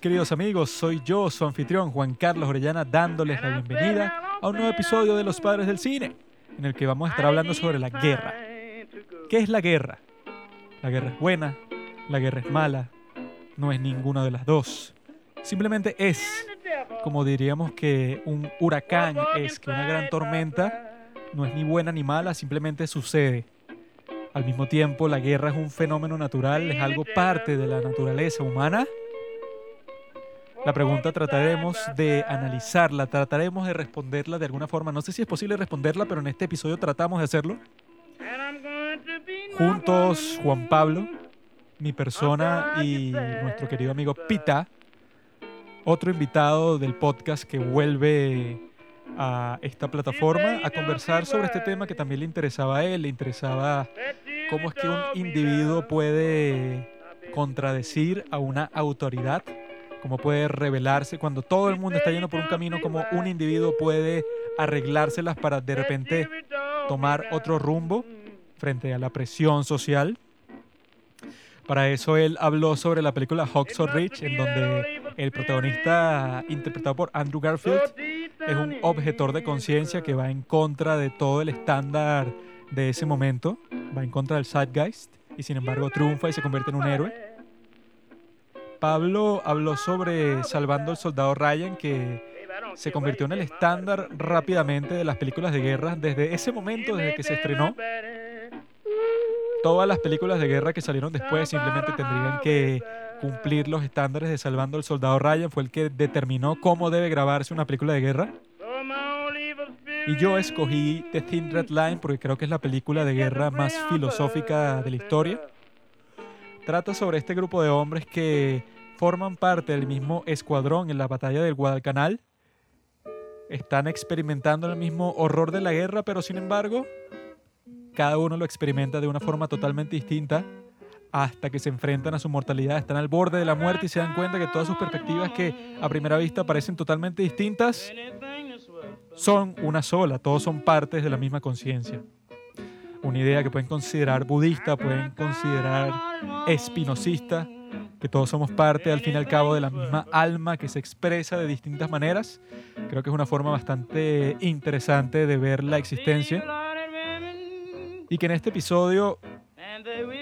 Queridos amigos. Soy yo, su anfitrión Juan Carlos Orellana, dándoles la bienvenida a un nuevo episodio de Los Padres del Cine, en el que vamos a estar hablando sobre la guerra. ¿Qué es la guerra? La guerra es buena, la guerra es mala, no es ninguna de las dos. Simplemente es, como diríamos que un huracán es, que una gran tormenta no es ni buena ni mala, simplemente sucede. Al mismo tiempo, la guerra es un fenómeno natural, es algo parte de la naturaleza humana. La pregunta trataremos de analizarla, trataremos de responderla de alguna forma. No sé si es posible responderla, pero en este episodio tratamos de hacerlo. Juntos, Juan Pablo, mi persona y nuestro querido amigo Pita, otro invitado del podcast que vuelve a esta plataforma a conversar sobre este tema que también le interesaba a él, le interesaba cómo es que un individuo puede contradecir a una autoridad, cómo puede rebelarse cuando todo el mundo está yendo por un camino, cómo un individuo puede arreglárselas para de repente tomar otro rumbo frente a la presión social. Para eso él habló sobre la película Hawks Rich, en donde el protagonista, interpretado por Andrew Garfield, es un objetor de conciencia que va en contra de todo el estándar de ese momento, va en contra del zeitgeist y sin embargo triunfa y se convierte en un héroe. Pablo habló sobre Salvando al Soldado Ryan, que se convirtió en el estándar rápidamente de las películas de guerra desde ese momento, desde que se estrenó. Todas las películas de guerra que salieron después simplemente tendrían que cumplir los estándares de Salvando al Soldado Ryan. Fue el que determinó cómo debe grabarse una película de guerra. Y yo escogí The Thin Red Line porque creo que es la película de guerra más filosófica de la historia. Trata sobre este grupo de hombres que forman parte del mismo escuadrón en la batalla del Guadalcanal. Están experimentando el mismo horror de la guerra, pero sin embargo, cada uno lo experimenta de una forma totalmente distinta hasta que se enfrentan a su mortalidad, están al borde de la muerte y se dan cuenta que todas sus perspectivas que a primera vista parecen totalmente distintas son una sola, todos son partes de la misma conciencia. Una idea que pueden considerar budista, pueden considerar espinosista, que todos somos parte al fin y al cabo de la misma alma que se expresa de distintas maneras. Creo que es una forma bastante interesante de ver la existencia. Y que en este episodio,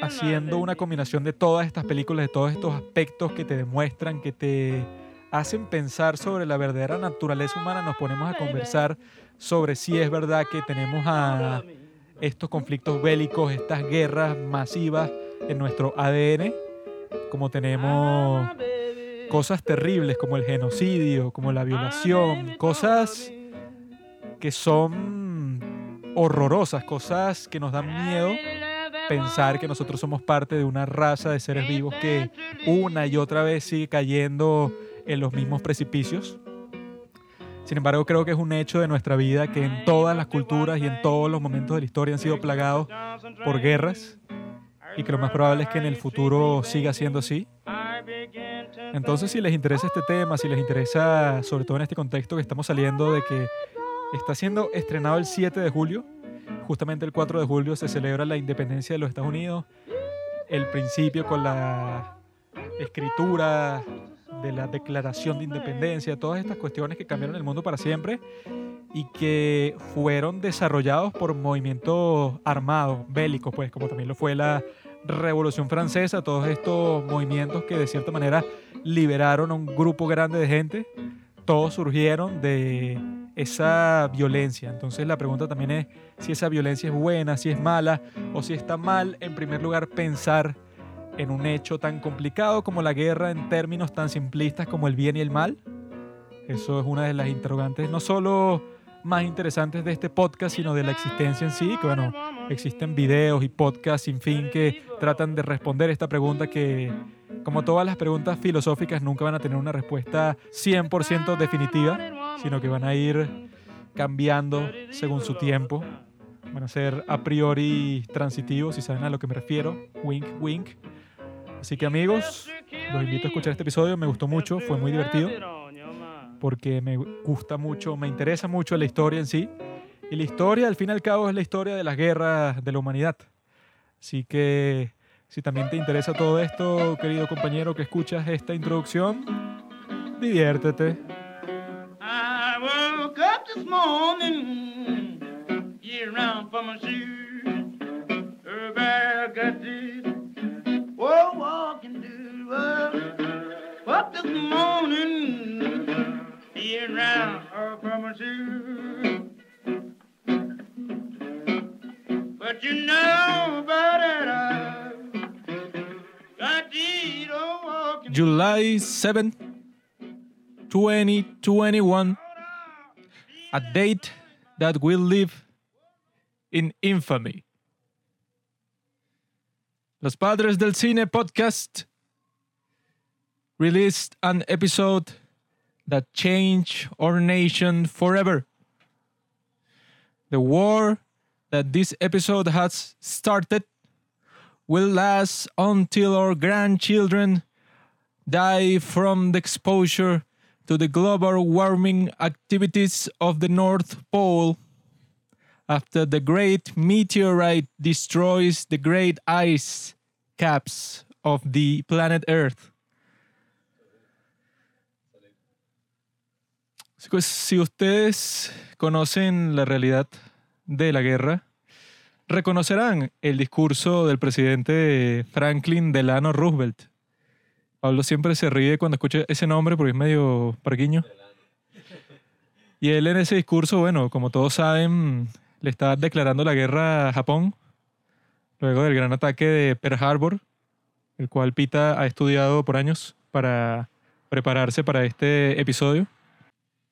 haciendo una combinación de todas estas películas, de todos estos aspectos que te demuestran, que te hacen pensar sobre la verdadera naturaleza humana, nos ponemos a conversar sobre si es verdad que tenemos a estos conflictos bélicos, estas guerras masivas en nuestro ADN, como tenemos cosas terribles como el genocidio, como la violación, cosas que son horrorosas, cosas que nos dan miedo pensar que nosotros somos parte de una raza de seres vivos que una y otra vez sigue cayendo en los mismos precipicios. Sin embargo, creo que es un hecho de nuestra vida que en todas las culturas y en todos los momentos de la historia han sido plagados por guerras y que lo más probable es que en el futuro siga siendo así. Entonces, si les interesa este tema, si les interesa, sobre todo en este contexto que estamos saliendo de que está siendo estrenado el 7 de julio, justamente el 4 de julio se celebra la independencia de los Estados Unidos, el principio con la escritura de la Declaración de Independencia, todas estas cuestiones que cambiaron el mundo para siempre y que fueron desarrollados por movimientos armados, bélicos, pues como también lo fue la Revolución Francesa, todos estos movimientos que de cierta manera liberaron a un grupo grande de gente, todos surgieron de esa violencia. Entonces la pregunta también es si esa violencia es buena, si es mala, o si está mal, en primer lugar, pensar en un hecho tan complicado como la guerra en términos tan simplistas como el bien y el mal? Eso es una de las interrogantes no solo más interesantes de este podcast, sino de la existencia en sí, que bueno, existen videos y podcasts sin fin que tratan de responder esta pregunta que, como todas las preguntas filosóficas, nunca van a tener una respuesta 100% definitiva, sino que van a ir cambiando según su tiempo. Van a ser a priori transitivos, si saben a lo que me refiero. Wink, wink. Así que amigos, los invito a escuchar este episodio. Me gustó mucho, fue muy divertido porque me gusta mucho, me interesa mucho la historia en sí. Y la historia, al fin y al cabo, es la historia de las guerras de la humanidad. Así que si también te interesa todo esto, querido compañero que escuchas esta introducción, diviértete. I woke up this morning, get around for my shoes. Everybody got this, whoa, walking to. Up this morning, my shoes. But you know about it, July 7, 2021, a date that will live in infamy. Los Padres del Cine podcast released an episode that changed our nation forever. The war that this episode has started will last until our grandchildren die from the exposure to the global warming activities of the North Pole after the great meteorite destroys the great ice caps of the planet Earth. Pues, si ustedes conocen la realidad de la guerra, reconocerán el discurso del presidente Franklin Delano Roosevelt. Pablo siempre se ríe cuando escucha ese nombre porque es medio parquiño. Y él en ese discurso, bueno, como todos saben, le está declarando la guerra a Japón, luego del gran ataque de Pearl Harbor, el cual Pita ha estudiado por años para prepararse para este episodio.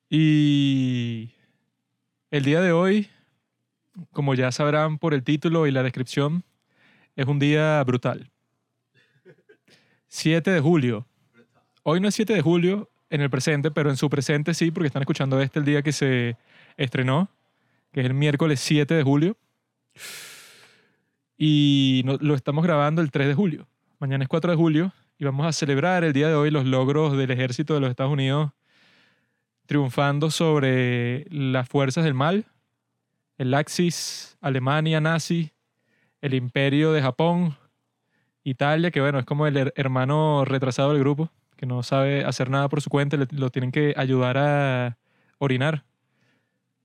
Y el día de hoy, como ya sabrán por el título y la descripción, es un día brutal. 7 de julio. Hoy no es 7 de julio en el presente, pero en su presente sí, porque están escuchando este el día que se estrenó, que es el miércoles 7 de julio. Y lo estamos grabando el 3 de julio. Mañana es 4 de julio y vamos a celebrar el día de hoy los logros del ejército de los Estados Unidos triunfando sobre las fuerzas del mal, el Axis, Alemania nazi, el imperio de Japón, Italia, que bueno, es como el her- hermano retrasado del grupo, que no sabe hacer nada por su cuenta, lo tienen que ayudar a orinar.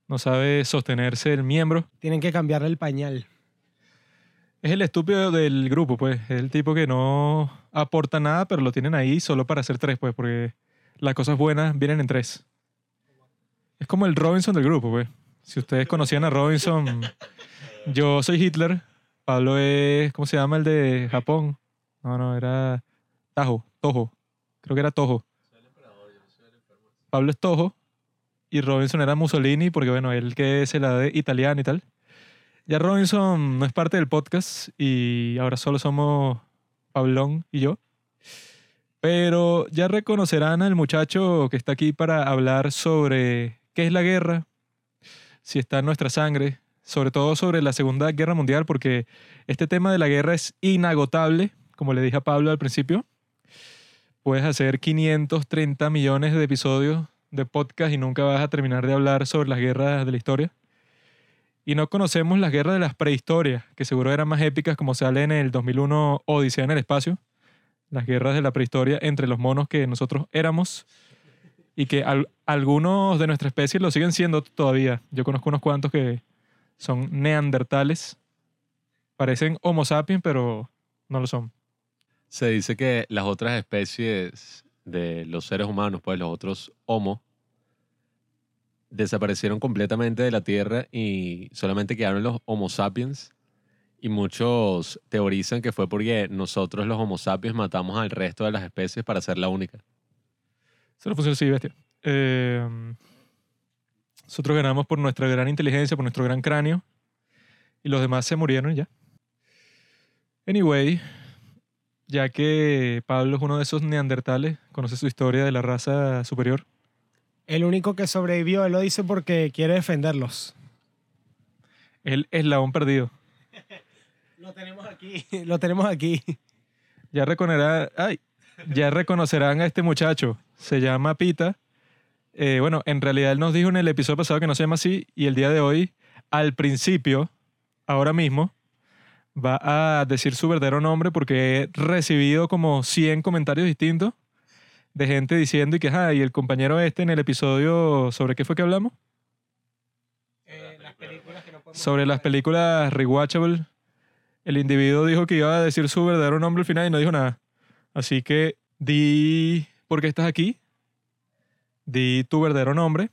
No sabe sostenerse el miembro. Tienen que cambiarle el pañal. Es el estúpido del grupo, pues. Es el tipo que no aporta nada, pero lo tienen ahí solo para hacer tres, pues, porque las cosas buenas vienen en tres. Es como el Robinson del grupo, pues. Si ustedes conocían a Robinson, yo soy Hitler, Pablo es, ¿cómo se llama el de Japón? No, no, era Tajo, Tojo. Creo que era Tojo. Pablo es Tojo y Robinson era Mussolini porque, bueno, él que se la de italiano y tal. Ya Robinson no es parte del podcast y ahora solo somos Pablón y yo. Pero ya reconocerán al muchacho que está aquí para hablar sobre qué es la guerra, si está en nuestra sangre, sobre todo sobre la Segunda Guerra Mundial, porque este tema de la guerra es inagotable, como le dije a Pablo al principio. Puedes hacer 530 millones de episodios de podcast y nunca vas a terminar de hablar sobre las guerras de la historia. Y no conocemos las guerras de las prehistorias, que seguro eran más épicas, como sale en el 2001 Odisea en el espacio. Las guerras de la prehistoria entre los monos que nosotros éramos y que al- algunos de nuestra especie lo siguen siendo todavía. Yo conozco unos cuantos que son neandertales. Parecen Homo sapiens, pero no lo son. Se dice que las otras especies de los seres humanos, pues los otros Homo, desaparecieron completamente de la Tierra y solamente quedaron los Homo sapiens. Y muchos teorizan que fue porque nosotros los Homo sapiens matamos al resto de las especies para ser la única. Eso no funciona así, bestia. Eh, nosotros ganamos por nuestra gran inteligencia, por nuestro gran cráneo. Y los demás se murieron ya. Anyway, ya que Pablo es uno de esos neandertales, conoce su historia de la raza superior. El único que sobrevivió, él lo dice porque quiere defenderlos. El eslabón perdido. Lo tenemos aquí. Lo tenemos aquí. Ya reconocerá. ¡Ay! Ya reconocerán a este muchacho. Se llama Pita. Eh, bueno, en realidad él nos dijo en el episodio pasado que no se llama así y el día de hoy, al principio, ahora mismo, va a decir su verdadero nombre porque he recibido como 100 comentarios distintos de gente diciendo y que, ah, y el compañero este en el episodio, ¿sobre qué fue que hablamos? Sobre las películas rewatchable. El individuo dijo que iba a decir su verdadero nombre al final y no dijo nada. Así que di por qué estás aquí, di tu verdadero nombre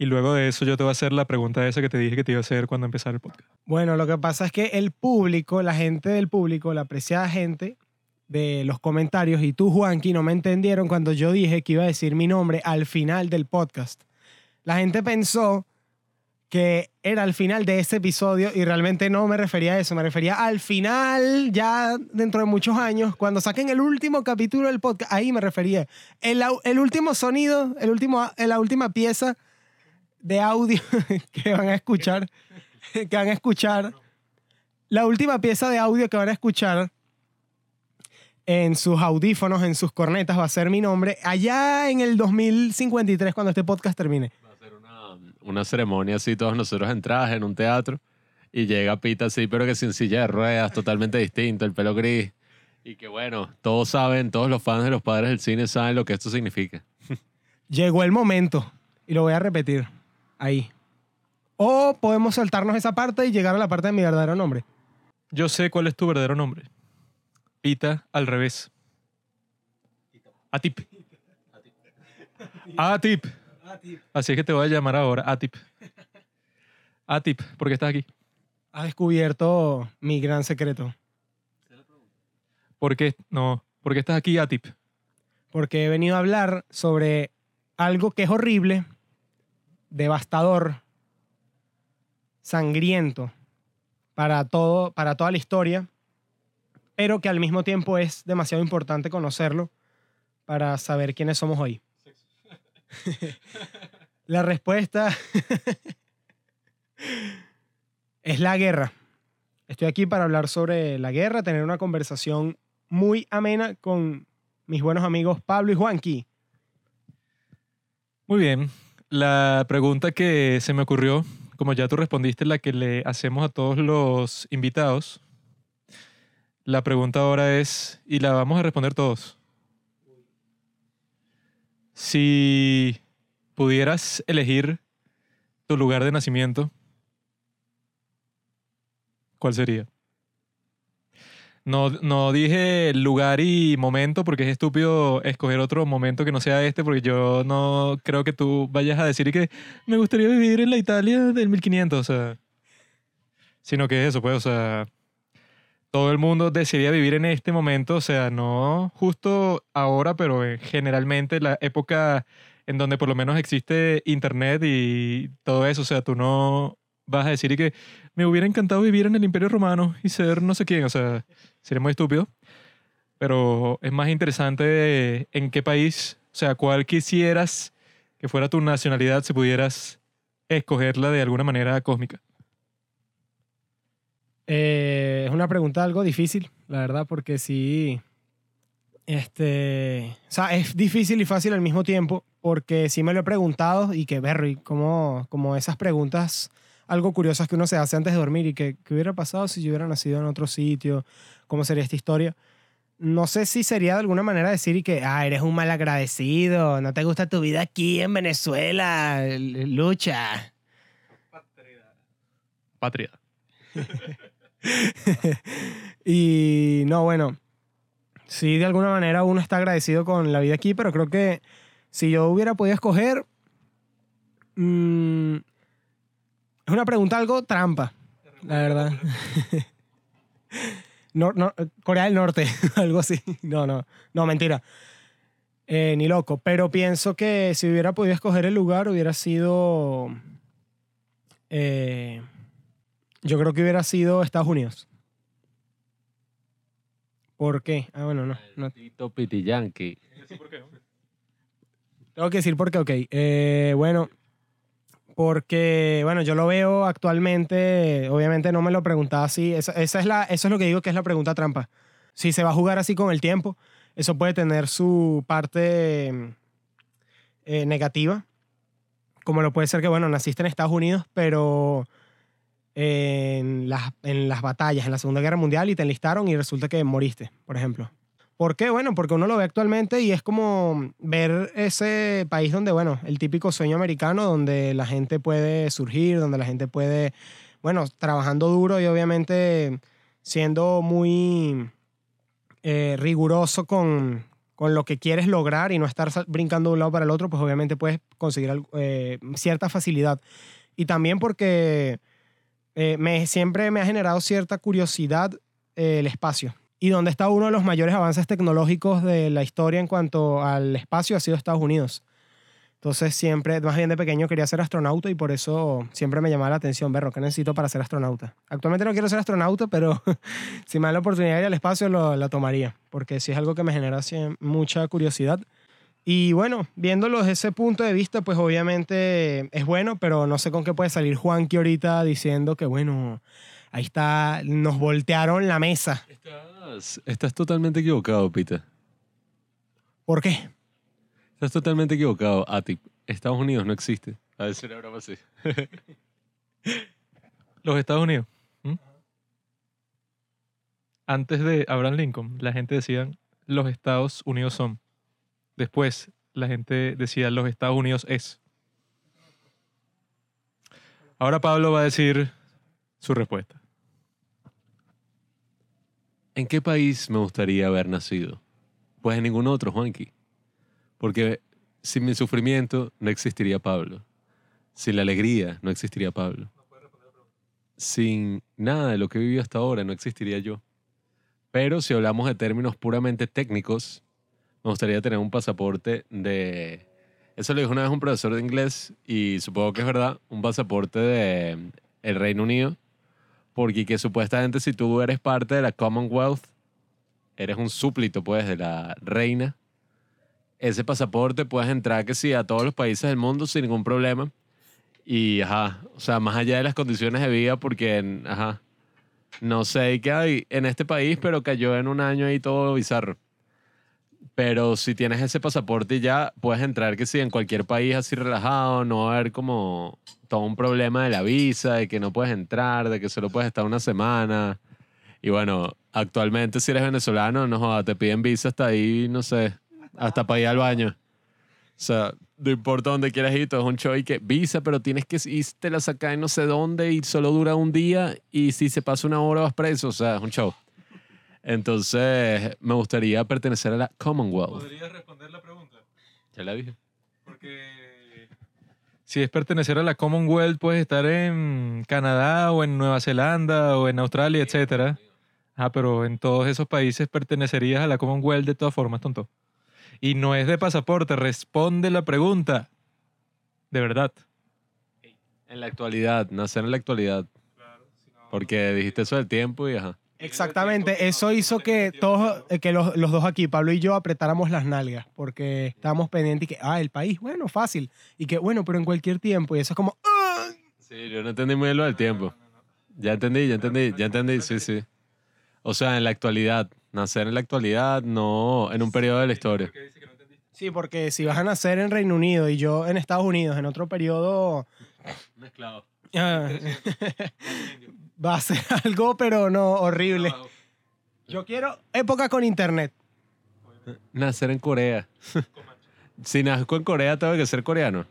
y luego de eso yo te voy a hacer la pregunta esa que te dije que te iba a hacer cuando empezara el podcast. Bueno, lo que pasa es que el público, la gente del público, la apreciada gente de los comentarios y tú, Juanqui, no me entendieron cuando yo dije que iba a decir mi nombre al final del podcast. La gente pensó que era al final de ese episodio y realmente no me refería a eso, me refería al final, ya dentro de muchos años, cuando saquen el último capítulo del podcast, ahí me refería. El, el último sonido, el último, la última pieza de audio que van a escuchar, que van a escuchar, la última pieza de audio que van a escuchar en sus audífonos, en sus cornetas, va a ser mi nombre, allá en el 2053, cuando este podcast termine. Una ceremonia así, todos nosotros en traje, en un teatro, y llega Pita así, pero que sin silla de ruedas, totalmente distinto, el pelo gris. Y que bueno, todos saben, todos los fans de los padres del cine saben lo que esto significa. Llegó el momento, y lo voy a repetir, ahí. O podemos saltarnos esa parte y llegar a la parte de mi verdadero nombre. Yo sé cuál es tu verdadero nombre. Pita al revés. Atip. Atip. Así es que te voy a llamar ahora Atip. Atip, ¿por qué estás aquí? Has descubierto mi gran secreto, ¿Por qué? No, ¿por qué estás aquí Atip? porque he venido a hablar sobre algo que es horrible, devastador, sangriento para, todo, para toda la historia, pero que al mismo tiempo es demasiado importante conocerlo para saber quiénes somos hoy. la respuesta es la guerra. Estoy aquí para hablar sobre la guerra, tener una conversación muy amena con mis buenos amigos Pablo y Juanqui. Muy bien. La pregunta que se me ocurrió, como ya tú respondiste, la que le hacemos a todos los invitados. La pregunta ahora es, y la vamos a responder todos. Si pudieras elegir tu lugar de nacimiento, ¿cuál sería? No, no dije lugar y momento porque es estúpido escoger otro momento que no sea este porque yo no creo que tú vayas a decir que me gustaría vivir en la Italia del 1500, o sea, sino que es eso, pues, o sea, todo el mundo desearía vivir en este momento, o sea, no justo ahora, pero generalmente la época en donde por lo menos existe internet y todo eso, o sea, tú no vas a decir que me hubiera encantado vivir en el Imperio Romano y ser no sé quién, o sea, sería muy estúpido. Pero es más interesante en qué país, o sea, cuál quisieras que fuera tu nacionalidad si pudieras escogerla de alguna manera cósmica. Eh, es una pregunta algo difícil, la verdad, porque sí. Este. O sea, es difícil y fácil al mismo tiempo, porque sí me lo he preguntado y que, Berry, como, como esas preguntas algo curiosas que uno se hace antes de dormir y que, ¿qué hubiera pasado si yo hubiera nacido en otro sitio? ¿Cómo sería esta historia? No sé si sería de alguna manera decir y que, ah, eres un mal agradecido, no te gusta tu vida aquí en Venezuela, lucha. Patria. y no, bueno, sí, de alguna manera uno está agradecido con la vida aquí, pero creo que si yo hubiera podido escoger, mm, es una pregunta algo trampa, la verdad. Corea del Norte, algo así. No, no, no, mentira. Eh, ni loco, pero pienso que si hubiera podido escoger el lugar hubiera sido... eh, yo creo que hubiera sido Estados Unidos. ¿Por qué? Ah, bueno, no. no. Tito Pitiyanqui. Tengo que decir por qué, ok. Eh, bueno, porque, bueno, yo lo veo actualmente, obviamente no me lo preguntaba así. Esa, esa es la, eso es lo que digo que es la pregunta trampa. Si se va a jugar así con el tiempo, eso puede tener su parte eh, negativa, como lo puede ser que, bueno, naciste en Estados Unidos, pero en las, en las batallas, en la Segunda Guerra Mundial, y te enlistaron y resulta que moriste, por ejemplo. ¿Por qué? Bueno, porque uno lo ve actualmente y es como ver ese país donde, bueno, el típico sueño americano, donde la gente puede surgir, donde la gente puede, bueno, trabajando duro y obviamente siendo muy eh, riguroso con, con lo que quieres lograr y no estar brincando de un lado para el otro, pues obviamente puedes conseguir eh, cierta facilidad. Y también porque eh, me, siempre me ha generado cierta curiosidad eh, el espacio. Y donde está uno de los mayores avances tecnológicos de la historia en cuanto al espacio ha sido Estados Unidos. Entonces siempre, más bien de pequeño quería ser astronauta y por eso siempre me llamaba la atención, Berro, ¿qué necesito para ser astronauta? Actualmente no quiero ser astronauta, pero si me da la oportunidad de ir al espacio lo, la tomaría, porque sí es algo que me genera mucha curiosidad. Y bueno, viéndolo desde ese punto de vista, pues obviamente es bueno, pero no sé con qué puede salir Juanqui ahorita diciendo que bueno, ahí está, nos voltearon la mesa. Estás, estás totalmente equivocado, Pita. ¿Por qué? Estás totalmente equivocado, Atip. Estados Unidos no existe. A ver si una broma así. Los Estados Unidos. ¿m? Antes de Abraham Lincoln, la gente decía los Estados Unidos son. Después, la gente decía los Estados Unidos es. Ahora Pablo va a decir su respuesta. ¿En qué país me gustaría haber nacido? Pues en ningún otro, Juanqui. Porque sin mi sufrimiento no existiría Pablo. Sin la alegría no existiría Pablo. Sin nada de lo que he vivido hasta ahora no existiría yo. Pero si hablamos de términos puramente técnicos, me gustaría tener un pasaporte de... Eso lo dijo una vez un profesor de inglés y supongo que es verdad, un pasaporte de el Reino Unido porque que supuestamente si tú eres parte de la Commonwealth, eres un súplito pues de la reina, ese pasaporte puedes entrar que sí a todos los países del mundo sin ningún problema. Y ajá, o sea, más allá de las condiciones de vida, porque ajá, no sé qué hay en este país, pero cayó en un año ahí todo bizarro. Pero si tienes ese pasaporte ya puedes entrar que sí en cualquier país así relajado, no va a haber como todo un problema de la visa, de que no puedes entrar, de que solo puedes estar una semana. Y bueno, actualmente si eres venezolano, no jodas, te piden visa hasta ahí, no sé, hasta para ir al baño. O sea, no importa dónde quieras ir, es un show y que visa, pero tienes que irte la sacar en no sé dónde y solo dura un día y si se pasa una hora vas preso, o sea, es un show. Entonces, me gustaría pertenecer a la Commonwealth. ¿Podrías responder la pregunta? Ya la dije. Porque si es pertenecer a la Commonwealth, puedes estar en Canadá o en Nueva Zelanda o en Australia, etcétera. Ah, pero en todos esos países pertenecerías a la Commonwealth de todas formas, tonto. Y no es de pasaporte, responde la pregunta. De verdad. En la actualidad, nacer en la actualidad. Porque dijiste eso del tiempo y ajá. Exactamente, eso hizo que todos, eh, que los, los dos aquí, Pablo y yo, apretáramos las nalgas, porque estábamos pendientes y que, ah, el país, bueno, fácil. Y que, bueno, pero en cualquier tiempo. Y eso es como, "Ah". Sí, yo no entendí muy bien lo del tiempo. Ya entendí, ya entendí, ya entendí, sí, sí. O sea, en la actualidad, nacer en la actualidad, no en un periodo de la historia. Sí, porque si vas a nacer en Reino Unido y yo en Estados Unidos, en otro periodo, Mezclado. va a ser algo, pero no horrible. Yo quiero época con internet. Nacer en Corea. si nazco en Corea, tengo que ser coreano.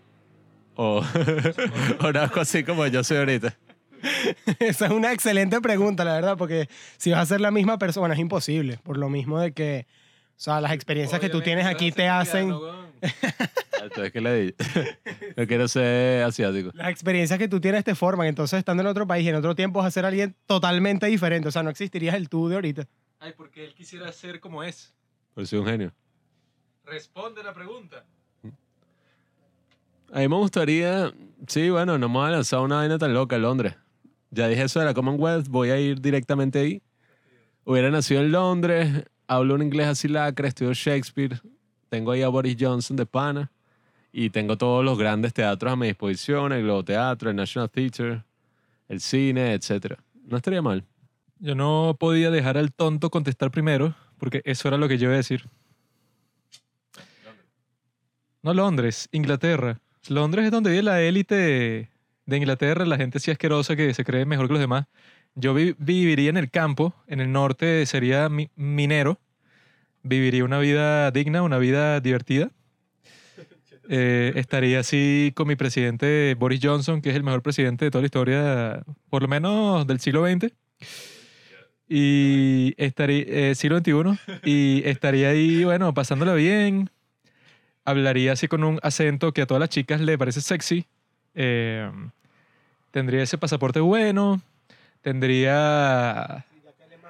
O, o nazco así como yo soy ahorita. Esa es una excelente pregunta, la verdad, porque si vas a ser la misma persona es imposible, por lo mismo de que, o sea, las experiencias que tú tienes aquí te hacen, Entonces, ¿qué le di? No quiero ser asiático. las experiencias que tú tienes te forman, entonces estando en otro país y en otro tiempo vas a ser alguien totalmente diferente, o sea, no existirías el tú de ahorita. Ay, porque él quisiera ser como es. Por soy un genio. Responde la pregunta. A mí me gustaría, sí, bueno, no me voy a lanzar una vaina tan loca en Londres. Ya dije eso de la Commonwealth, voy a ir directamente ahí. Hubiera nacido en Londres, hablo un inglés así lacra, estudio Shakespeare, tengo ahí a Boris Johnson de pana y tengo todos los grandes teatros a mi disposición, el Globo Teatro, el National Theatre, el cine, etc. No estaría mal. Yo no podía dejar al tonto contestar primero, porque eso era lo que yo iba a decir. No Londres, Inglaterra. Londres es donde vive la élite de Inglaterra, la gente así asquerosa que se cree mejor que los demás. Yo vi- viviría en el campo, en el norte sería mi- minero. Viviría una vida digna, una vida divertida. Eh, estaría así con mi presidente Boris Johnson, que es el mejor presidente de toda la historia, por lo menos del siglo XX. Y estaría, eh, siglo XXI. Y estaría ahí, bueno, pasándola bien. Hablaría así con un acento que a todas las chicas le parece sexy. Eh, tendría ese pasaporte bueno. Tendría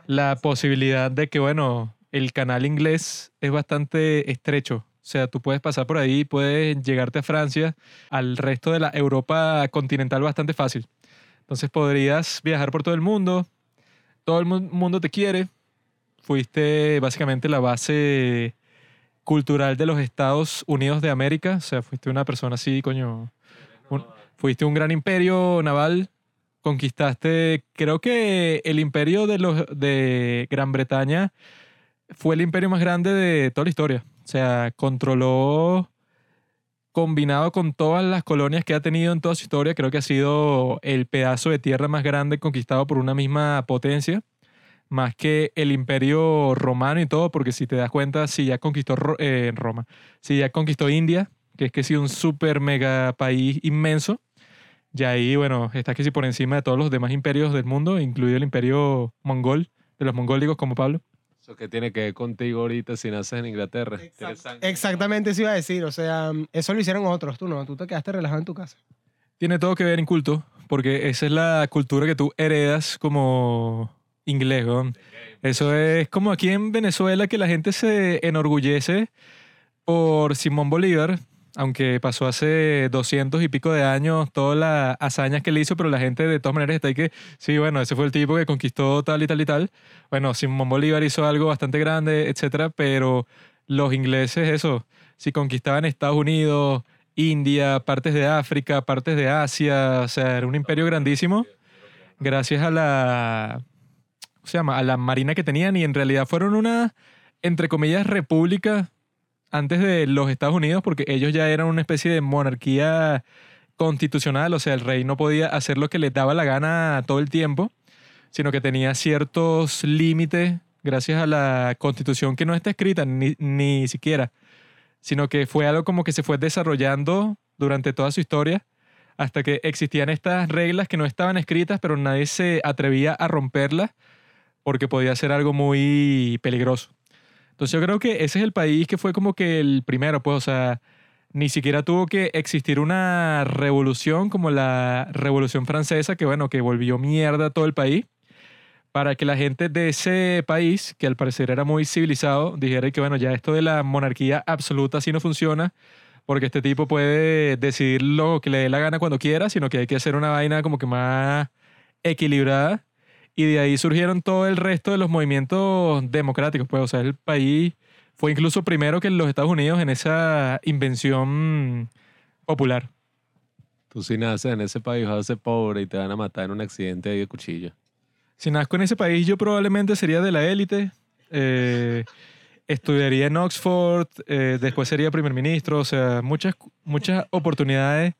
la posibilidad de que, bueno, el canal inglés es bastante estrecho. O sea, tú puedes pasar por ahí, puedes llegarte a Francia, al resto de la Europa continental bastante fácil. Entonces podrías viajar por todo el mundo, todo el mu- mundo te quiere. Fuiste básicamente la base cultural de los Estados Unidos de América. O sea, fuiste una persona así, coño. un- fuiste un gran imperio naval. Conquistaste, creo que el imperio de, los, de Gran Bretaña fue el imperio más grande de toda la historia. O sea, controló, combinado con todas las colonias que ha tenido en toda su historia, creo que ha sido el pedazo de tierra más grande conquistado por una misma potencia, más que el imperio romano y todo, porque si te das cuenta, si ya conquistó eh, Roma, si ya conquistó India, que es que sí un super mega país inmenso, ya ahí, bueno, está que por encima de todos los demás imperios del mundo, incluido el imperio mongol, de los mongólicos como Pablo. ¿Eso qué tiene que ver contigo ahorita si naces en Inglaterra? Exactamente eso iba a decir. O sea, eso lo hicieron otros, tú no. Tú te quedaste relajado en tu casa. Tiene todo que ver inculto, porque esa es la cultura que tú heredas como inglés, weón. Eso es como aquí en Venezuela que la gente se enorgullece por Simón Bolívar, aunque pasó hace 200 y pico de años todas las hazañas que le hizo, pero la gente de todas maneras está ahí que, sí, bueno, ese fue el tipo que conquistó tal y tal y tal. Bueno, Simón Bolívar hizo algo bastante grande, etcétera, pero los ingleses, eso, si conquistaban Estados Unidos, India, partes de África, partes de Asia, o sea, era un imperio grandísimo, gracias a la, ¿cómo se llama? A la marina que tenían y en realidad fueron una, entre comillas, república antes de los Estados Unidos porque ellos ya eran una especie de monarquía constitucional, o sea, el rey no podía hacer lo que le daba la gana todo el tiempo, sino que tenía ciertos límites gracias a la constitución que no está escrita ni, ni siquiera, sino que fue algo como que se fue desarrollando durante toda su historia hasta que existían estas reglas que no estaban escritas, pero nadie se atrevía a romperlas porque podía ser algo muy peligroso. Entonces yo creo que ese es el país que fue como que el primero, pues, o sea, ni siquiera tuvo que existir una revolución como la Revolución Francesa, que bueno, que volvió mierda todo el país, para que la gente de ese país, que al parecer era muy civilizado, dijera que bueno, ya esto de la monarquía absoluta así no funciona, porque este tipo puede decidir lo que le dé la gana cuando quiera, sino que hay que hacer una vaina como que más equilibrada. Y de ahí surgieron todo el resto de los movimientos democráticos. Pues, o sea, el país fue incluso primero que los Estados Unidos en esa invención popular. Tú si naces en ese país vas a ser pobre y te van a matar en un accidente de cuchillo. Si nazco en ese país, yo probablemente sería de la élite. eh, estudiaría en Oxford, eh, después sería primer ministro. O sea, muchas, muchas oportunidades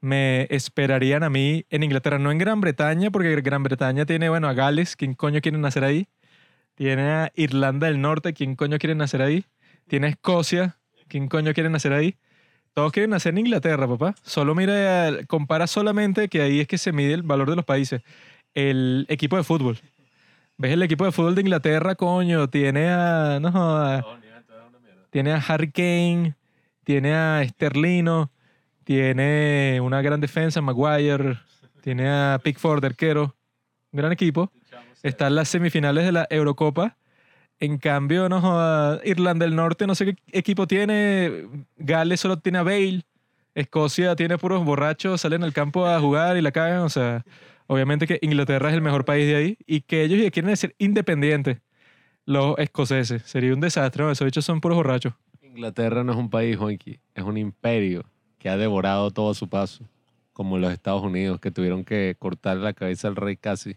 me esperarían a mí en Inglaterra, no en Gran Bretaña, porque Gran Bretaña tiene, bueno, a Gales, ¿quién coño quiere nacer ahí? Tiene a Irlanda del Norte, ¿quién coño quiere nacer ahí? Tiene a Escocia, ¿quién coño quiere nacer ahí? Todos quieren nacer en Inglaterra, papá. Solo mira, compara solamente que ahí es que se mide el valor de los países. El equipo de fútbol. ¿Ves el equipo de fútbol de Inglaterra, coño? Tiene a. No, jodas. tiene a Harry Kane, tiene a Sterlino, tiene una gran defensa, Maguire, tiene a Pickford, arquero. Un gran equipo. Está en las semifinales de la Eurocopa. En cambio, no Irlanda del Norte, no sé qué equipo tiene. Gales solo tiene a Bale. Escocia tiene puros borrachos, salen al campo a jugar y la cagan. O sea, obviamente que Inglaterra es el mejor país de ahí y que ellos quieren ser independientes. Los escoceses. Sería un desastre. ¿no? Esos bichos son puros borrachos. Inglaterra no es un país, Juanqui, es un imperio que ha devorado todo a su paso, como los Estados Unidos, que tuvieron que cortar la cabeza al rey casi.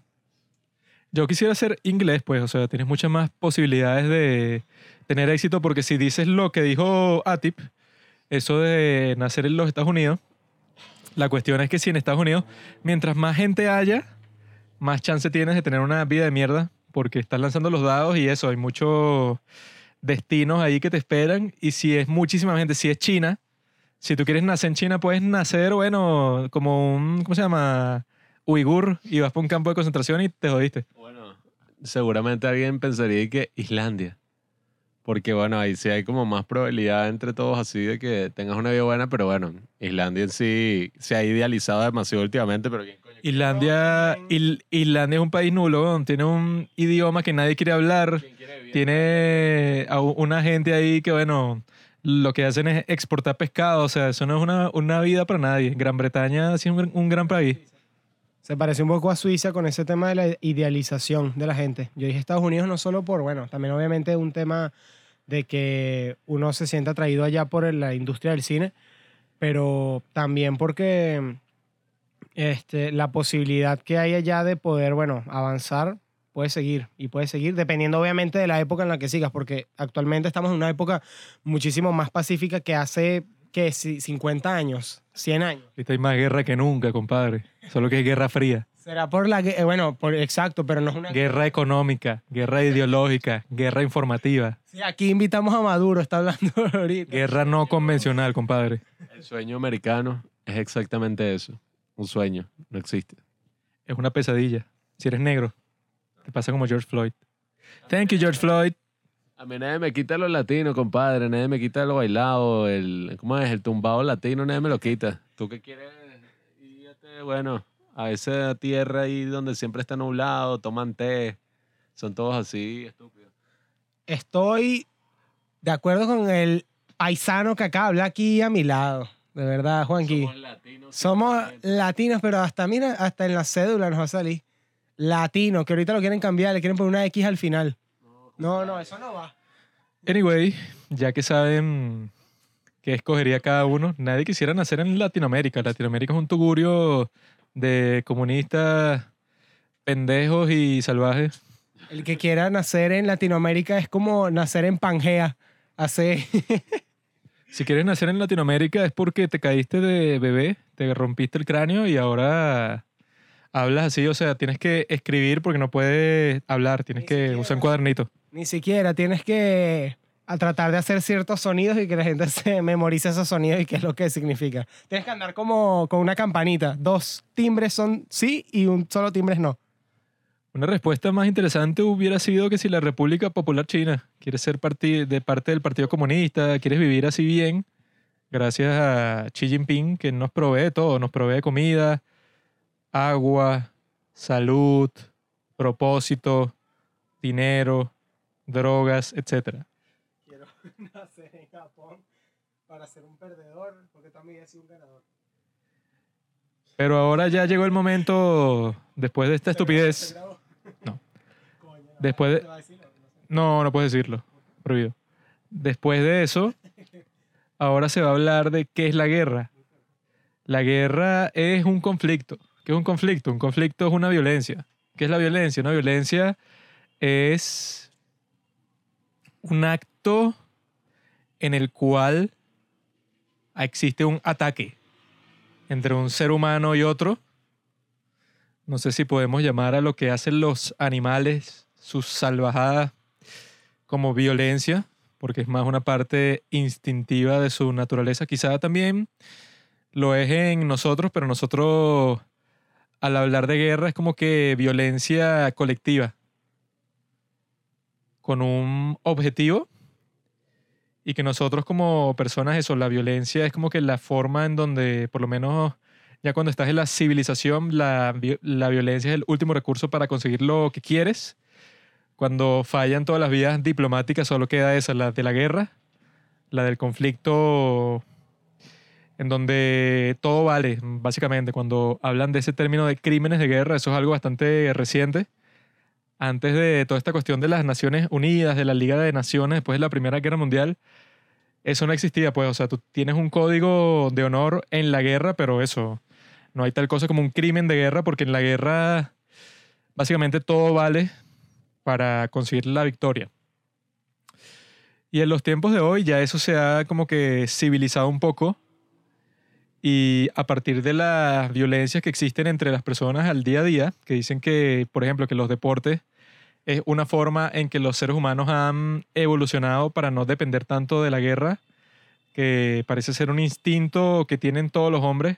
Yo quisiera ser inglés, pues, o sea, tienes muchas más posibilidades de tener éxito porque si dices lo que dijo Atip, eso de nacer en los Estados Unidos. La cuestión es que si en Estados Unidos, mientras más gente haya, más chance tienes de tener una vida de mierda, porque estás lanzando los dados y eso, hay muchos destinos ahí que te esperan. Y si es muchísima gente, si es China, si tú quieres nacer en China, puedes nacer, bueno, como un, ¿cómo se llama? Uigur y vas por un campo de concentración y te jodiste. Bueno, seguramente alguien pensaría que Islandia. Porque bueno, ahí sí hay como más probabilidad entre todos así de que tengas una vida buena, pero bueno, Islandia en sí se ha idealizado demasiado últimamente, pero ¿quién coño? Islandia, Il- Islandia es un país nulo, tiene un idioma que nadie quiere hablar, tiene a una gente ahí que, bueno, lo que hacen es exportar pescado, o sea, eso no es una, una vida para nadie. Gran Bretaña sí es un, un gran país. Se parece un poco a Suiza con ese tema de la idealización de la gente. Yo dije Estados Unidos no solo por, bueno, también obviamente un tema de que uno se sienta atraído allá por la industria del cine, pero también porque este, la posibilidad que hay allá de poder, bueno, avanzar puede seguir y puede seguir dependiendo obviamente de la época en la que sigas, porque actualmente estamos en una época muchísimo más pacífica que hace que 50 años, 100 años. Ahorita hay más guerra que nunca, compadre. Solo que es guerra fría. Será por la eh, bueno, por, exacto, pero no es una Guerra económica, guerra ideológica, guerra informativa, Sí, aquí invitamos a Maduro, está hablando ahorita. guerra no convencional, compadre. El sueño americano es exactamente eso. Un sueño, no existe. Es una pesadilla. Si eres negro, te pasa como George Floyd. Thank you, George Floyd. A mí nadie me quita lo latino, compadre. Nadie me quita lo bailado, el, ¿cómo es? El tumbado latino, nadie me lo quita. ¿Tú qué quieres? Irte, bueno, a esa tierra ahí donde siempre está nublado, toman té. Son todos así, estúpidos. Estoy de acuerdo con el paisano que acá habla aquí a mi lado. De verdad, Juanqui. Somos latinos. Somos 100%. latinos, pero hasta, mira, hasta en la cédula nos va a salir. Latino, que ahorita lo quieren cambiar, le quieren poner una X al final. No, no, eso no va. Anyway, ya que saben qué escogería cada uno, nadie quisiera nacer en Latinoamérica. Latinoamérica es un tugurio de comunistas pendejos y salvajes. El que quiera nacer en Latinoamérica es como nacer en Pangea. Hace. Si quieres nacer en Latinoamérica es porque te caíste de bebé, te rompiste el cráneo y ahora hablas así. O sea, tienes que escribir porque no puedes hablar, tienes Ni que siquiera. usar un cuadernito. Ni siquiera tienes que a tratar de hacer ciertos sonidos y que la gente se memorice esos sonidos y qué es lo que significa. Tienes que andar como con una campanita. Dos timbres son sí y un solo timbre es no. Una respuesta más interesante hubiera sido que si la República Popular China quiere ser parti- de parte del Partido Comunista, quieres vivir así bien, gracias a Xi Jinping, que nos provee todo, nos provee comida, agua, salud, propósito, dinero, drogas, etc. Quiero nacer en Japón para ser un perdedor, porque también he sido un ganador. Pero ahora ya llegó el momento, después de esta estupidez, No. Después de- No, no puedes decirlo. Prohibido. Después de eso, ahora se va a hablar de qué es la guerra. La guerra es un conflicto. ¿Qué es un conflicto? Un conflicto es una violencia. ¿Qué es la violencia? Una violencia es un acto en el cual existe un ataque entre un ser humano y otro. No sé si podemos llamar a lo que hacen los animales, sus salvajadas, como violencia, porque es más una parte instintiva de su naturaleza. Quizá también lo es en nosotros, pero nosotros al hablar de guerra es como que violencia colectiva, con un objetivo y que nosotros como personas, eso, la violencia es como que la forma en donde, por lo menos ya cuando estás en la civilización, la, la violencia es el último recurso para conseguir lo que quieres. Cuando fallan todas las vías diplomáticas, solo queda esa, la de la guerra, la del conflicto, en donde todo vale, básicamente. Cuando hablan de ese término de crímenes de guerra, eso es algo bastante reciente. Antes de toda esta cuestión de las Naciones Unidas, de la Liga de Naciones, después de la Primera Guerra Mundial, eso no existía, pues. O sea, tú tienes un código de honor en la guerra, pero eso, no hay tal cosa como un crimen de guerra, porque en la guerra básicamente todo vale para conseguir la victoria. Y en los tiempos de hoy ya eso se ha como que civilizado un poco. Y a partir de las violencias que existen entre las personas al día a día, que dicen que, por ejemplo, que los deportes es una forma en que los seres humanos han evolucionado para no depender tanto de la guerra, que parece ser un instinto que tienen todos los hombres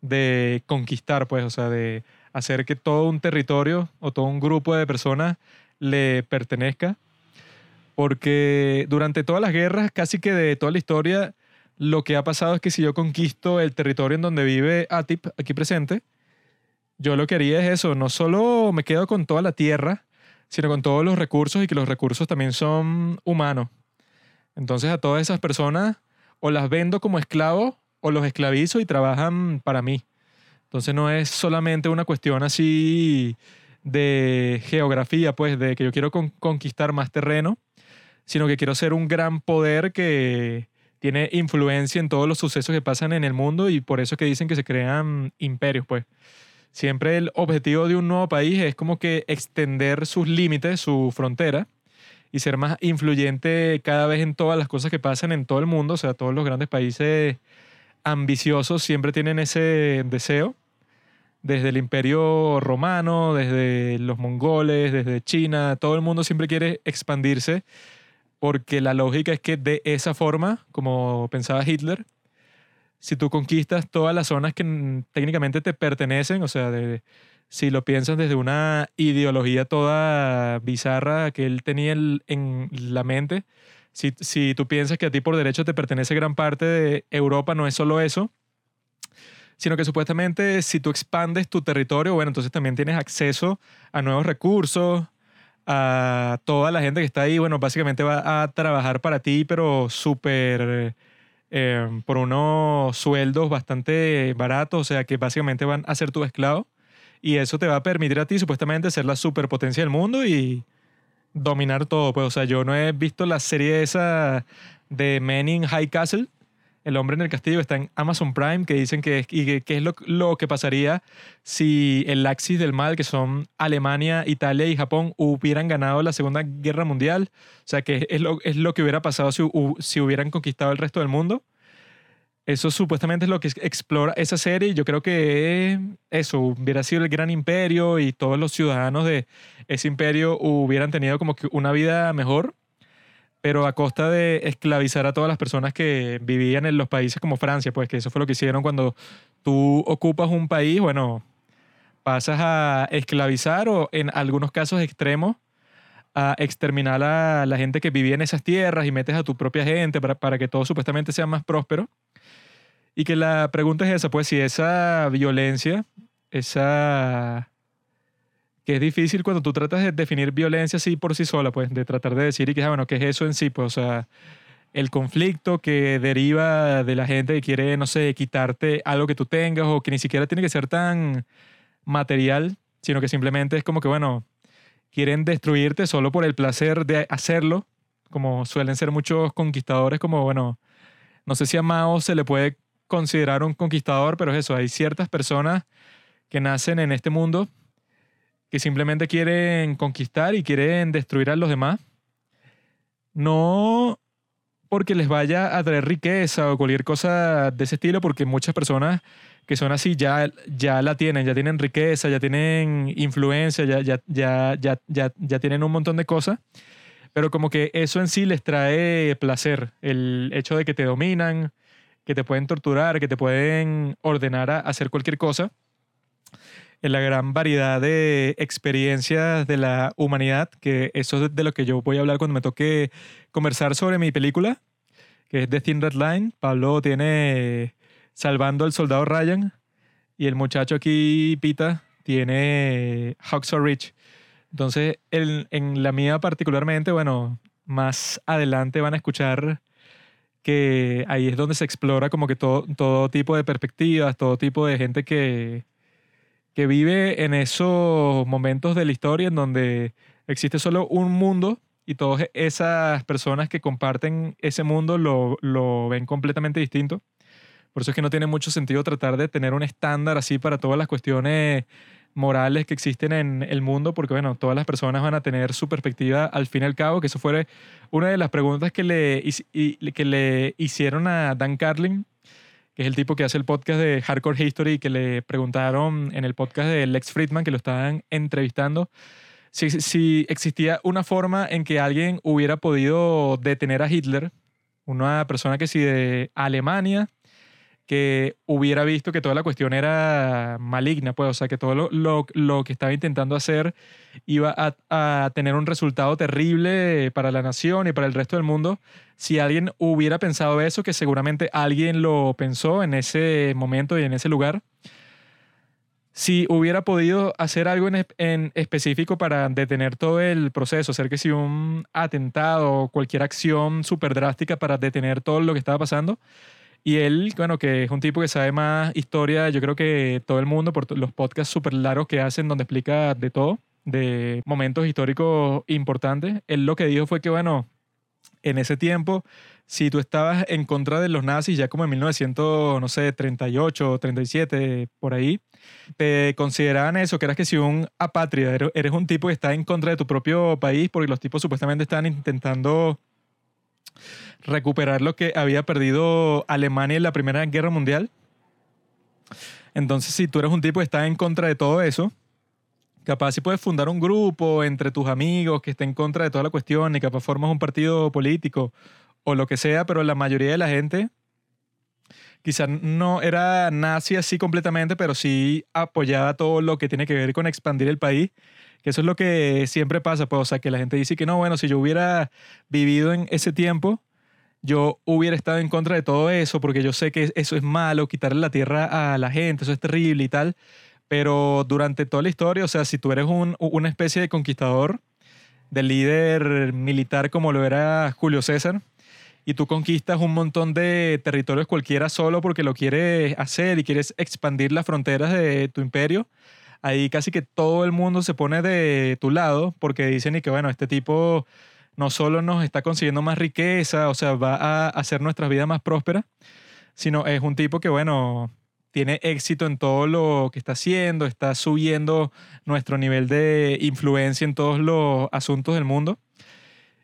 de conquistar, pues, o sea, de hacer que todo un territorio o todo un grupo de personas le pertenezca. Porque durante todas las guerras, casi que de toda la historia, lo que ha pasado es que si yo conquisto el territorio en donde vive Atip, aquí presente, yo lo que haría es eso, no solo me quedo con toda la tierra, sino con todos los recursos y que los recursos también son humanos. Entonces a todas esas personas o las vendo como esclavos o los esclavizo y trabajan para mí. Entonces no es solamente una cuestión así de geografía, pues de que yo quiero con- conquistar más terreno, sino que quiero ser un gran poder que tiene influencia en todos los sucesos que pasan en el mundo y por eso es que dicen que se crean imperios, pues. Siempre el objetivo de un nuevo país es como que extender sus límites, su frontera, y ser más influyente cada vez en todas las cosas que pasan en todo el mundo. O sea, todos los grandes países ambiciosos siempre tienen ese deseo. Desde el imperio romano, desde los mongoles, desde China, todo el mundo siempre quiere expandirse porque la lógica es que de esa forma, como pensaba Hitler, si tú conquistas todas las zonas que técnicamente te pertenecen, o sea, si lo piensas desde una ideología toda bizarra que él tenía en la mente, si, si tú piensas que a ti por derecho te pertenece gran parte de Europa, no es solo eso, sino que supuestamente si tú expandes tu territorio, bueno, entonces también tienes acceso a nuevos recursos, a toda la gente que está ahí, bueno, básicamente va a trabajar para ti, pero súper eh, por unos sueldos bastante baratos, o sea que básicamente van a ser tu esclavo. Y eso te va a permitir a ti supuestamente ser la superpotencia del mundo y dominar todo. Pues, o sea, yo no he visto la serie esa de Men in High Castle, El hombre en el castillo, está en Amazon Prime, que dicen que es, y que, es lo, que pasaría si el axis del mal, que son Alemania, Italia y Japón, hubieran ganado la Segunda Guerra Mundial. O sea, que es lo, que hubiera pasado si, hu- si hubieran conquistado el resto del mundo. Eso supuestamente es lo que explora esa serie. Yo creo que eso hubiera sido el gran imperio y todos los ciudadanos de ese imperio hubieran tenido como una vida mejor, pero a costa de esclavizar a todas las personas que vivían en los países como Francia, pues que eso fue lo que hicieron cuando tú ocupas un país, bueno, pasas a esclavizar o en algunos casos extremos a exterminar a la gente que vivía en esas tierras y metes a tu propia gente para, para que todo supuestamente sea más próspero. Y que la pregunta es esa, pues si esa violencia, esa... que es difícil cuando tú tratas de definir violencia así por sí sola, pues de tratar de decir y que, ah, bueno, ¿qué es eso en sí? Pues, o sea, el conflicto que deriva de la gente que quiere, no sé, quitarte algo que tú tengas o que ni siquiera tiene que ser tan material, sino que simplemente es como que, bueno, quieren destruirte solo por el placer de hacerlo, como suelen ser muchos conquistadores, como, bueno, no sé si a Mao se le puede considerar un conquistador, pero es eso, hay ciertas personas que nacen en este mundo que simplemente quieren conquistar y quieren destruir a los demás. No porque les vaya a traer riqueza o cualquier cosa de ese estilo, porque muchas personas que son así ya, ya la tienen, ya tienen riqueza, ya tienen influencia, ya, ya, ya, ya, ya, tienen un montón de cosas, pero como que eso en sí les trae placer, el hecho de que te dominan, que te pueden torturar, que te pueden ordenar a hacer cualquier cosa. En la gran variedad de experiencias de la humanidad, que eso es de lo que yo voy a hablar cuando me toque conversar sobre mi película, que es The Thin Red Line. Pablo tiene Salvando al Soldado Ryan y el muchacho aquí, Pita, tiene Hacksaw Ridge. Entonces, en, en la mía particularmente, bueno, más adelante van a escuchar que ahí es donde se explora como que todo, todo tipo de perspectivas, todo tipo de gente que, que vive en esos momentos de la historia en donde existe solo un mundo y todas esas personas que comparten ese mundo lo, lo ven completamente distinto. Por eso es que no tiene mucho sentido tratar de tener un estándar así para todas las cuestiones morales que existen en el mundo, porque bueno, todas las personas van a tener su perspectiva al fin y al cabo, que eso fue una de las preguntas que le, que le hicieron a Dan Carlin, que es el tipo que hace el podcast de Hardcore History, que le preguntaron en el podcast de Lex Friedman, que lo estaban entrevistando, si, si existía una forma en que alguien hubiera podido detener a Hitler, una persona que si de Alemania, que hubiera visto que toda la cuestión era maligna, pues, o sea, que todo lo, lo- lo que estaba intentando hacer iba a, a tener un resultado terrible para la nación y para el resto del mundo. Si alguien hubiera pensado eso, que seguramente alguien lo pensó en ese momento y en ese lugar, si hubiera podido hacer algo en, en específico para detener todo el proceso, hacer que si un atentado o cualquier acción súper drástica para detener todo lo que estaba pasando, y él, bueno, que es un tipo que sabe más historia, yo creo que todo el mundo, por los podcasts súper largos que hacen, donde explica de todo, de momentos históricos importantes, él lo que dijo fue que, bueno, en ese tiempo, si tú estabas en contra de los nazis, ya como en 1900, no sé, 38, 37, por ahí, te consideraban eso, que eras que si un apátrida, eres un tipo que está en contra de tu propio país, porque los tipos supuestamente están intentando recuperar lo que había perdido Alemania en la Primera Guerra Mundial. Entonces, si tú eres un tipo que está en contra de todo eso, capaz si puedes fundar un grupo entre tus amigos que esté en contra de toda la cuestión y capaz formas un partido político o lo que sea, pero la mayoría de la gente quizás no era nazi así completamente, pero sí apoyaba todo lo que tiene que ver con expandir el país. Que eso es lo que siempre pasa, pues, o sea, que la gente dice que no, bueno, si yo hubiera vivido en ese tiempo, yo hubiera estado en contra de todo eso, porque yo sé que eso es malo, quitarle la tierra a la gente, eso es terrible y tal. Pero durante toda la historia, o sea, si tú eres un- una especie de conquistador, de líder militar como lo era Julio César, y tú conquistas un montón de territorios cualquiera solo porque lo quieres hacer y quieres expandir las fronteras de tu imperio, ahí casi que todo el mundo se pone de tu lado porque dicen y que bueno, este tipo no solo nos está consiguiendo más riqueza, o sea, va a hacer nuestras vidas más prósperas, sino es un tipo que bueno, tiene éxito en todo lo que está haciendo, está subiendo nuestro nivel de influencia en todos los asuntos del mundo.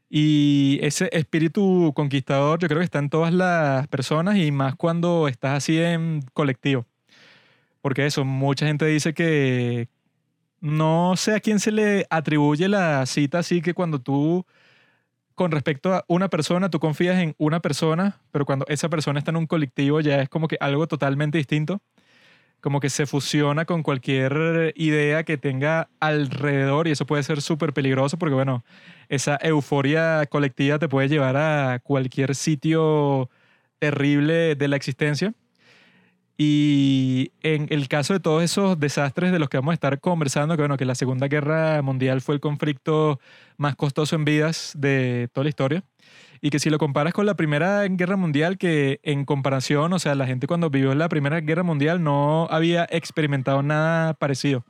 Y ese espíritu conquistador yo creo que está en todas las personas y más cuando estás así en colectivo. Porque eso, mucha gente dice que no sé a quién se le atribuye la cita así que cuando tú, con respecto a una persona, tú confías en una persona, pero cuando esa persona está en un colectivo ya es como que algo totalmente distinto. Como que se fusiona con cualquier idea que tenga alrededor y eso puede ser súper peligroso porque, bueno, esa euforia colectiva te puede llevar a cualquier sitio terrible de la existencia. Y en el caso de todos esos desastres de los que vamos a estar conversando, que bueno, que la Segunda Guerra Mundial fue el conflicto más costoso en vidas de toda la historia, y que si lo comparas con la Primera Guerra Mundial, que en comparación, o sea, la gente cuando vivió la Primera Guerra Mundial no había experimentado nada parecido.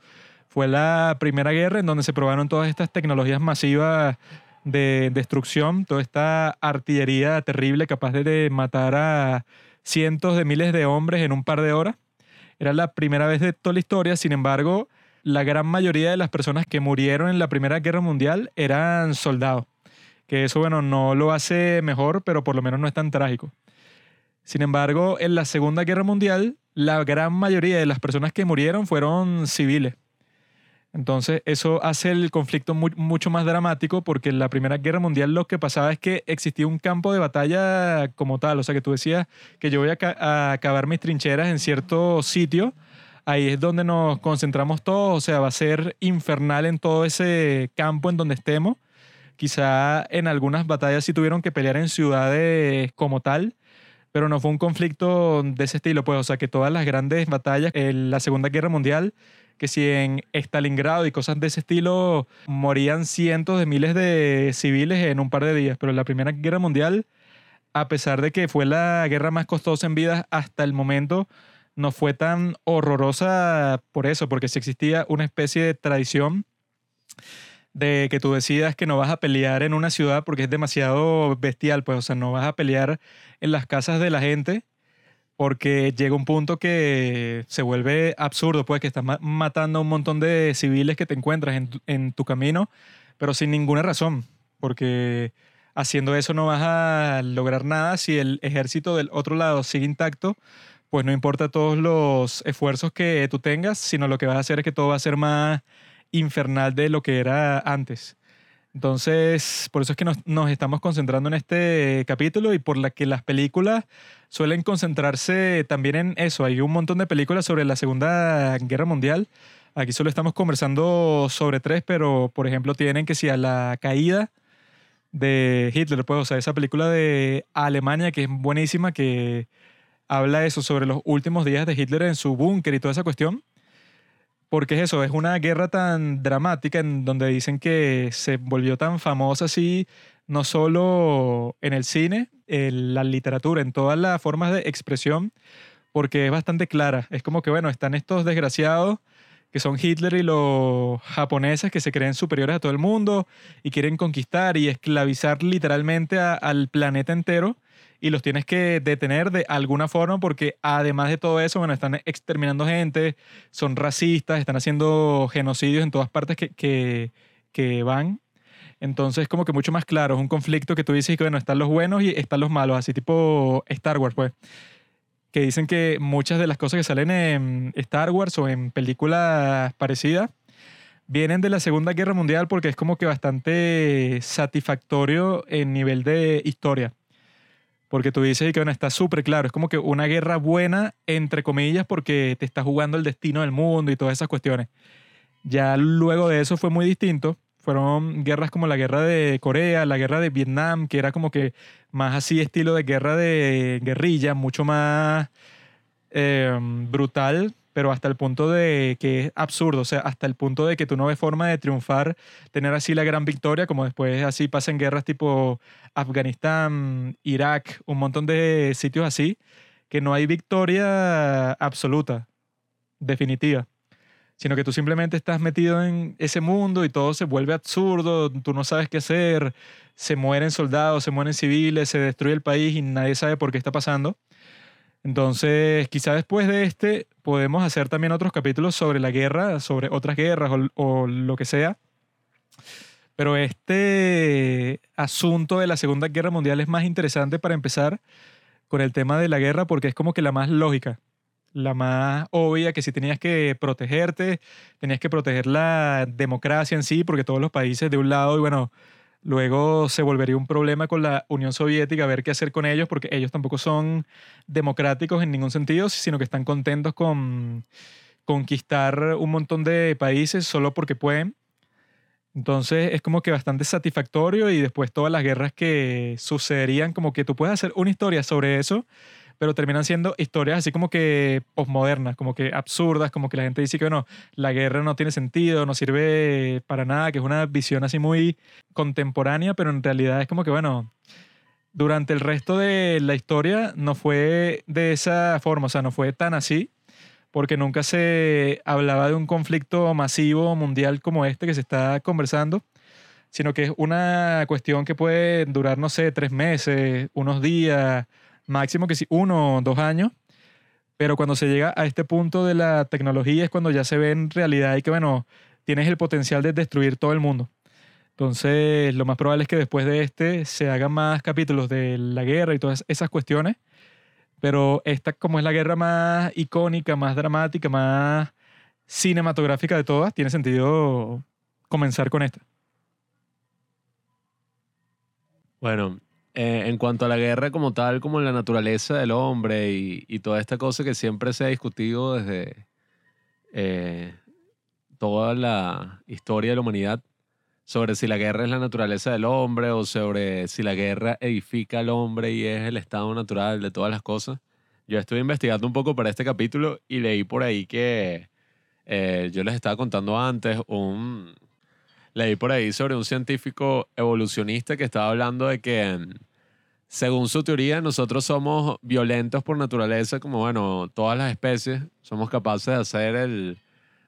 Fue la primera guerra en donde se probaron todas estas tecnologías masivas de destrucción, toda esta artillería terrible capaz de- matar a cientos de miles de hombres en un par de horas. Era la primera vez de toda la historia, sin embargo, la gran mayoría de las personas que murieron en la Primera Guerra Mundial eran soldados. Que eso, bueno, no lo hace mejor, pero por lo menos no es tan trágico. Sin embargo, en la Segunda Guerra Mundial, la gran mayoría de las personas que murieron fueron civiles. Entonces, eso hace el conflicto mu- mucho más dramático porque en la Primera Guerra Mundial lo que pasaba es que existía un campo de batalla como tal. O sea, que tú decías que yo voy a, a cavar mis trincheras en cierto sitio. Ahí es donde nos concentramos todos. O sea, va a ser infernal en todo ese campo en donde estemos. Quizá en algunas batallas sí tuvieron que pelear en ciudades como tal, pero no fue un conflicto de ese estilo. Pues, o sea, que todas las grandes batallas en la Segunda Guerra Mundial que si en Stalingrado y cosas de ese estilo morían cientos de miles de civiles en un par de días, pero en la Primera Guerra Mundial, a pesar de que fue la guerra más costosa en vidas hasta el momento, no fue tan horrorosa por eso, porque si existía una especie de tradición de que tú decidas que no vas a pelear en una ciudad porque es demasiado bestial, pues, o sea, no vas a pelear en las casas de la gente, porque llega un punto que se vuelve absurdo, pues que estás ma- matando a un montón de civiles que te encuentras en tu, en tu camino, pero sin ninguna razón, porque haciendo eso no vas a lograr nada si el ejército del otro lado sigue intacto, pues no importa todos los esfuerzos que tú tengas, sino lo que vas a hacer es que todo va a ser más infernal de lo que era antes. Entonces, por eso es que nos, estamos concentrando en este capítulo y por la que las películas suelen concentrarse también en eso. Hay un montón de películas sobre la Segunda Guerra Mundial. Aquí solo estamos conversando sobre tres, pero por ejemplo tienen que si a la caída de Hitler, pues, o esa película de Alemania que es buenísima, que habla eso sobre los últimos días de Hitler en su búnker y toda esa cuestión. Porque es eso, es una guerra tan dramática en donde dicen que se volvió tan famosa así, no solo en el cine, en la literatura, en todas las formas de expresión, porque es bastante clara. Es como que, bueno, están estos desgraciados que son Hitler y los japoneses que se creen superiores a todo el mundo y quieren conquistar y esclavizar literalmente al planeta entero y los tienes que detener de alguna forma porque además de todo eso, bueno, están exterminando gente, son racistas, están haciendo genocidios en todas partes que, que, van. Entonces, como que mucho más claro, es un conflicto que tú dices que, bueno, están los buenos y están los malos, así tipo Star Wars, pues. Que dicen que muchas de las cosas que salen en Star Wars o en películas parecidas vienen de la Segunda Guerra Mundial porque es como que bastante satisfactorio en nivel de historia. Porque tú dices que bueno, está súper claro, es como que una guerra buena, entre comillas, porque te está jugando el destino del mundo y todas esas cuestiones. Ya luego de eso fue muy distinto. Fueron guerras como la guerra de Corea, la guerra de Vietnam, que era como que más así estilo de guerra de guerrilla, mucho más eh, brutal, pero hasta el punto de que es absurdo, o sea, hasta el punto de que tú no ves forma de triunfar, tener así la gran victoria, como después así pasa en guerras tipo Afganistán, Irak, un montón de sitios así, que no hay victoria absoluta, definitiva, sino que tú simplemente estás metido en ese mundo y todo se vuelve absurdo, tú no sabes qué hacer, se mueren soldados, se mueren civiles, se destruye el país y nadie sabe por qué está pasando. Entonces, quizá después de este podemos hacer también otros capítulos sobre la guerra, sobre otras guerras o, lo que sea. Pero este asunto de la Segunda Guerra Mundial es más interesante para empezar con el tema de la guerra porque es como que la más lógica, la más obvia, que si tenías que protegerte, tenías que proteger la democracia en sí, porque todos los países de un lado, y bueno, luego se volvería un problema con la Unión Soviética, ver qué hacer con ellos, porque ellos tampoco son democráticos en ningún sentido, sino que están contentos con conquistar un montón de países solo porque pueden. Entonces es como que bastante satisfactorio y después todas las guerras que sucederían, como que tú puedes hacer una historia sobre eso, pero terminan siendo historias así como que posmodernas, como que absurdas, como que la gente dice que bueno, la guerra no tiene sentido, no sirve para nada, que es una visión así muy contemporánea, pero en realidad es como que bueno, durante el resto de la historia no fue de esa forma, o sea, no fue tan así, porque nunca se hablaba de un conflicto masivo mundial como este que se está conversando, sino que es una cuestión que puede durar, no sé, tres meses, unos días, máximo que sí, uno o dos años. Pero cuando se llega a este punto de la tecnología es cuando ya se ve en realidad y que, bueno, tienes el potencial de destruir todo el mundo. Entonces, lo más probable es que después de este se hagan más capítulos de la guerra y todas esas cuestiones. Pero esta, como es la guerra más icónica, más dramática, más cinematográfica de todas, tiene sentido comenzar con esta. Bueno, eh, en cuanto a la guerra como tal, como la naturaleza del hombre y, toda esta cosa que siempre se ha discutido desde eh, toda la historia de la humanidad, sobre si la guerra es la naturaleza del hombre o sobre si la guerra edifica al hombre y es el estado natural de todas las cosas. Yo estuve investigando un poco para este capítulo y leí por ahí que eh, yo les estaba contando antes un, leí por ahí sobre un científico evolucionista que estaba hablando de que, mm, según su teoría, nosotros somos violentos por naturaleza, como bueno, todas las especies somos capaces de hacer el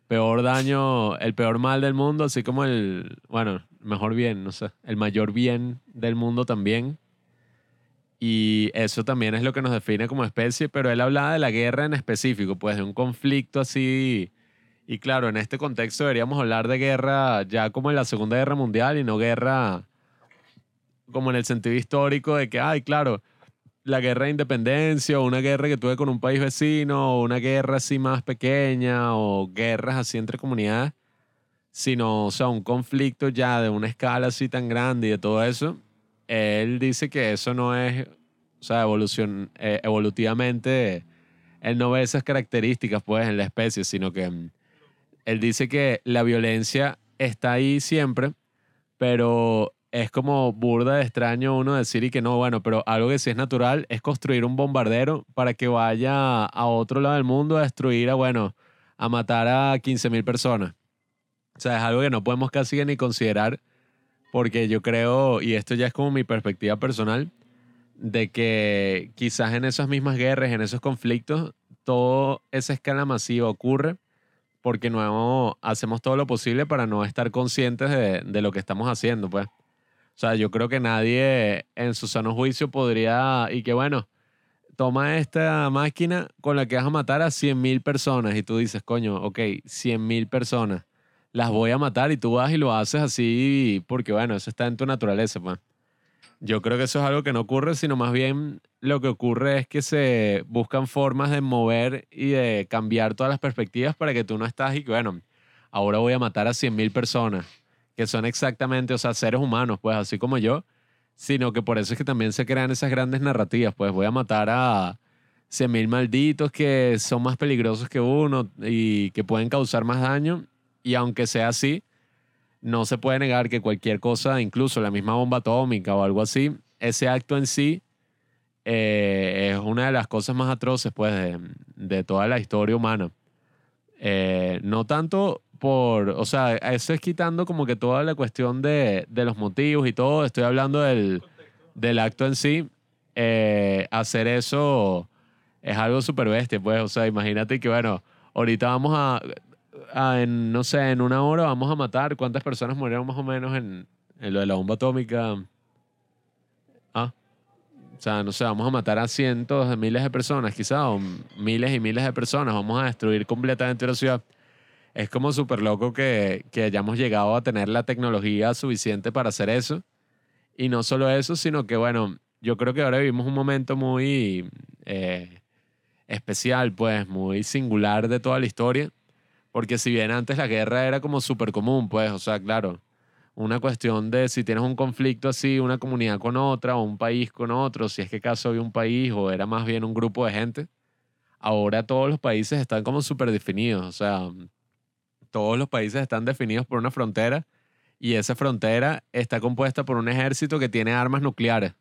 peor daño, el peor mal del mundo, así como el, bueno, mejor bien, no sé, el mayor bien del mundo también. Y eso también es lo que nos define como especie, pero él hablaba de la guerra en específico, pues de un conflicto así. Y claro, en este contexto deberíamos hablar de guerra ya como en la Segunda Guerra Mundial y no guerra como en el sentido histórico de que, ay, claro, la guerra de independencia o una guerra que tuve con un país vecino o una guerra así más pequeña o guerras así entre comunidades, sino, o sea, un conflicto ya de una escala así tan grande y de todo eso, él dice que eso no es, o sea, evolución, eh, evolutivamente, él no ve esas características pues en la especie, sino que mm, él dice que la violencia está ahí siempre, pero es como burda de extraño uno decir y que no, bueno, pero algo que sí es natural es construir un bombardero para que vaya a otro lado del mundo a destruir a, bueno, a matar a 15.000 personas. O sea, es algo que no podemos casi ni considerar porque yo creo, y esto ya es como mi perspectiva personal, de que quizás en esas mismas guerras, en esos conflictos, toda esa escala masiva ocurre porque no hacemos todo lo posible para no estar conscientes de, lo que estamos haciendo, pues. O sea, yo creo que nadie en su sano juicio podría, y que bueno, toma esta máquina con la que vas a matar a 100.000 personas y tú dices, coño, ok, 100.000 personas, las voy a matar y tú vas y lo haces así porque bueno, eso está en tu naturaleza, pues. Yo creo que eso es algo que no ocurre, sino más bien lo que ocurre es que se buscan formas de mover y de cambiar todas las perspectivas para que tú no estás y que bueno, ahora voy a matar a 100.000 personas que son exactamente, o sea, seres humanos, pues así como yo, sino que por eso es que también se crean esas grandes narrativas, pues voy a matar a 100.000 malditos que son más peligrosos que uno y que pueden causar más daño, y aunque sea así, no se puede negar que cualquier cosa, incluso la misma bomba atómica o algo así, ese acto en sí eh, es una de las cosas más atroces, pues, de, toda la historia humana. Eh, no tanto por, o sea, eso es quitando como que toda la cuestión de, de los motivos y todo, estoy hablando del, del acto en sí, eh, hacer eso es algo súper bestia, pues, o sea, imagínate que, bueno, ahorita vamos a, a en, no sé, en una hora vamos a matar, ¿cuántas personas murieron más o menos en, en lo de la bomba atómica? Ah, o sea, no sé, vamos a matar a cientos de miles de personas, quizás, o miles y miles de personas, vamos a destruir completamente la ciudad es como súper loco que, que, hayamos llegado a tener la tecnología suficiente para hacer eso. Y no solo eso, sino que, bueno, yo creo que ahora vivimos un momento muy eh, especial, pues, muy singular de toda la historia. Porque si bien antes la guerra era como súper común, pues, o sea, claro, una cuestión de si tienes un conflicto así, una comunidad con otra o un país con otro, si es que caso había un país o era más bien un grupo de gente, ahora todos los países están como súper definidos, o sea, todos los países están definidos por una frontera y esa frontera está compuesta por un ejército que tiene armas nucleares.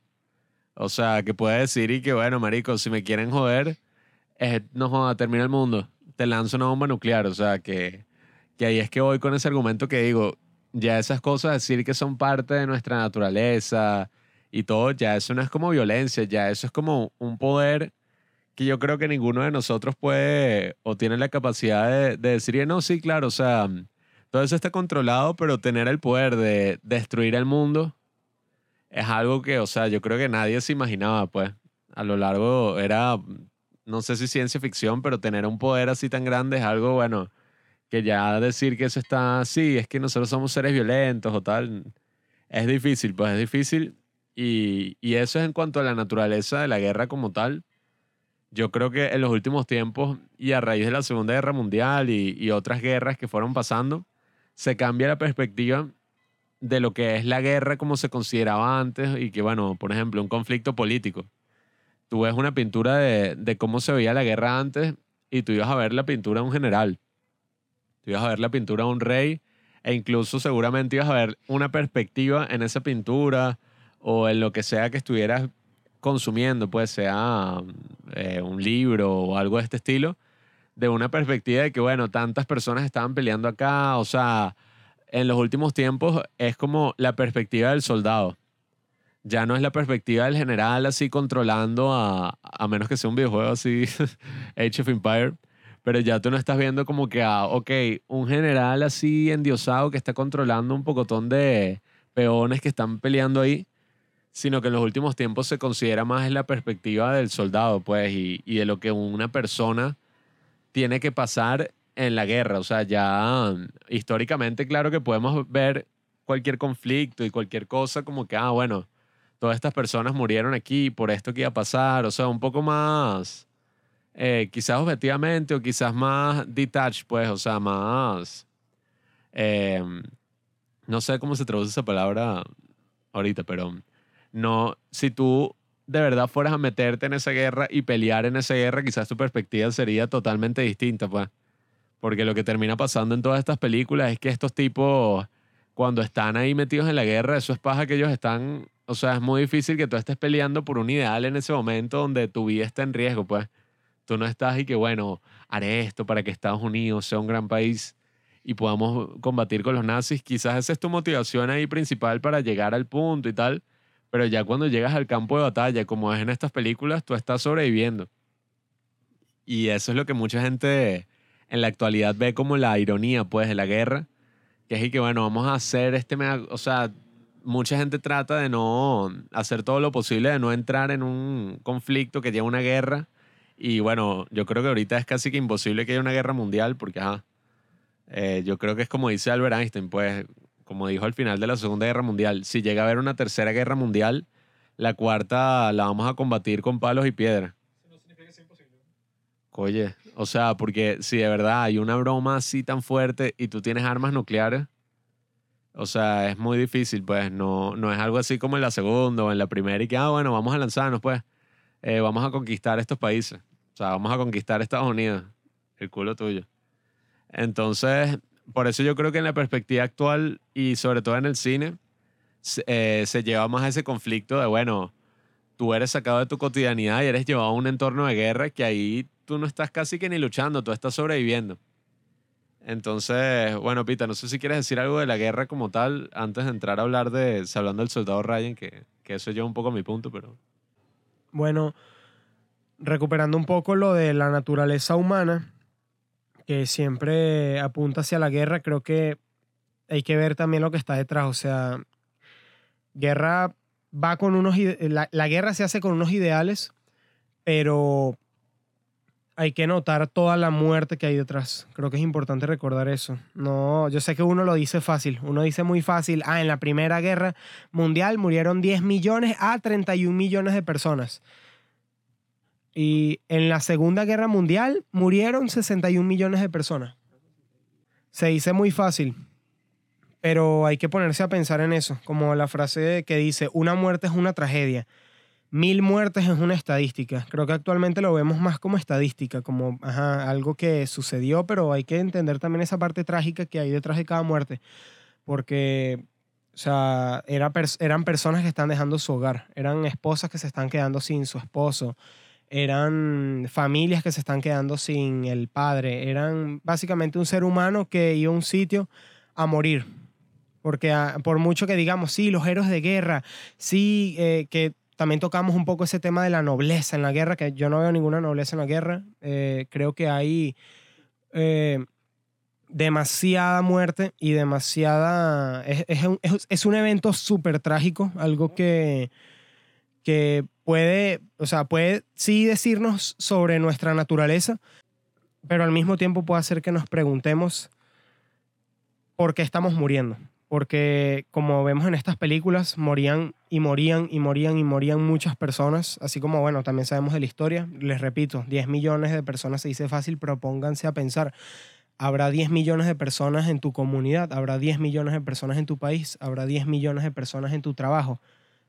O sea, que puede decir y que, bueno, marico, si me quieren joder, no joda, termina el mundo. Te lanzo una bomba nuclear. O sea, que, que ahí es que voy con ese argumento que digo, ya esas cosas, decir que son parte de nuestra naturaleza y todo, ya eso no es como violencia, ya eso es como un poder que yo creo que ninguno de nosotros puede o tiene la capacidad de, decir, no, sí, claro, o sea, todo eso está controlado, pero tener el poder de destruir el mundo es algo que, o sea, yo creo que nadie se imaginaba, pues. A lo largo era, no sé si ciencia ficción, pero tener un poder así tan grande es algo, bueno, que ya decir que eso está así, es que nosotros somos seres violentos o tal, es difícil, pues es difícil. Y, y eso es en cuanto a la naturaleza de la guerra como tal yo creo que en los últimos tiempos y a raíz de la Segunda Guerra Mundial y, otras guerras que fueron pasando, se cambia la perspectiva de lo que es la guerra como se consideraba antes y que, bueno, por ejemplo, un conflicto político. Tú ves una pintura de, de cómo se veía la guerra antes y tú ibas a ver la pintura de un general, tú ibas a ver la pintura de un rey e incluso seguramente ibas a ver una perspectiva en esa pintura o en lo que sea que estuvieras consumiendo, pues sea eh, un libro o algo de este estilo, de una perspectiva de que, bueno, tantas personas estaban peleando acá, o sea, en los últimos tiempos es como la perspectiva del soldado. Ya no es la perspectiva del general así controlando a, a menos que sea un videojuego así, Age of Empire, pero ya tú no estás viendo como que, ah, ok, un general así endiosado que está controlando un pocotón de peones que están peleando ahí, sino que en los últimos tiempos se considera más la perspectiva del soldado, pues, y, y de lo que una persona tiene que pasar en la guerra. O sea, ya mm, históricamente, claro que podemos ver cualquier conflicto y cualquier cosa como que, ah, bueno, todas estas personas murieron aquí por esto que iba a pasar. O sea, un poco más, eh, quizás objetivamente o quizás más detached, pues, o sea, más... em, no sé cómo se traduce esa palabra ahorita, pero no, si tú de verdad fueras a meterte en esa guerra y pelear en esa guerra, quizás tu perspectiva sería totalmente distinta, pues. Porque lo que termina pasando en todas estas películas es que estos tipos, cuando están ahí metidos en la guerra, eso es paja que ellos están, o sea, es muy difícil que tú estés peleando por un ideal en ese momento donde tu vida está en riesgo, pues. Tú no estás y que, bueno, haré esto para que Estados Unidos sea un gran país y podamos combatir con los nazis. Quizás esa es tu motivación ahí principal para llegar al punto y tal pero ya cuando llegas al campo de batalla, como es en estas películas, tú estás sobreviviendo. Y eso es lo que mucha gente en la actualidad ve como la ironía, pues, de la guerra. Que es y que, bueno, vamos a hacer este... O sea, mucha gente trata de no hacer todo lo posible, de no entrar en un conflicto que lleva una guerra. Y bueno, yo creo que ahorita es casi que imposible que haya una guerra mundial, porque, ajá, eh, yo creo que es como dice Albert Einstein, pues, como dijo al final de la Segunda Guerra Mundial, si llega a haber una tercera guerra mundial, la cuarta la vamos a combatir con palos y piedras. Oye, o sea, porque si de verdad hay una broma así tan fuerte y tú tienes armas nucleares, o sea, es muy difícil, pues no, no es algo así como en la segunda o en la primera y que, ah, bueno, vamos a lanzarnos, pues, Eh, vamos a conquistar estos países, o sea, vamos a conquistar Estados Unidos, el culo tuyo. Entonces, por eso yo creo que en la perspectiva actual y sobre todo en el cine, eh, se lleva más ese conflicto de, bueno, tú eres sacado de tu cotidianidad y eres llevado a un entorno de guerra que ahí tú no estás casi que ni luchando, tú estás sobreviviendo. Entonces, bueno, Pita, no sé si quieres decir algo de la guerra como tal antes de entrar a hablar de, hablando del soldado Ryan, que, que eso lleva un poco a mi punto, pero... Bueno, recuperando un poco lo de la naturaleza humana, que siempre apunta hacia la guerra, creo que hay que ver también lo que está detrás. O sea, guerra va con unos... La, la guerra se hace con unos ideales, pero hay que notar toda la muerte que hay detrás. Creo que es importante recordar eso. No, yo sé que uno lo dice fácil. Uno dice muy fácil, ah, en la Primera Guerra Mundial murieron 10 millones a 31 millones de personas. Y en la Segunda Guerra Mundial murieron 61 millones de personas. Se dice muy fácil, pero hay que ponerse a pensar en eso, como la frase que dice, una muerte es una tragedia, mil muertes es una estadística. Creo que actualmente lo vemos más como estadística, como ajá, algo que sucedió, pero hay que entender también esa parte trágica que hay detrás de cada muerte, porque... O sea, era eran personas que están dejando su hogar, eran esposas que se están quedando sin su esposo, eran familias que se están quedando sin el padre, eran básicamente un ser humano que iba a un sitio a morir. Porque ah, por mucho que digamos, sí, los héroes de guerra, sí, eh, que también tocamos un poco ese tema de la nobleza en la guerra, que yo no veo ninguna nobleza en la guerra. Eh, creo que hay eh, demasiada muerte y demasiada... Es, es un, es- un evento súper trágico, algo que, que puede, o sea, puede sí decirnos sobre nuestra naturaleza, pero al mismo tiempo puede hacer que nos preguntemos por qué estamos muriendo. Porque como vemos en estas películas, morían y morían y morían y morían muchas personas, así como, bueno, también sabemos de la historia. Les repito, 10 millones de personas se dice fácil, pero pónganse a pensar. Habrá 10 millones de personas en tu comunidad, habrá 10 millones de personas en tu país, habrá 10 millones de personas en tu trabajo.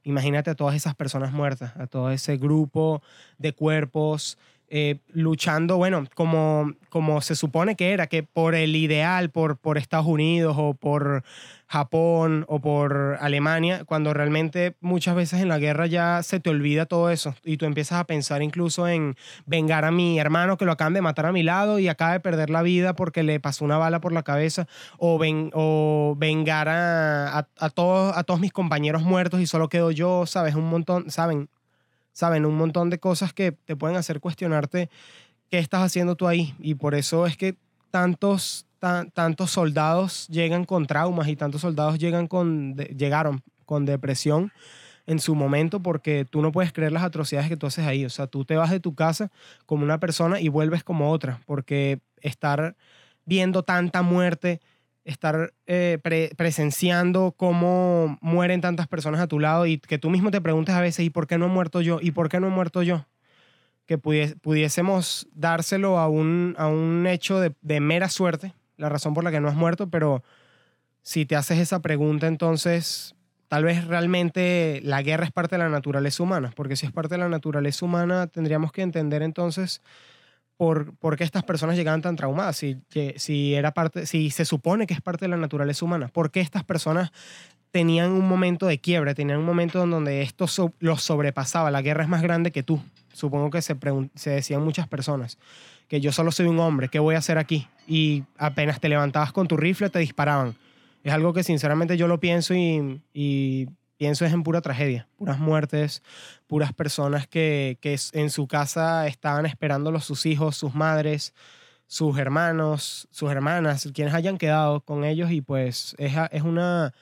Imagínate a todas esas personas muertas, a todo ese grupo de cuerpos eh, luchando, bueno, como, como se supone que era, que por el ideal, por, por Estados Unidos o por Japón o por Alemania, cuando realmente muchas veces en la guerra ya se te olvida todo eso y tú empiezas a pensar incluso en vengar a mi hermano que lo acaban de matar a mi lado y acaba de perder la vida porque le pasó una bala por la cabeza o, ven, o vengar a, a, a todos, a todos mis compañeros muertos y solo quedo yo, ¿sabes? Un montón, ¿saben? ¿Saben? Un montón de cosas que te pueden hacer cuestionarte qué estás haciendo tú ahí. Y por eso es que tantos, tan- tantos soldados llegan con traumas y tantos soldados llegan con, llegaron con depresión en su momento porque tú no puedes creer las atrocidades que tú haces ahí. O sea, tú te vas de tu casa como una persona y vuelves como otra, porque estar viendo tanta muerte, estar eh, pre- presenciando cómo mueren tantas personas a tu lado y que tú mismo te preguntes a veces, ¿y por qué no he muerto yo? ¿Y por qué no he muerto yo? Que pudie- pudiésemos dárselo a un, a un hecho de, de mera suerte, la razón por la que no has muerto, pero si te haces esa pregunta, entonces tal vez realmente la guerra es parte de la naturaleza humana, porque si es parte de la naturaleza humana, tendríamos que entender entonces por, por qué estas personas llegaban tan traumadas, si, si, era parte, si se supone que es parte de la naturaleza humana, por qué estas personas tenían un momento de quiebre, tenían un momento en donde esto los sobrepasaba, la guerra es más grande que tú, supongo que se, se decían muchas personas, que yo solo soy un hombre, ¿qué voy a hacer aquí? Y apenas te levantabas con tu rifle te disparaban. Es algo que sinceramente yo lo pienso y pienso es en pura tragedia, puras muertes, puras personas que, que en su casa estaban esperándolos sus hijos, sus madres, sus hermanos, sus hermanas, quienes hayan quedado con ellos y pues es, es una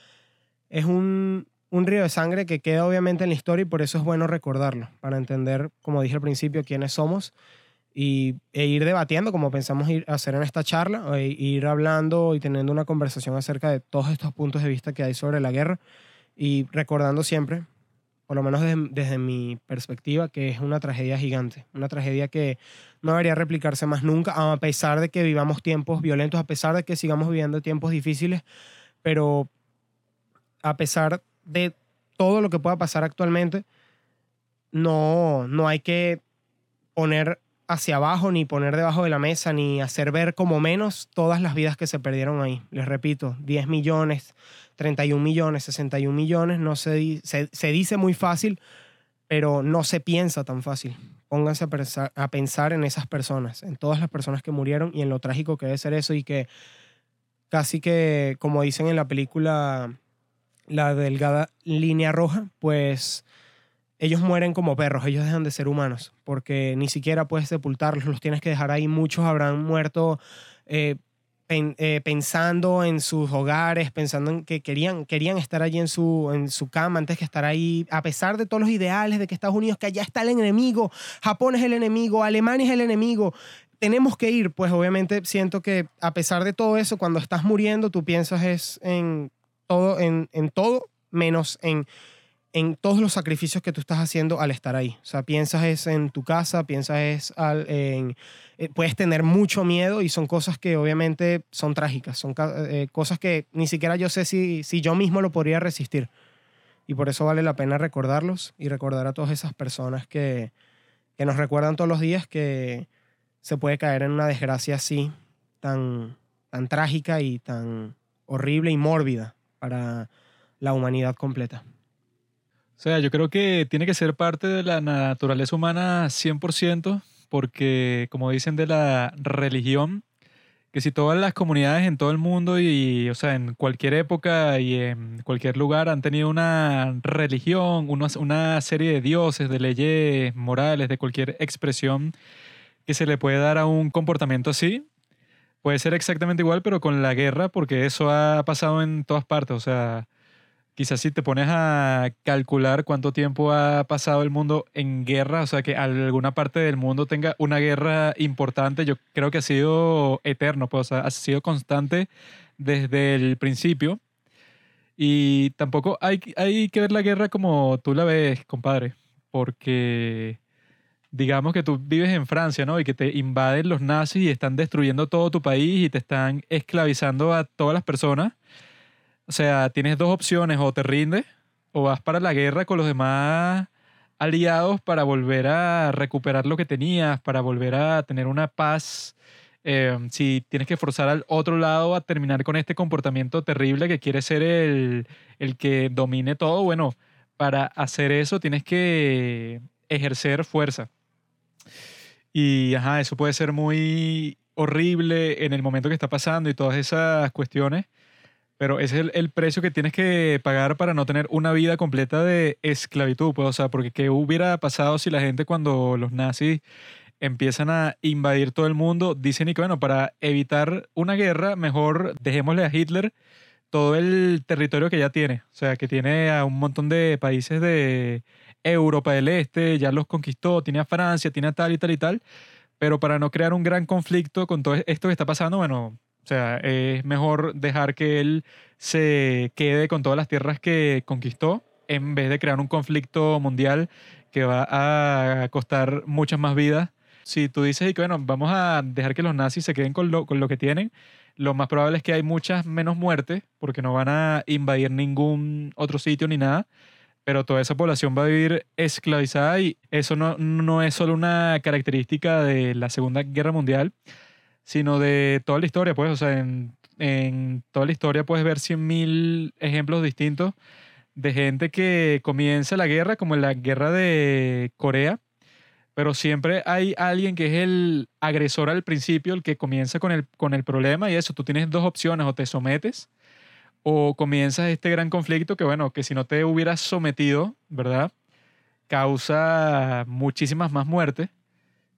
es un, un río de sangre que queda obviamente en la historia y por eso es bueno recordarlo, para entender, como dije al principio, quiénes somos y, e ir debatiendo, como pensamos ir a hacer en esta charla, e ir hablando y teniendo una conversación acerca de todos estos puntos de vista que hay sobre la guerra y recordando siempre, por lo menos desde, mi perspectiva, que es una tragedia gigante, una tragedia que no debería replicarse más nunca, a pesar de que vivamos tiempos violentos, a pesar de que sigamos viviendo tiempos difíciles, pero a pesar de todo lo que pueda pasar actualmente, no, no hay que poner hacia abajo, ni poner debajo de la mesa, ni hacer ver como menos todas las vidas que se perdieron ahí. Les repito, 10 millones, 31 millones, 61 millones, no se, se, se dice muy fácil, pero no se piensa tan fácil. Pónganse a pensar, a en esas personas, en todas las personas que murieron y en lo trágico que debe ser eso y que casi que, como dicen en la película, la delgada línea roja, pues ellos mueren como perros, ellos dejan de ser humanos, porque ni siquiera puedes sepultarlos, los tienes que dejar ahí. Muchos habrán muerto eh, eh, pensando en sus hogares, pensando en que querían, querían estar allí en su, en su cama antes que estar ahí, a pesar de todos los ideales de que Estados Unidos, que allá está el enemigo, Japón es el enemigo, Alemania es el enemigo. Tenemos que ir, pues obviamente siento que a pesar de todo eso, cuando estás muriendo, tú piensas es en todo, en, en todo menos en, en todos los sacrificios que tú estás haciendo al estar ahí. O sea, piensas es en tu casa, piensas es al, en... eh, puedes tener mucho miedo y son cosas que obviamente son trágicas, son eh, cosas que ni siquiera yo sé si, si yo mismo lo podría resistir. Y por eso vale la pena recordarlos y recordar a todas esas personas que, que nos recuerdan todos los días que se puede caer en una desgracia así, tan, tan trágica y tan horrible y mórbida para la humanidad completa. Sea, yo creo que tiene que ser parte de la naturaleza humana 100%, porque como dicen de la religión, que si todas las comunidades en todo el mundo y, o sea, en cualquier época y en cualquier lugar han tenido una religión, una, una serie de dioses, de leyes morales, de cualquier expresión que se le puede dar a un comportamiento así, puede ser exactamente igual, pero con la guerra, porque eso ha pasado en todas partes, o sea, quizás si te pones a calcular cuánto tiempo ha pasado el mundo en guerra, o sea, que alguna parte del mundo tenga una guerra importante, yo creo que ha sido eterno, pues, o sea, ha sido constante desde el principio. Y tampoco hay, hay que ver la guerra como tú la ves, compadre, porque digamos que tú vives en Francia, ¿no? Y que te invaden los nazis y están destruyendo todo tu país y te están esclavizando a todas las personas. O sea, tienes dos opciones, o te rindes o vas para la guerra con los demás aliados para volver a recuperar lo que tenías, para volver a tener una paz. Eh, si tienes que forzar al otro lado a terminar con este comportamiento terrible que quiere ser el, el que domine todo, bueno, para hacer eso tienes que ejercer fuerza. Y ajá, eso puede ser muy horrible en el momento que está pasando y todas esas cuestiones. Pero ese es el, el precio que tienes que pagar para no tener una vida completa de esclavitud. Pues, o sea, porque ¿qué hubiera pasado si la gente cuando los nazis empiezan a invadir todo el mundo, dicen y que bueno, para evitar una guerra, mejor dejémosle a Hitler todo el territorio que ya tiene. O sea, que tiene a un montón de países de Europa del Este, ya los conquistó, tiene a Francia, tiene a tal y tal y tal. Pero para no crear un gran conflicto con todo esto que está pasando, bueno, o sea, es mejor dejar que él se quede con todas las tierras que conquistó en vez de crear un conflicto mundial que va a costar muchas más vidas. Si tú dices que bueno, vamos a dejar que los nazis se queden con lo, con lo que tienen, lo más probable es que hay muchas menos muertes porque no van a invadir ningún otro sitio ni nada, pero toda esa población va a vivir esclavizada y eso no, no es solo una característica de la Segunda Guerra Mundial, sino de toda la historia, pues, o sea, en, en toda la historia puedes ver 100.000 ejemplos distintos de gente que comienza la guerra, como en la guerra de Corea, pero siempre hay alguien que es el agresor al principio, el que comienza con el, con el problema y eso, tú tienes dos opciones, o te sometes o comienzas este gran conflicto que, bueno, que si no te hubieras sometido, ¿verdad? Causa muchísimas más muertes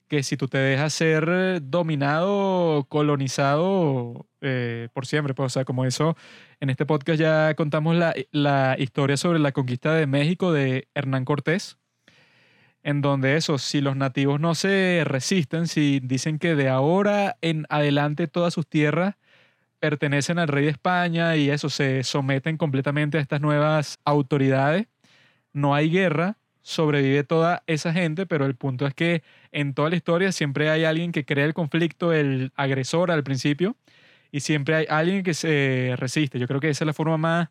que si tú te dejas ser dominado, colonizado eh, por siempre. Pues, o sea, como eso, en este podcast ya contamos la, la historia sobre la conquista de México de Hernán Cortés, en donde eso, si los nativos no se resisten, si dicen que de ahora en adelante todas sus tierras pertenecen al rey de España y eso, se someten completamente a estas nuevas autoridades, no hay guerra, sobrevive toda esa gente, pero el punto es que en toda la historia siempre hay alguien que crea el conflicto, el agresor al principio, y siempre hay alguien que se resiste. Yo creo que esa es la forma más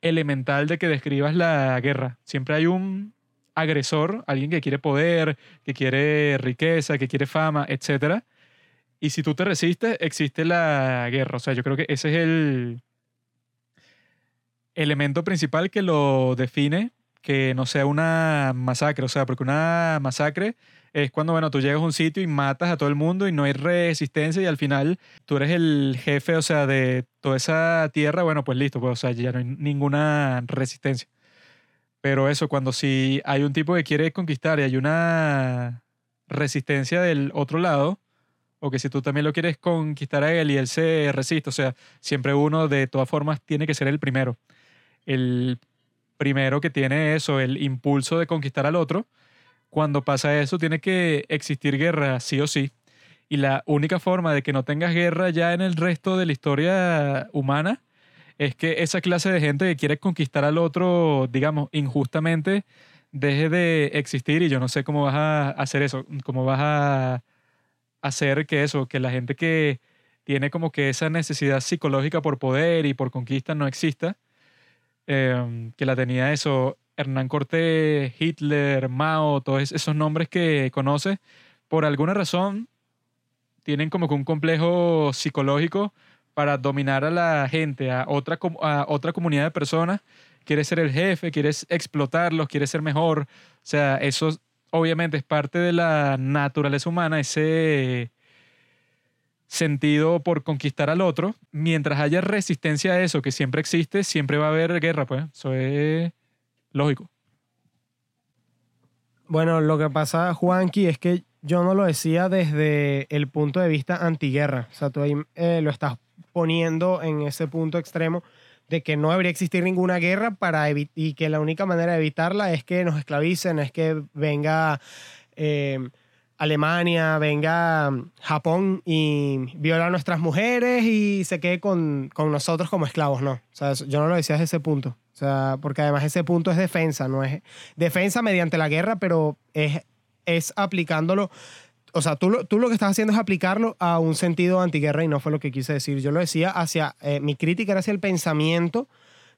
elemental de que describas la guerra. Siempre hay un agresor, alguien que quiere poder, que quiere riqueza, que quiere fama, etc. Y si tú te resistes, existe la guerra. O sea, yo creo que ese es el elemento principal que lo define que no sea una masacre, o sea, porque una masacre es cuando, bueno, tú llegas a un sitio y matas a todo el mundo y no hay resistencia y al final tú eres el jefe, o sea, de toda esa tierra, bueno, pues listo, pues, o sea, ya no hay ninguna resistencia. Pero eso, cuando si hay un tipo que quiere conquistar y hay una resistencia del otro lado, o que si tú también lo quieres conquistar a él y él se resiste, o sea, siempre uno de todas formas tiene que ser el primero. El primero que tiene eso, el impulso de conquistar al otro, cuando pasa eso tiene que existir guerra, sí o sí. Y la única forma de que no tengas guerra ya en el resto de la historia humana es que esa clase de gente que quiere conquistar al otro, digamos, injustamente, deje de existir y yo no sé cómo vas a hacer eso, cómo vas a hacer que eso, que la gente que tiene como que esa necesidad psicológica por poder y por conquista no exista Em, que la tenía eso, Hernán Cortés, Hitler, Mao, todos esos nombres que conoce, por alguna razón tienen como que un complejo psicológico para dominar a la gente, a otra, a otra comunidad de personas. Quiere ser el jefe, quiere explotarlos, quiere ser mejor. O sea, eso obviamente es parte de la naturaleza humana, ese sentido por conquistar al otro, mientras haya resistencia a eso, que siempre existe, siempre va a haber guerra, pues. Eso es lógico. Bueno, lo que pasa, Juanqui, es que yo no lo decía desde el punto de vista antiguerra. O sea, tú ahí eh, lo estás poniendo en ese punto extremo de que no debería existir ninguna guerra para y que la única manera de evitarla es que nos esclavicen, es que venga eh, Alemania, venga Japón y viola a nuestras mujeres y se quede con, con, nosotros como esclavos, no. O sea, yo no lo decía desde ese punto. O sea, porque además ese punto es defensa, no es defensa mediante la guerra, pero es, es aplicándolo. O sea, tú, tú lo que estás haciendo es aplicarlo a un sentido antiguerra y no fue lo que quise decir. Yo lo decía hacia, eh, mi crítica era hacia el pensamiento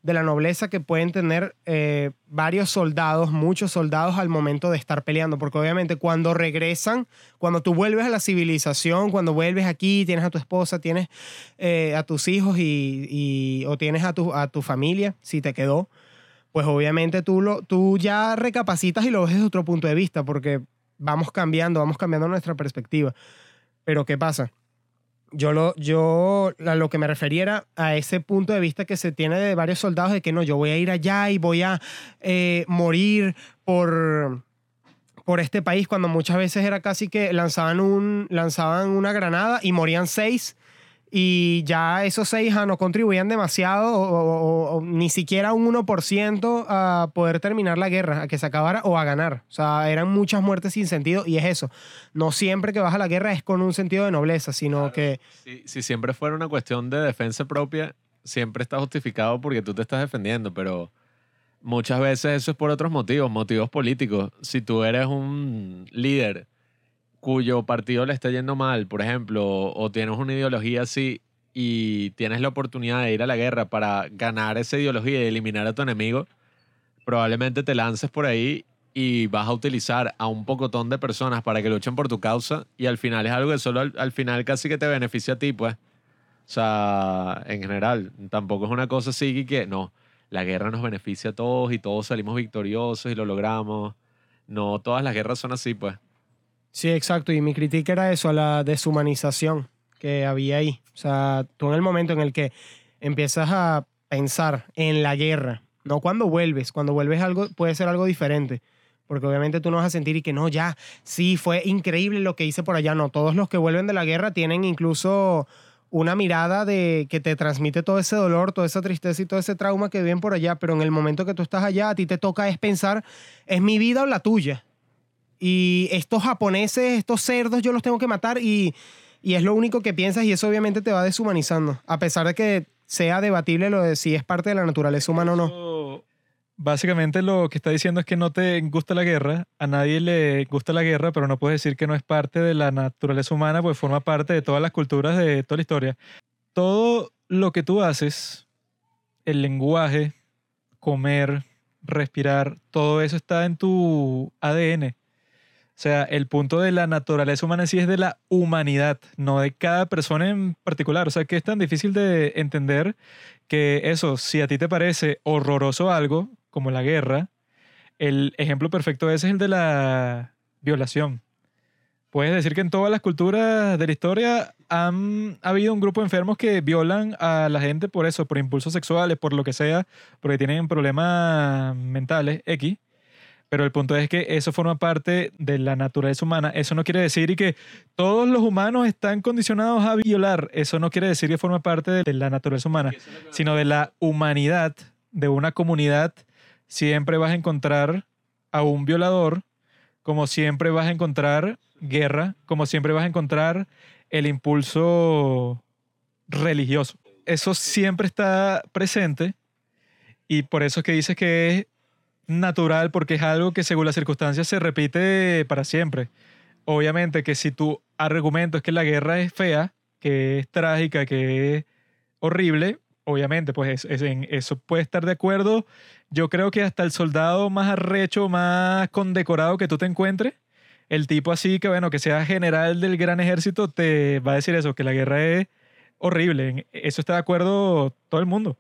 de la nobleza que pueden tener eh, varios soldados, muchos soldados al momento de estar peleando, porque obviamente cuando regresan, cuando tú vuelves a la civilización, cuando vuelves aquí, tienes a tu esposa, tienes eh, a tus hijos y, o tienes a tu, a tu familia, si te quedó, pues obviamente tú, lo, tú ya recapacitas y lo ves desde otro punto de vista, porque vamos cambiando, vamos cambiando nuestra perspectiva. Pero ¿qué pasa? Yo lo, yo lo que me refería era a ese punto de vista que se tiene de varios soldados de que no, yo voy a ir allá y voy a eh, morir por, por este país, cuando muchas veces era casi que lanzaban, un, lanzaban una granada y morían seis y ya esos seis ah, no contribuían demasiado o, o- o- o ni siquiera un 1% a poder terminar la guerra, a que se acabara o a ganar. O sea, eran muchas muertes sin sentido y es eso. No siempre que vas a la guerra es con un sentido de nobleza, sino que Si, si siempre fuera una cuestión de defensa propia, siempre está justificado porque tú te estás defendiendo, pero muchas veces eso es por otros motivos, motivos políticos. Si tú eres un líder cuyo partido le está yendo mal, por ejemplo, o tienes una ideología así y tienes la oportunidad de ir a la guerra para ganar esa ideología y eliminar a tu enemigo, probablemente te lances por ahí y vas a utilizar a un pocotón de personas para que luchen por tu causa y al final es algo que solo al, al final casi que te beneficia a ti, pues. O sea, en general, tampoco es una cosa así que no, la guerra nos beneficia a todos y todos salimos victoriosos y lo logramos. No, todas las guerras son así, pues. Sí, exacto. Y mi crítica era eso, a la deshumanización que había ahí. O sea, tú en el momento en el que empiezas a pensar en la guerra, no cuando vuelves, cuando vuelves algo puede ser algo diferente. Porque obviamente tú no vas a sentir y que no, ya, sí, fue increíble lo que hice por allá. No, todos los que vuelven de la guerra tienen incluso una mirada de que te transmite todo ese dolor, toda esa tristeza y todo ese trauma que viven por allá, pero en el momento que tú estás allá, a ti te toca es pensar, ¿es mi vida o la tuya? Y estos japoneses, estos cerdos, yo los tengo que matar y, y es lo único que piensas y eso obviamente te va deshumanizando. A pesar de que sea debatible lo de si es parte de la naturaleza humana o no. Básicamente lo que está diciendo es que no te gusta la guerra, a nadie le gusta la guerra, pero no puedes decir que no es parte de la naturaleza humana, pues forma parte de todas las culturas de toda la historia. Todo lo que tú haces, el lenguaje, comer, respirar, todo eso está en tu ADN. O sea, el punto de la naturaleza humana en sí es de la humanidad, no de cada persona en particular. O sea, que es tan difícil de entender que eso, si a ti te parece horroroso algo, como la guerra, el ejemplo perfecto es el de la violación. Puedes decir que en todas las culturas de la historia han ha habido un grupo de enfermos que violan a la gente por eso, por impulsos sexuales, por lo que sea, porque tienen problemas mentales, X. Pero el punto es que eso forma parte de la naturaleza humana. Eso no quiere decir y que todos los humanos están condicionados a violar. Eso no quiere decir que forma parte de la naturaleza humana, sino de la humanidad de una comunidad. Siempre vas a encontrar a un violador, como siempre vas a encontrar guerra, como siempre vas a encontrar el impulso religioso. Eso siempre está presente y por eso es que dices que es natural porque es algo que según las circunstancias se repite para siempre. Obviamente que si tu argumento es que la guerra es fea, que es trágica, que es horrible, obviamente pues es- en eso puede estar de acuerdo. Yo creo que hasta el soldado más arrecho, más condecorado que tú te encuentres, el tipo así que bueno, que sea general del gran ejército, te va a decir eso, que la guerra es horrible. Eso está de acuerdo todo el mundo.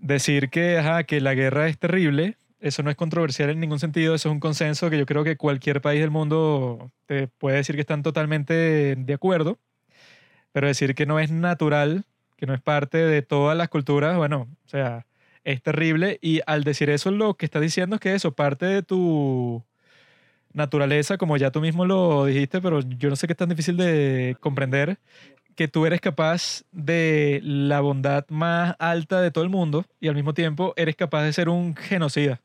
Decir que, ajá, que la guerra es terrible, eso no es controversial en ningún sentido, eso es un consenso que yo creo que cualquier país del mundo te puede decir que están totalmente de acuerdo, pero decir que no es natural, que no es parte de todas las culturas, bueno, o sea, es terrible y al decir eso lo que estás diciendo es que eso, parte de tu naturaleza, como ya tú mismo lo dijiste, pero yo no sé qué es tan difícil de comprender, que tú eres capaz de la bondad más alta de todo el mundo y al mismo tiempo eres capaz de ser un genocida.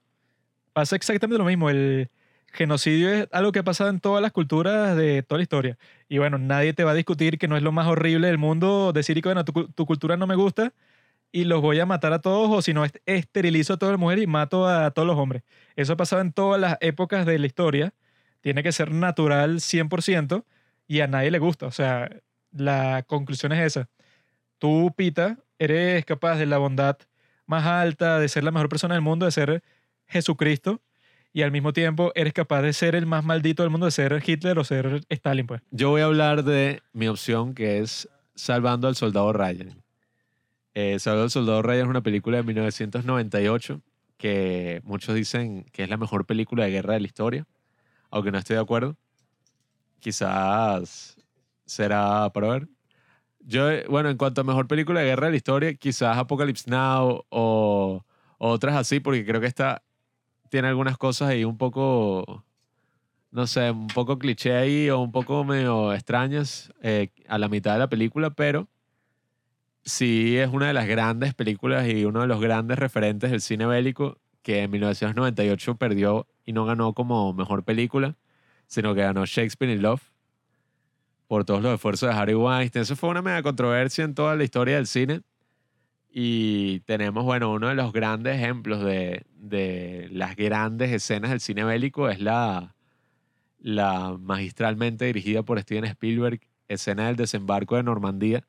Pasa exactamente lo mismo. El genocidio es algo que ha pasado en todas las culturas de toda la historia. Y bueno, nadie te va a discutir que no es lo más horrible del mundo decir que bueno, tu, tu cultura no me gusta y los voy a matar a todos o si no est- esterilizo a todas las mujeres y mato a todos los hombres. Eso ha pasado en todas las épocas de la historia. Tiene que ser natural 100% y a nadie le gusta. O sea, la conclusión es esa. Tú, Pita, eres capaz de la bondad más alta, de ser la mejor persona del mundo, de ser Jesucristo, y al mismo tiempo eres capaz de ser el más maldito del mundo, de ser Hitler o ser Stalin, pues. Yo voy a hablar de mi opción que es Salvando al Soldado Ryan. Eh, Salvando al Soldado Ryan es una película de 1998 que muchos dicen que es la mejor película de guerra de la historia, aunque no estoy de acuerdo. Quizás será para ver. Yo, bueno, en cuanto a mejor película de guerra de la historia, quizás Apocalypse Now o, o otras así, porque creo que esta tiene algunas cosas ahí un poco no sé, un poco cliché ahí o un poco medio extrañas eh, a la mitad de la película, pero sí es una de las grandes películas y uno de los grandes referentes del cine bélico que en 1998 perdió y no ganó como mejor película, sino que ganó Shakespeare in Love por todos los esfuerzos de Harry Weinstein. Eso fue una mega controversia en toda la historia del cine. Y tenemos, bueno, uno de los grandes ejemplos de, de las grandes escenas del cine bélico es la, la magistralmente dirigida por Steven Spielberg, escena del desembarco de Normandía,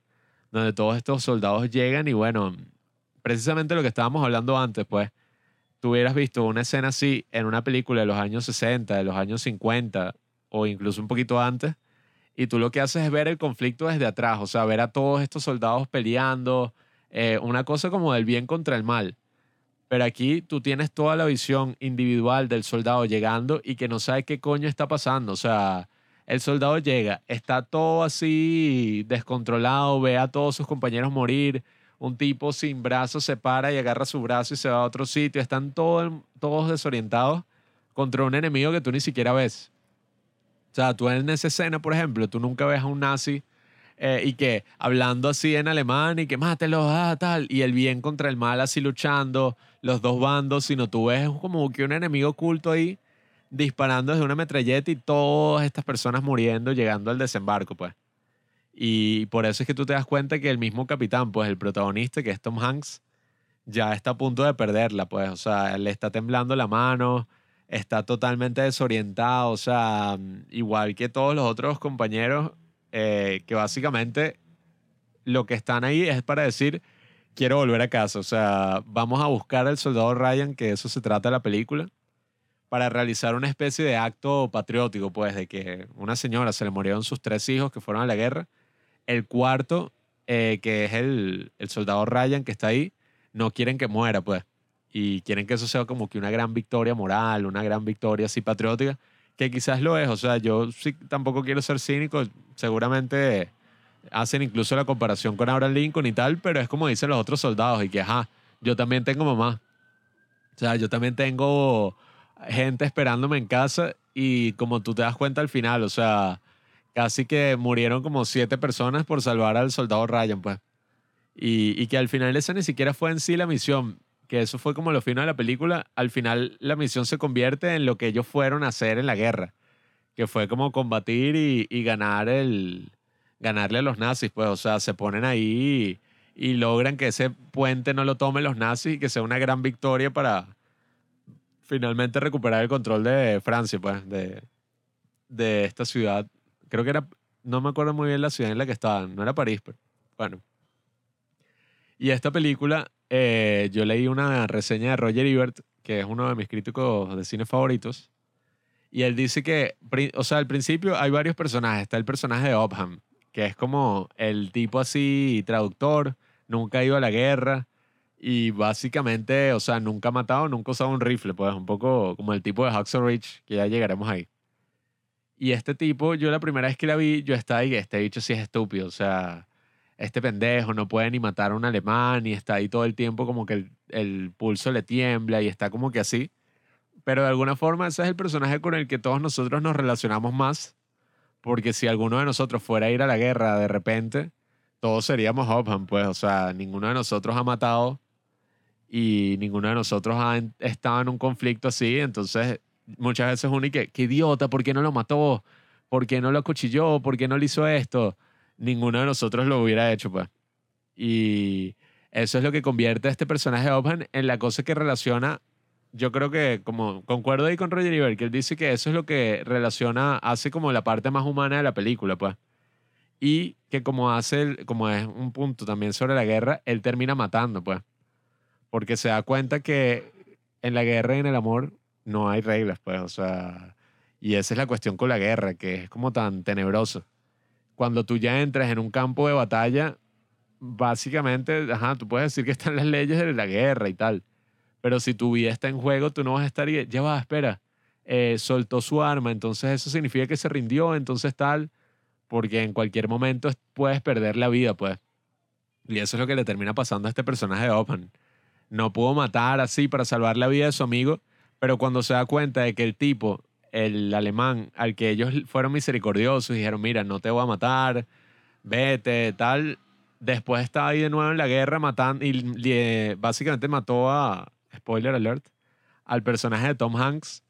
donde todos estos soldados llegan y bueno, precisamente lo que estábamos hablando antes, pues, tú hubieras visto una escena así en una película de los años 60, de los años 50 o incluso un poquito antes, y tú lo que haces es ver el conflicto desde atrás, o sea, ver a todos estos soldados peleando, eh, una cosa como del bien contra el mal. Pero aquí tú tienes toda la visión individual del soldado llegando y que no sabe qué coño está pasando. O sea, el soldado llega, está todo así descontrolado, ve a todos sus compañeros morir. Un tipo sin brazos se para y agarra su brazo y se va a otro sitio. Están todos, todos desorientados contra un enemigo que tú ni siquiera ves. O sea, tú en esa escena, por ejemplo, tú nunca ves a un nazi eh, y que hablando así en alemán y que mátelos, ah, tal, y el bien contra el mal así luchando, los dos bandos, sino tú ves como que un enemigo oculto ahí disparando desde una metralleta y todas estas personas muriendo llegando al desembarco, pues. Y por eso es que tú te das cuenta que el mismo capitán, pues el protagonista, que es Tom Hanks, ya está a punto de perderla, pues, o sea, le está temblando la mano, está totalmente desorientado, o sea, igual que todos los otros compañeros, eh, que básicamente lo que están ahí es para decir, quiero volver a casa, o sea, vamos a buscar al soldado Ryan, que eso se trata la película, para realizar una especie de acto patriótico, pues, de que una señora se le murieron sus tres hijos que fueron a la guerra, el cuarto, eh, que es el, el soldado Ryan que está ahí, no quieren que muera, pues. Y quieren que eso sea como que una gran victoria moral, una gran victoria así patriótica, que quizás lo es. O sea, yo sí tampoco quiero ser cínico, seguramente hacen incluso la comparación con Abraham Lincoln y tal, pero es como dicen los otros soldados y que, ajá, yo también tengo mamá. O sea, yo también tengo gente esperándome en casa y como tú te das cuenta al final, o sea, casi que murieron como siete personas por salvar al soldado Ryan, pues. Y, y que al final esa ni siquiera fue en sí la misión que eso fue como lo fino de la película, al final la misión se convierte en lo que ellos fueron a hacer en la guerra, que fue como combatir y, ganar el, ganarle a los nazis, pues, o sea, se ponen ahí y, logran que ese puente no lo tomen los nazis y que sea una gran victoria para finalmente recuperar el control de Francia, pues, de, de esta ciudad. Creo que era, no me acuerdo muy bien la ciudad en la que estaban, no era París, pero bueno. Y esta película eh, yo leí una reseña de Roger Ebert, que es uno de mis críticos de cine favoritos, y él dice que, o sea, al principio hay varios personajes. Está el personaje de Opham, que es como el tipo así traductor, nunca ha ido a la guerra y básicamente, o sea, nunca ha matado, nunca ha usado un rifle, pues un poco como el tipo de Hacksaw Ridge, que ya llegaremos ahí. Y este tipo, yo la primera vez que la vi, yo estaba ahí, este bicho sí es estúpido, o sea, este pendejo no puede ni matar a un alemán y está ahí todo el tiempo como que el, pulso le tiembla y está como que así. Pero de alguna forma ese es el personaje con el que todos nosotros nos relacionamos más, porque si alguno de nosotros fuera a ir a la guerra de repente, todos seríamos Hopham, pues, o sea, ninguno de nosotros ha matado y ninguno de nosotros ha estado en un conflicto así, entonces muchas veces uno y que, qué idiota, ¿por qué no lo mató? ¿Por qué no lo acuchilló? ¿Por qué no le hizo esto? Ninguno de nosotros lo hubiera hecho, pues. Y eso es lo que convierte a este personaje de Oban en la cosa que relaciona. Yo creo que, como concuerdo ahí con Roger Ebert, que él dice que eso es lo que relaciona, hace como la parte más humana de la película, pues. Y que como hace, como es un punto también sobre la guerra, él termina matando, pues. Porque se da cuenta que en la guerra y en el amor no hay reglas, pues. O sea, y esa es la cuestión con la guerra, que es como tan tenebroso cuando tú ya entras en un campo de batalla, básicamente, ajá, tú puedes decir que están las leyes de la guerra y tal, pero si tu vida está en juego, tú no vas a estar, ya va, espera, eh, soltó su arma, entonces eso significa que se rindió, entonces tal, porque en cualquier momento puedes perder la vida, pues. Y eso es lo que le termina pasando a este personaje de Open. No pudo matar así para salvar la vida de su amigo, pero cuando se da cuenta de que el tipo el alemán al que ellos fueron misericordiosos y dijeron, mira, no te voy a matar, vete, tal, después estaba ahí de nuevo en la guerra matando y básicamente mató a, spoiler alert, al personaje de Tom Hanks.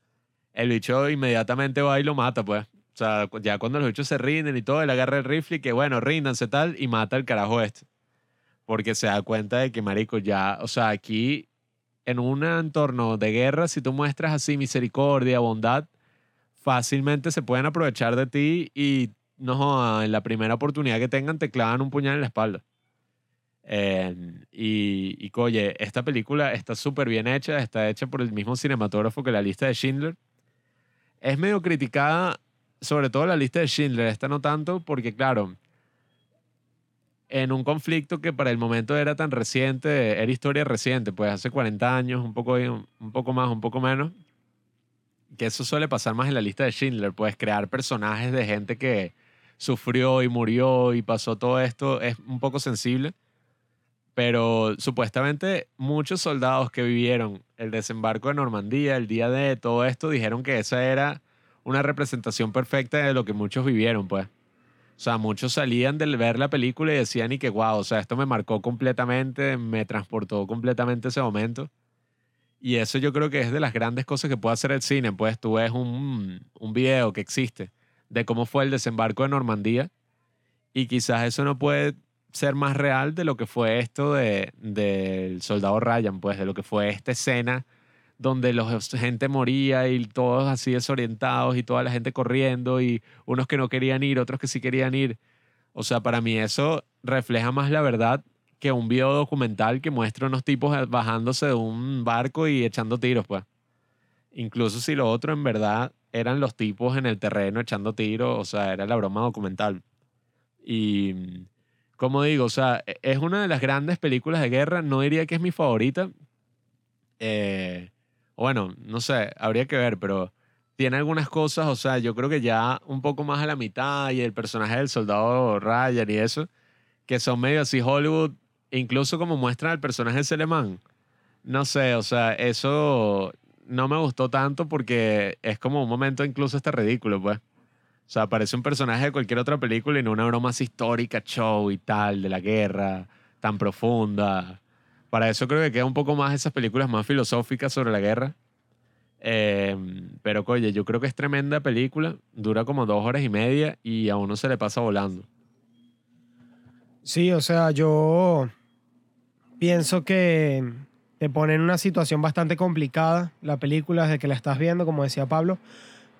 El bicho inmediatamente va y lo mata, pues. O sea, ya cuando los bichos se rinden y todo, él agarra el rifle y que bueno, ríndanse tal, y mata al carajo este. Porque se da cuenta de que, marico, ya, o sea, aquí en un entorno de guerra, si tú muestras así misericordia, bondad, fácilmente se pueden aprovechar de ti y no en la primera oportunidad que tengan te clavan un puñal en la espalda. Eh, y, y esta película está súper bien hecha, está hecha por el mismo cinematógrafo que la lista de Schindler. Es medio criticada, sobre todo la lista de Schindler, esta no tanto, porque claro, en un conflicto que para el momento era tan reciente, era historia reciente, pues hace 40 años, un poco, un poco más, un poco menos, que eso suele pasar más en la lista de Schindler, pues crear personajes de gente que sufrió y murió y pasó todo esto es un poco sensible, pero supuestamente muchos soldados que vivieron el desembarco de Normandía, el día de todo esto, dijeron que esa era una representación perfecta de lo que muchos vivieron, pues. O sea, muchos salían de ver la película y decían y que, wow, o sea, esto me marcó completamente, me transportó completamente ese momento. Y eso yo creo que es de las grandes cosas que puede hacer el cine. Pues tú ves un, un video que existe de cómo fue el desembarco de Normandía y quizás eso no puede ser más real de lo que fue esto de- del soldado Ryan, pues de lo que fue esta escena donde la gente moría y todos así desorientados y toda la gente corriendo y unos que no querían ir, otros que sí querían ir. O sea, para mí eso refleja más la verdad que un video documental que muestra unos tipos bajándose de un barco y echando tiros, pues. Incluso si lo otro en verdad eran los tipos en el terreno echando tiros, o sea, era la broma documental. Y, como digo, o sea, e- es una de las grandes películas de guerra, no diría que es mi favorita. Eh, bueno, no sé, habría que ver, pero tiene algunas cosas, o sea, yo creo que ya un poco más a la mitad y el personaje del soldado Ryan y eso, que son medio así Hollywood, incluso como muestran al personaje de Selemán. No sé, o sea, eso no me gustó tanto porque es como un momento incluso hasta ridículo, pues. O sea, parece un personaje de cualquier otra película y no una broma histórica, show y tal, de la guerra, tan profunda. Para eso creo que queda un poco más esas películas más filosóficas sobre la guerra. Eh, pero, oye, yo creo que es tremenda película. Dura como dos horas y media y a uno se le pasa volando. Sí, o sea, yo pienso que te pone en una situación bastante complicada la película desde que la estás viendo, como decía Pablo.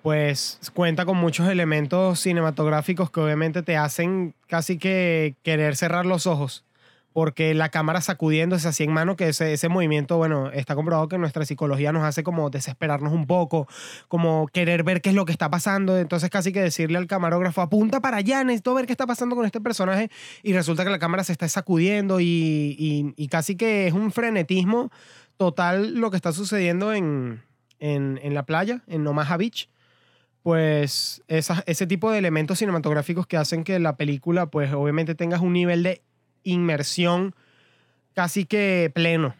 Pues cuenta con muchos elementos cinematográficos que obviamente te hacen casi que querer cerrar los ojos. Porque la cámara sacudiéndose así en mano, que ese, ese movimiento, bueno, está comprobado que nuestra psicología nos hace como desesperarnos un poco, como querer ver qué es lo que está pasando. Entonces casi que decirle al camarógrafo, apunta para allá, necesito ver qué está pasando con este personaje. Y resulta que la cámara se está sacudiendo y, y- y casi que es un frenetismo total lo que está sucediendo en, en, en la playa, en Omaha Beach. Pues esas- ese tipo de elementos cinematográficos que hacen que la película, pues obviamente tengas un nivel de inmersión casi que pleno.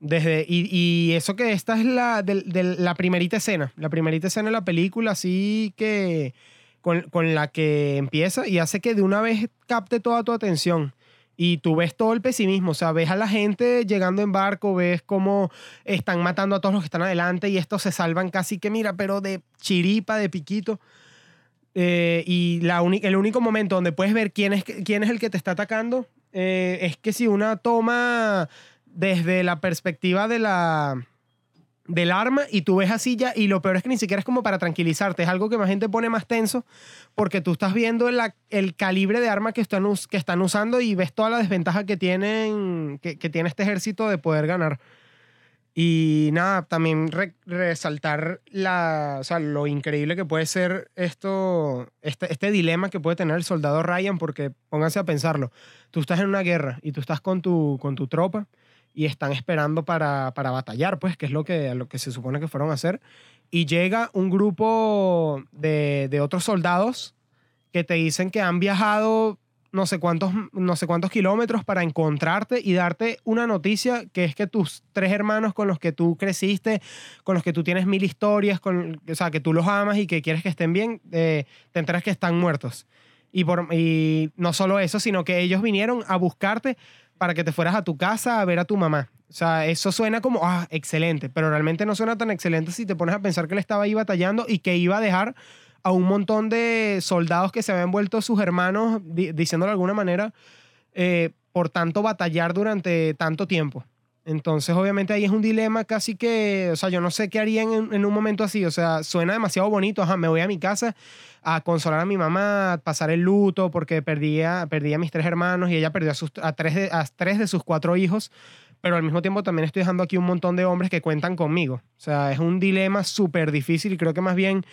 Desde, y, y eso que esta es la, del- del- la primerita escena, la primerita escena de la película, así que con, con la que empieza y hace que de una vez capte toda tu atención. Y tú ves todo el pesimismo, o sea, ves a la gente llegando en barco, ves cómo están matando a todos los que están adelante y estos se salvan casi que, mira, pero de chiripa, de piquito. Eh, y la el único momento donde puedes ver quién es, quién es el que te está atacando eh, es que si una toma desde la perspectiva de la del arma y tú ves así ya y lo peor es que ni siquiera es como para tranquilizarte, es algo que más gente pone más tenso porque tú estás viendo la- el calibre de arma que están, que están usando y ves toda la desventaja que tienen que tiene este ejército de poder ganar. Y nada, también re- resaltar la, o sea, lo increíble que puede ser esto, este, este dilema que puede tener el soldado Ryan, porque pónganse a pensarlo, tú estás en una guerra y tú estás con tu, con tu tropa y están esperando para, para batallar, pues, que es lo que, lo que se supone que fueron a hacer, y llega un grupo de, de otros soldados que te dicen que han viajado no sé cuántos, no sé cuántos kilómetros para encontrarte y darte una noticia que es que tus tres hermanos con los que tú creciste, con los que tú tienes mil historias, con, o sea, que tú los amas y que quieres que estén bien, eh, te enteras que están muertos. Y, por, y no solo eso, sino que ellos vinieron a buscarte para que te fueras a tu casa a ver a tu mamá. O sea, eso suena como, ah, excelente, pero realmente no suena tan excelente si te pones a pensar que él estaba ahí batallando y que iba a dejar a un montón de soldados que se habían vuelto sus hermanos, di- diciéndolo de alguna manera, eh, por tanto batallar durante tanto tiempo. Entonces, obviamente ahí es un dilema casi que, o sea, yo no sé qué haría en, un momento así, o sea, suena demasiado bonito, ajá, me voy a mi casa a consolar a mi mamá, a pasar el luto porque perdía, perdí a mis tres hermanos y ella perdió a, sus, tres de, a tres de sus cuatro hijos, pero al mismo tiempo también estoy dejando aquí un montón de hombres que cuentan conmigo. O sea, es un dilema súper difícil y creo que más bien,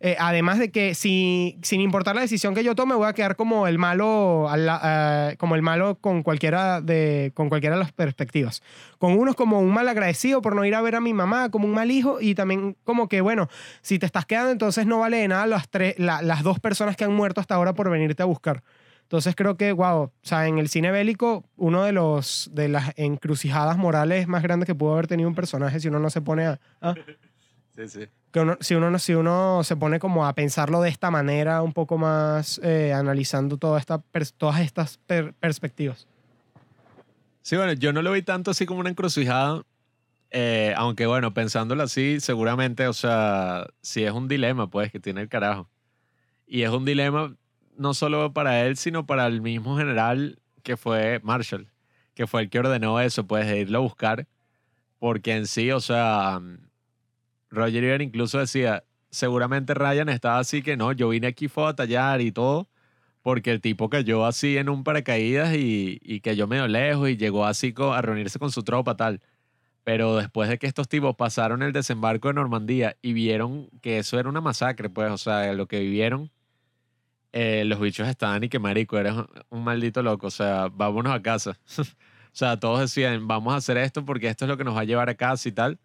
eh, además de que si, sin importar la decisión que yo tome, voy a quedar como el malo, al la- eh, como el malo con cualquiera, de, con cualquiera de las perspectivas. Con unos como un mal agradecido por no ir a ver a mi mamá, como un mal hijo, y también como que, bueno, si te estás quedando, entonces no vale de nada las, tres, la- las dos personas que han muerto hasta ahora por venirte a buscar. Entonces creo que, wow, o sea, en el cine bélico, uno de los de las encrucijadas morales más grandes que pudo haber tenido un personaje si uno no se pone a... ¿ah? Sí, sí. Que uno- si, uno, no- si uno se pone como a pensarlo de esta manera, un poco más eh, analizando toda esta, todas estas per- perspectivas. Sí, bueno, yo no lo vi tanto así como una encrucijada, eh, aunque bueno, pensándolo así, seguramente, o sea, sí es un dilema, pues, que tiene el carajo. Y es un dilema no solo para él, sino para el mismo general que fue Marshall, que fue el que ordenó eso, pues, de irlo a buscar, porque en sí, o sea, Roger Ebert incluso decía, seguramente Ryan estaba así que no, yo vine aquí fue a batallar y todo, porque el tipo cayó así en un paracaídas y, y cayó medio lejos y llegó así a reunirse con su tropa tal. Pero después de que estos tipos pasaron el desembarco de Normandía y vieron que eso era una masacre, pues, o sea, lo que vivieron, eh, los bichos estaban y que marico, eres un maldito loco, o sea, vámonos a casa. o sea, todos decían, vamos a hacer esto porque esto es lo que nos va a llevar a casa y tal.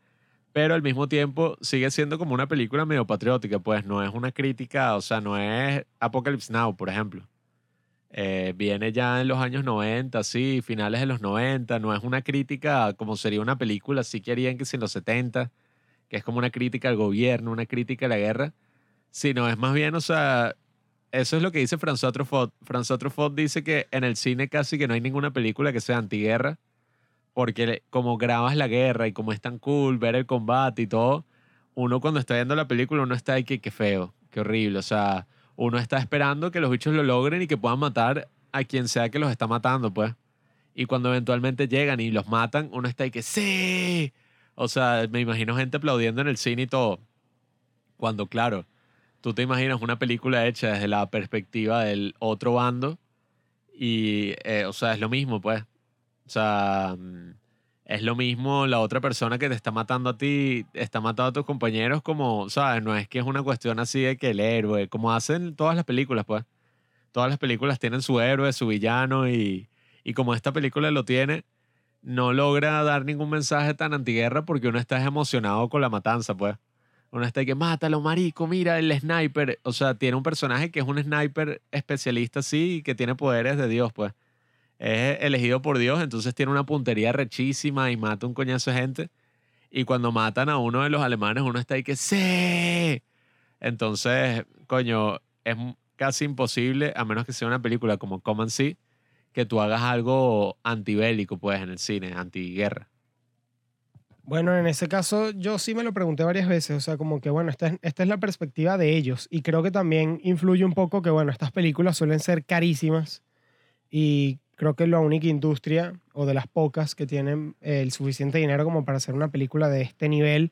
Pero al mismo tiempo sigue siendo como una película medio patriótica, pues no es una crítica, o sea, no es Apocalypse Now, por ejemplo. Eh, viene ya en los años 90, sí, finales de los 90, no es una crítica como sería una película, sí que harían que si en los 70, que es como una crítica al gobierno, una crítica a la guerra, sino es más bien, o sea, eso es lo que dice François Truffaut. François Truffaut dice que en el cine casi que no hay ninguna película que sea antiguerra, porque como grabas la guerra y como es tan cool ver el combate y todo, uno cuando está viendo la película, uno está ahí que qué feo, qué horrible, o sea, uno está esperando que los bichos lo logren y que puedan matar a quien sea que los está matando, pues. Y cuando eventualmente llegan y los matan, uno está ahí que sí. O sea, me imagino gente aplaudiendo en el cine y todo. Cuando, claro, tú te imaginas una película hecha desde la perspectiva del otro bando y, eh, o sea, es lo mismo, pues. O sea, mm, es lo mismo la otra persona que te está matando a ti, está matando a tus compañeros como, ¿sabes? No es que es una cuestión así de que el héroe, como hacen todas las películas, pues. Todas las películas tienen su héroe, su villano y, y como esta película lo tiene, no logra dar ningún mensaje tan antiguerra porque uno está emocionado con la matanza, pues. Uno está que mátalo, marico, mira el sniper. O sea, tiene un personaje que es un sniper especialista, sí, y que tiene poderes de Dios, pues es elegido por Dios, entonces tiene una puntería rechísima y mata un coñazo de gente. Y cuando matan a uno de los alemanes, uno está ahí que ¡Sí! Entonces, coño, es casi imposible, a menos que sea una película como Come and See, que tú hagas algo antibélico, pues, en el cine, antiguerra. Bueno, en ese caso yo sí me lo pregunté varias veces, o sea, como que bueno, esta es, esta es la perspectiva de ellos y creo que también influye un poco que bueno, estas películas suelen ser carísimas y creo que la única industria o de las pocas que tienen el suficiente dinero como para hacer una película de este nivel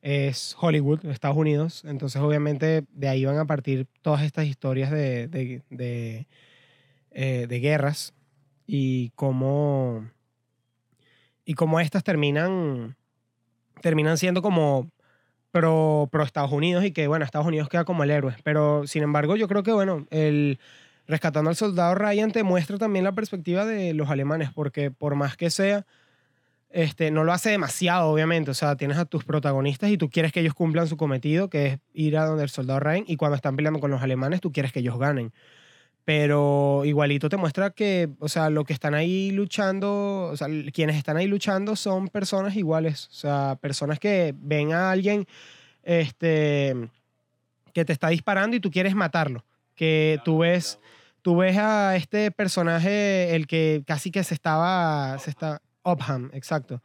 es Hollywood, Estados Unidos, entonces obviamente de ahí van a partir todas estas historias de, de, de, eh, de guerras y cómo y cómo estas terminan terminan siendo como pro, pro Estados Unidos y que, bueno, Estados Unidos queda como el héroe. Pero, sin embargo, yo creo que, bueno, el Rescatando al Soldado Ryan te muestra también la perspectiva de los alemanes, porque por más que sea, este, no lo hace demasiado, obviamente. O sea, tienes a tus protagonistas y tú quieres que ellos cumplan su cometido, que es ir a donde el soldado Ryan, y cuando están peleando con los alemanes, tú quieres que ellos ganen. Pero igualito te muestra que, o sea, lo que están ahí luchando, o sea, quienes están ahí luchando son personas iguales, o sea, personas que ven a alguien este, que te está disparando y tú quieres matarlo, que tú ves, tú ves a este personaje, el que casi que se estaba, se está, Opham, exacto,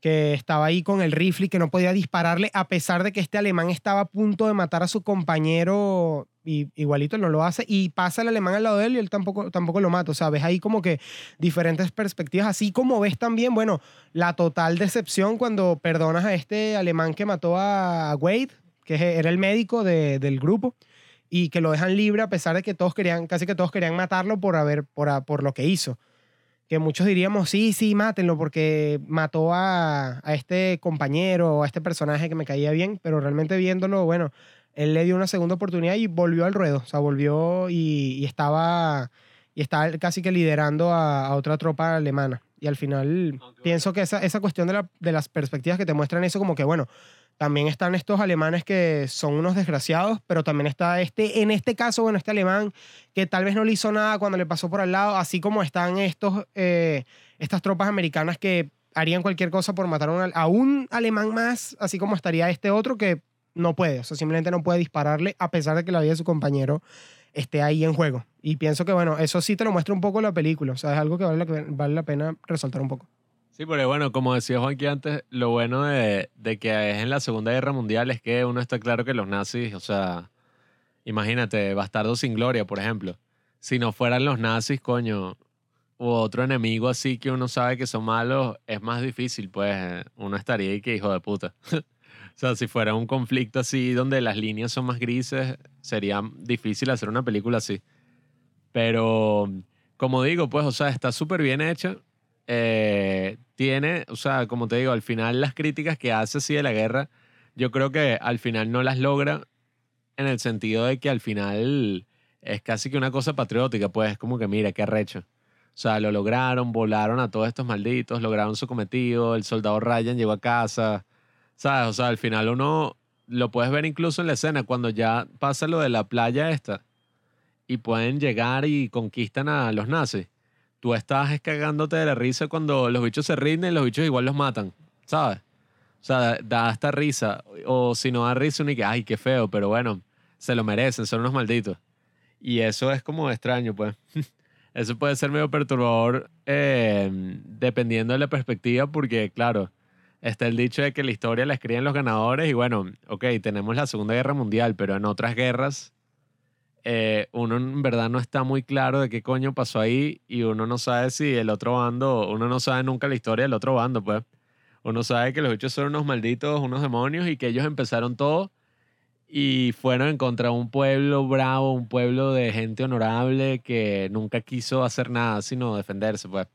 que estaba ahí con el rifle y que no podía dispararle a pesar de que este alemán estaba a punto de matar a su compañero y igualito no lo hace y pasa el alemán al lado de él y él tampoco, tampoco lo mata. O sea, ves ahí como que diferentes perspectivas, así como ves también, bueno, la total decepción cuando perdonas a este alemán que mató a Wade, que era el médico de- del grupo y que lo dejan libre a pesar de que todos querían, casi que todos querían matarlo por, haber, por, por lo que hizo. Que muchos diríamos, sí, sí, mátenlo porque mató a, a este compañero o a este personaje que me caía bien, pero realmente viéndolo, bueno, él le dio una segunda oportunidad y volvió al ruedo, o sea, volvió y, y estaba, y estaba casi que liderando a, a otra tropa alemana. Y al final Aunque pienso que esa, esa cuestión de, la- de las perspectivas que te muestran eso, como que, bueno, también están estos alemanes que son unos desgraciados, pero también está este, en este caso, bueno, este alemán que tal vez no le hizo nada cuando le pasó por al lado, así como están estos, eh, estas tropas americanas que harían cualquier cosa por matar a un, alemán más, así como estaría este otro que no puede, o sea, simplemente no puede dispararle a pesar de que la vida de su compañero esté ahí en juego. Y pienso que, bueno, eso sí te lo muestra un poco la película, o sea, es algo que vale la, vale la pena resaltar un poco. Sí, porque bueno, como decía Juanqui antes, lo bueno de, de que es en la Segunda Guerra Mundial es que uno está claro que los nazis, o sea, imagínate, Bastardo sin Gloria, por ejemplo. Si no fueran los nazis, coño, u otro enemigo así que uno sabe que son malos, es más difícil, pues uno estaría ahí que hijo de puta. o sea, si fuera un conflicto así donde las líneas son más grises, sería difícil hacer una película así. Pero, como digo, pues, o sea, está súper bien hecha. Eh, tiene, o sea, como te digo, al final las críticas que hace así de la guerra, yo creo que al final no las logra en el sentido de que al final es casi que una cosa patriótica, pues es como que mira, qué arrecho. O sea, lo lograron, volaron a todos estos malditos, lograron su cometido, el soldado Ryan llegó a casa, ¿sabes? O sea, al final uno lo puedes ver incluso en la escena cuando ya pasa lo de la playa esta y pueden llegar y conquistan a los nazis. Tú estás es cagándote de la risa cuando los bichos se rinden los bichos igual los matan, ¿sabes? O sea, da hasta risa. O si no da risa, uno que, ay, qué feo, pero bueno, se lo merecen, son unos malditos. Y eso es como extraño, pues. Eso puede ser medio perturbador eh, dependiendo de la perspectiva, porque, claro, está el dicho de que la historia la escriben los ganadores y bueno, ok, tenemos la Segunda Guerra Mundial, pero en otras guerras eh, uno en verdad no está muy claro de qué coño pasó ahí y uno no sabe si el otro bando, uno no sabe nunca la historia del otro bando, pues. Uno sabe que los bichos son unos malditos, unos demonios y que ellos empezaron todo y fueron en contra de un pueblo bravo, un pueblo de gente honorable que nunca quiso hacer nada sino defenderse, pues.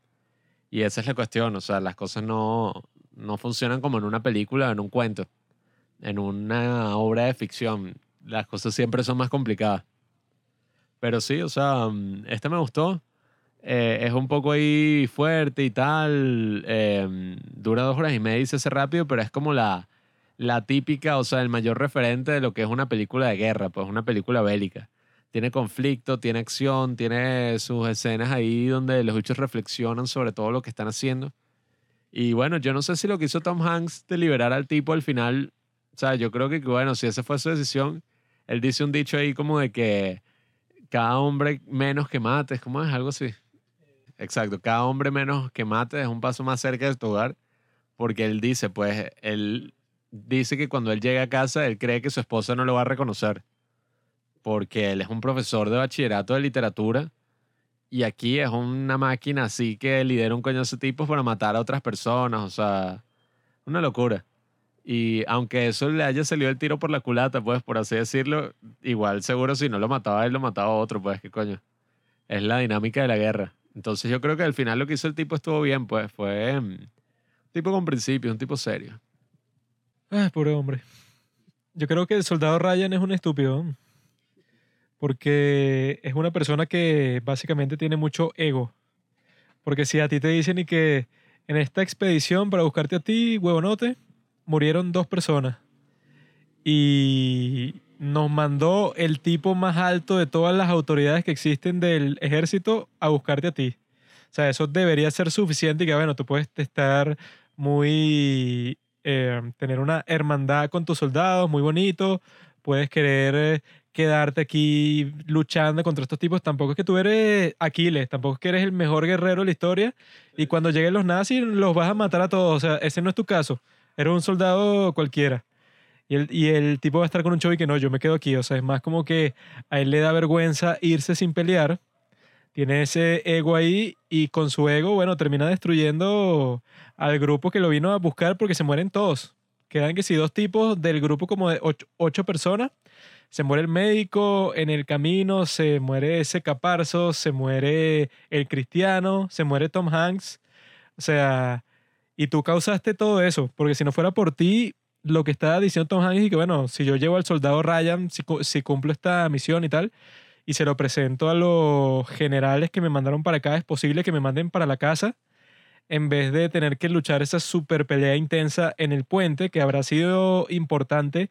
Y esa es la cuestión, o sea, las cosas no, no funcionan como en una película en un cuento, en una obra de ficción. Las cosas siempre son más complicadas. Pero sí, o sea, mm, este me gustó. Eh, es un poco ahí fuerte y tal. eh, dura dos horas y media y se hace rápido, pero es como la, la típica, o sea, el mayor referente de lo que es una película de guerra, pues una película bélica. Tiene conflicto, tiene acción, tiene sus escenas ahí donde los bichos reflexionan sobre todo lo que están haciendo. Y bueno, yo no sé si lo que hizo Tom Hanks de liberar al tipo al final, o sea, yo creo que, bueno, si esa fue su decisión, él dice un dicho ahí como de que cada hombre menos que mates, ¿cómo es? Algo así. Exacto, cada hombre menos que mates es un paso más cerca de tu hogar, porque él dice, pues, él dice que cuando él llega a casa, él cree que su esposa no lo va a reconocer, porque él es un profesor de bachillerato de literatura y aquí es una máquina así que lidera un coñazo de tipos para matar a otras personas, o sea, una locura. Y aunque eso le haya salido el tiro por la culata, pues, por así decirlo, igual seguro si no lo mataba él, lo mataba otro, pues, qué coño. Es la dinámica de la guerra. Entonces yo creo que al final lo que hizo el tipo estuvo bien, pues, fue mm, un tipo con principios, un tipo serio. Ay, pobre hombre. Yo creo que el soldado Ryan es un estúpido. Porque es una persona que básicamente tiene mucho ego. Porque si a ti te dicen y que en esta expedición para buscarte a ti, huevonote, murieron dos personas. Y nos mandó el tipo más alto de todas las autoridades que existen del ejército a buscarte a ti. O sea, eso debería ser suficiente y que, bueno, tú puedes estar muy eh, tener una hermandad con tus soldados, muy bonito. Puedes querer eh, quedarte aquí luchando contra estos tipos. Tampoco es que tú eres Aquiles, tampoco es que eres el mejor guerrero de la historia y cuando lleguen los nazis los vas a matar a todos. O sea, ese no es tu caso. Eres un soldado cualquiera. Y el, y el tipo va a estar con un y que no, yo me quedo aquí. O sea, es más como que a él le da vergüenza irse sin pelear. Tiene ese ego ahí y con su ego, bueno, termina destruyendo al grupo que lo vino a buscar porque se mueren todos. Quedan que si dos tipos del grupo como de ocho, ocho personas, se muere el médico en el camino, se muere ese caparzo, se muere el cristiano, se muere Tom Hanks. O sea, y tú causaste todo eso, porque si no fuera por ti, lo que estaba diciendo Tom Hanks es que, bueno, si yo llevo al soldado Ryan, si, si cumplo esta misión y tal, y se lo presento a los generales que me mandaron para acá, es posible que me manden para la casa en vez de tener que luchar esa super pelea intensa en el puente, que habrá sido importante,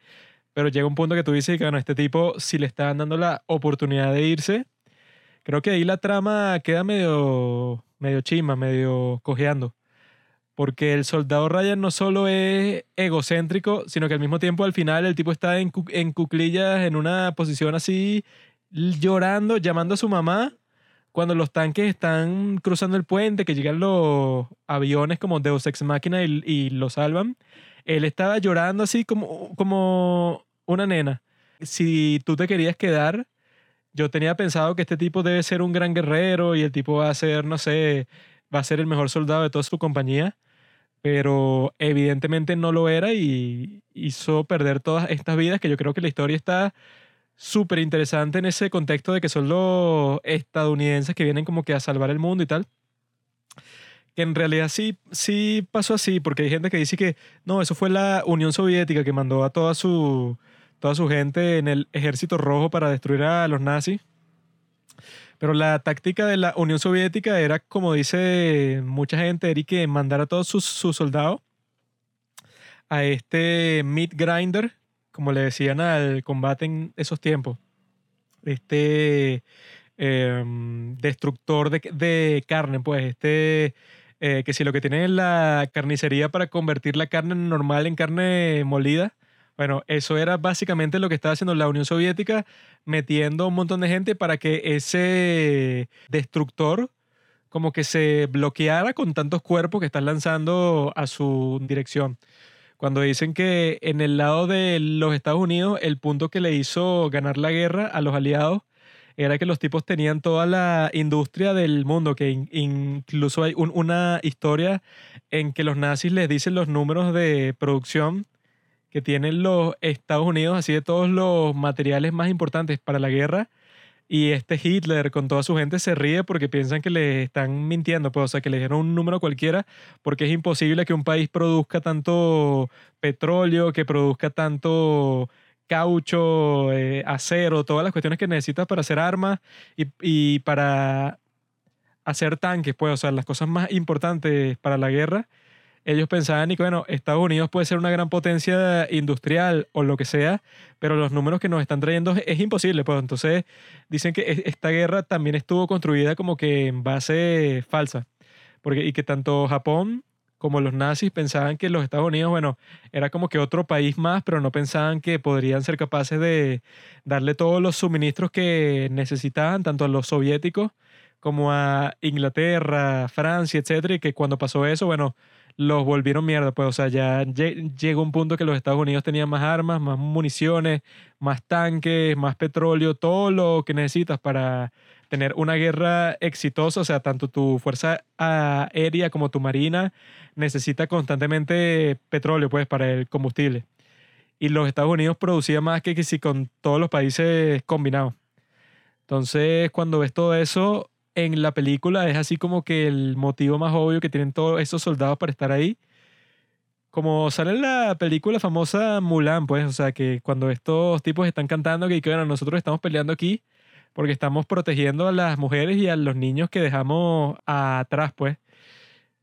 pero llega un punto que tú dices que, bueno, este tipo, si le están dando la oportunidad de irse, creo que ahí la trama queda medio, medio chima, medio cojeando. Porque el soldado Ryan no solo es egocéntrico, sino que al mismo tiempo al final el tipo está en, en cuclillas, en una posición así, llorando, llamando a su mamá, cuando los tanques están cruzando el puente, que llegan los aviones como Deus Ex Machina y, y lo salvan. Él estaba llorando así como, como una nena. Si tú te querías quedar, yo tenía pensado que este tipo debe ser un gran guerrero y el tipo va a ser, no sé, va a ser el mejor soldado de toda su compañía, pero evidentemente no lo era y hizo perder todas estas vidas que yo creo que la historia está súper interesante en ese contexto de que son los estadounidenses que vienen como que a salvar el mundo y tal. Que en realidad sí, sí pasó así, porque hay gente que dice que no, eso fue la Unión Soviética que mandó a toda su, toda su gente en el ejército rojo para destruir a los nazis. Pero la táctica de la Unión Soviética era, como dice mucha gente, Eric, mandar a todos sus, soldados a este meat grinder, como le decían al combate en esos tiempos. Este em, destructor de, de carne, pues, este eh, que si lo que tiene es la carnicería para convertir la carne normal en carne molida, bueno, eso era básicamente lo que estaba haciendo la Unión Soviética, metiendo un montón de gente para que ese destructor como que se bloqueara con tantos cuerpos que están lanzando a su dirección. Cuando dicen que en el lado de los Estados Unidos, el punto que le hizo ganar la guerra a los aliados era que los tipos tenían toda la industria del mundo, que in- incluso hay un- una historia en que los nazis les dicen los números de producción que tienen los Estados Unidos, así de todos los materiales más importantes para la guerra. Y este Hitler con toda su gente se ríe porque piensan que le están mintiendo, pues, o sea, que le dieron un número cualquiera, porque es imposible que un país produzca tanto petróleo, que produzca tanto caucho, eh, acero, todas las cuestiones que necesitas para hacer armas y, y para hacer tanques, pues, o sea, las cosas más importantes para la guerra. Ellos pensaban y que, bueno, Estados Unidos puede ser una gran potencia industrial o lo que sea, pero los números que nos están trayendo es, imposible. Pues entonces dicen que es- esta guerra también estuvo construida como que en base falsa. Porque, y que tanto Japón como los nazis pensaban que los Estados Unidos, bueno, era como que otro país más, pero no pensaban que podrían ser capaces de darle todos los suministros que necesitaban, tanto a los soviéticos como a Inglaterra, Francia, etcétera, y que cuando pasó eso, bueno, los volvieron mierda, pues, o sea, ya lle- llegó un punto que los Estados Unidos tenían más armas, más municiones, más tanques, más petróleo, todo lo que necesitas para tener una guerra exitosa, o sea, tanto tu fuerza aérea como tu marina necesita constantemente petróleo, pues, para el combustible. Y los Estados Unidos producían más que si con todos los países combinados. Entonces, cuando ves todo eso en la película, es así como que el motivo más obvio que tienen todos esos soldados para estar ahí. Como sale en la película famosa Mulan, pues, o sea, que cuando estos tipos están cantando que, que, bueno, nosotros estamos peleando aquí porque estamos protegiendo a las mujeres y a los niños que dejamos atrás, pues.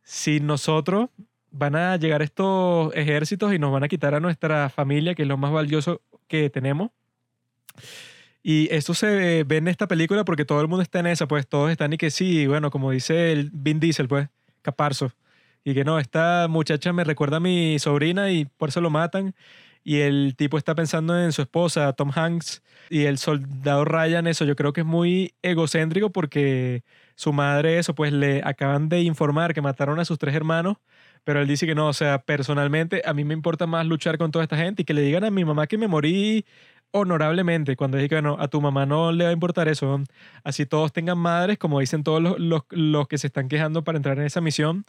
Si nosotros van a llegar estos ejércitos y nos van a quitar a nuestra familia, que es lo más valioso que tenemos. Y esto se ve en esta película porque todo el mundo está en esa, pues todos están y que sí, bueno, como dice el Vin Diesel, pues, caparzo. Y que no, esta muchacha me recuerda a mi sobrina y por eso lo matan. y el tipo está pensando en su esposa, Tom Hanks, y el soldado Ryan, eso yo creo que es muy egocéntrico porque su madre, eso, pues le acaban de informar que mataron a sus tres hermanos, pero él dice que no, o sea, personalmente a mí me importa más luchar con toda esta gente y que le digan a mi mamá que me morí honorablemente, cuando dije que no, a tu mamá no le va a importar eso, así todos tengan madres, como dicen todos los, los, los que se están quejando para entrar en esa misión.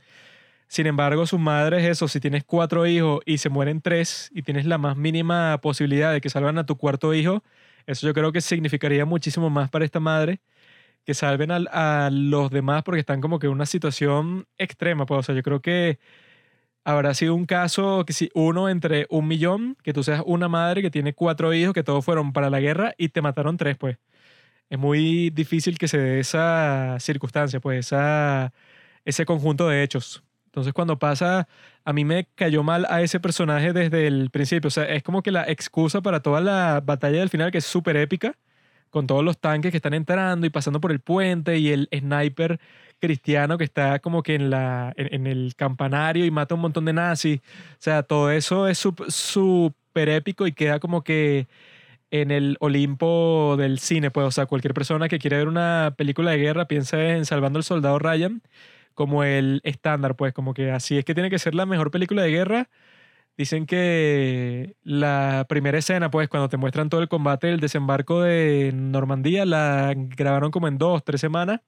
Sin embargo, su madre es eso, si tienes cuatro hijos y se mueren tres y tienes la más mínima posibilidad de que salvan a tu cuarto hijo, eso yo creo que significaría muchísimo más para esta madre que salven a, a los demás porque están como que en una situación extrema. Pues, o sea, yo creo que habrá sido un caso que si uno entre un millón, que tú seas una madre que tiene cuatro hijos que todos fueron para la guerra y te mataron tres, pues. Es muy difícil que se dé esa circunstancia, pues, esa, ese conjunto de hechos. Entonces, cuando pasa, a mí me cayó mal a ese personaje desde el principio. O sea, es como que la excusa para toda la batalla del final, que es súper épica, con todos los tanques que están entrando y pasando por el puente y el sniper cristiano que está como que en, la, en, el campanario y mata un montón de nazis. O sea, todo eso es súper épico y queda como que en el Olimpo del cine. Pues, o sea, cualquier persona que quiere ver una película de guerra piensa en Salvando al Soldado Ryan como el estándar, pues como que así es que tiene que ser la mejor película de guerra. Dicen que la primera escena, pues cuando te muestran todo el combate del desembarco de Normandía, la grabaron como en dos, tres semanas.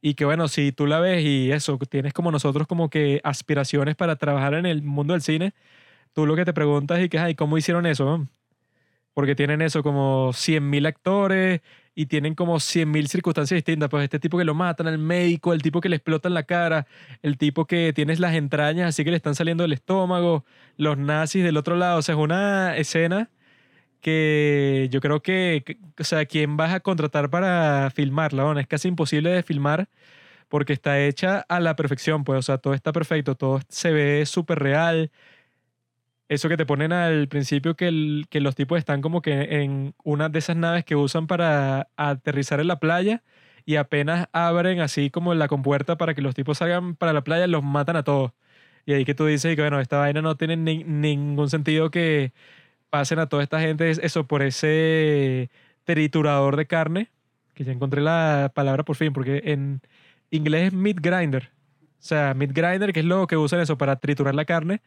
Y que bueno, si tú la ves y eso, tienes como nosotros como que aspiraciones para trabajar en el mundo del cine, tú lo que te preguntas y que, ay, ¿cómo hicieron eso? Porque tienen eso como 100.000 actores y tienen como 100.000 circunstancias distintas. Pues este tipo que lo matan, el médico, el tipo que le explotan la cara, el tipo que tienes las entrañas así que le están saliendo del estómago, los nazis del otro lado. O sea, es una escena que yo creo que, o sea, ¿quién vas a contratar para filmarla? Bueno, es casi imposible de filmar porque está hecha a la perfección, pues, o sea, todo está perfecto, todo se ve súper real. Eso que te ponen al principio que, el- que los tipos están como que en una de esas naves que usan para aterrizar en la playa y apenas abren así como la compuerta para que los tipos salgan para la playa, los matan a todos. Y ahí que tú dices que, bueno, esta vaina no tiene ni- ningún sentido que pasen a toda esta gente es- eso por ese triturador de carne, que ya encontré la palabra por fin, porque en inglés es meat grinder. O sea, meat grinder, que es lo que usan eso para triturar la carne,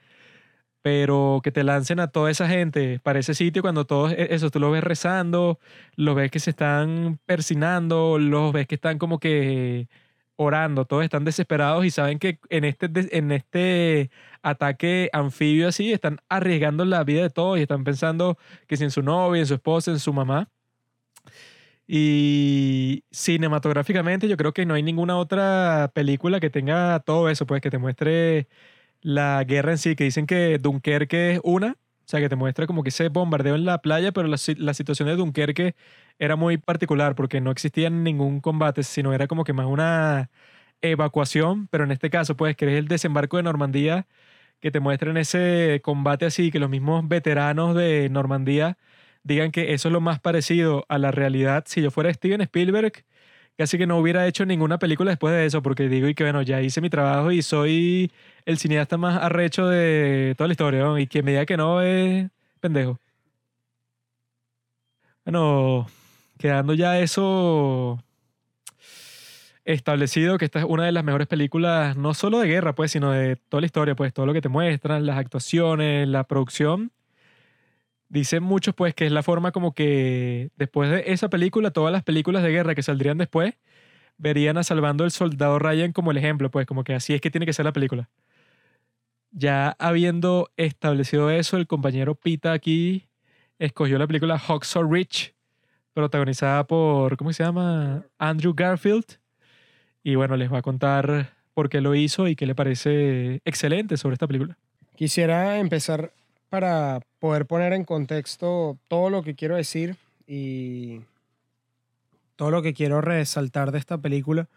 pero que te lancen a toda esa gente para ese sitio cuando todos, e- eso, tú los ves rezando, los ves que se están persinando, los ves que están como que orando, todos están desesperados y saben que en este, en este ataque anfibio así están arriesgando la vida de todos y están pensando que si en su novia, en su esposa, en su mamá. Y cinematográficamente yo creo que no hay ninguna otra película que tenga todo eso, pues que te muestre la guerra en sí, que dicen que Dunkerque es una, o sea, que te muestra como que ese bombardeo en la playa, pero la, la situación de Dunkerque era muy particular porque no existía ningún combate, sino era como que más una evacuación, pero en este caso, pues, que es el desembarco de Normandía, que te muestran ese combate así, que los mismos veteranos de Normandía digan que eso es lo más parecido a la realidad. Si yo fuera Steven Spielberg, casi que no hubiera hecho ninguna película después de eso, porque digo, y que bueno, ya hice mi trabajo y soy el cineasta más arrecho de toda la historia, y que me diga que no es pendejo. Bueno, quedando ya eso establecido, que esta es una de las mejores películas, no solo de guerra, pues, sino de toda la historia, pues, todo lo que te muestran, las actuaciones, la producción. Dicen muchos, pues, que es la forma como que después de esa película, todas las películas de guerra que saldrían después, verían a Salvando el Soldado Ryan como el ejemplo, pues, como que así es que tiene que ser la película. Ya habiendo establecido eso, el compañero Pita aquí escogió la película Hacksaw Ridge, protagonizada por, ¿cómo se llama? Andrew Garfield. Y bueno, les va a contar por qué lo hizo y qué le parece excelente sobre esta película. Quisiera empezar para poder poner en contexto todo lo que quiero decir y todo lo que quiero resaltar de esta película,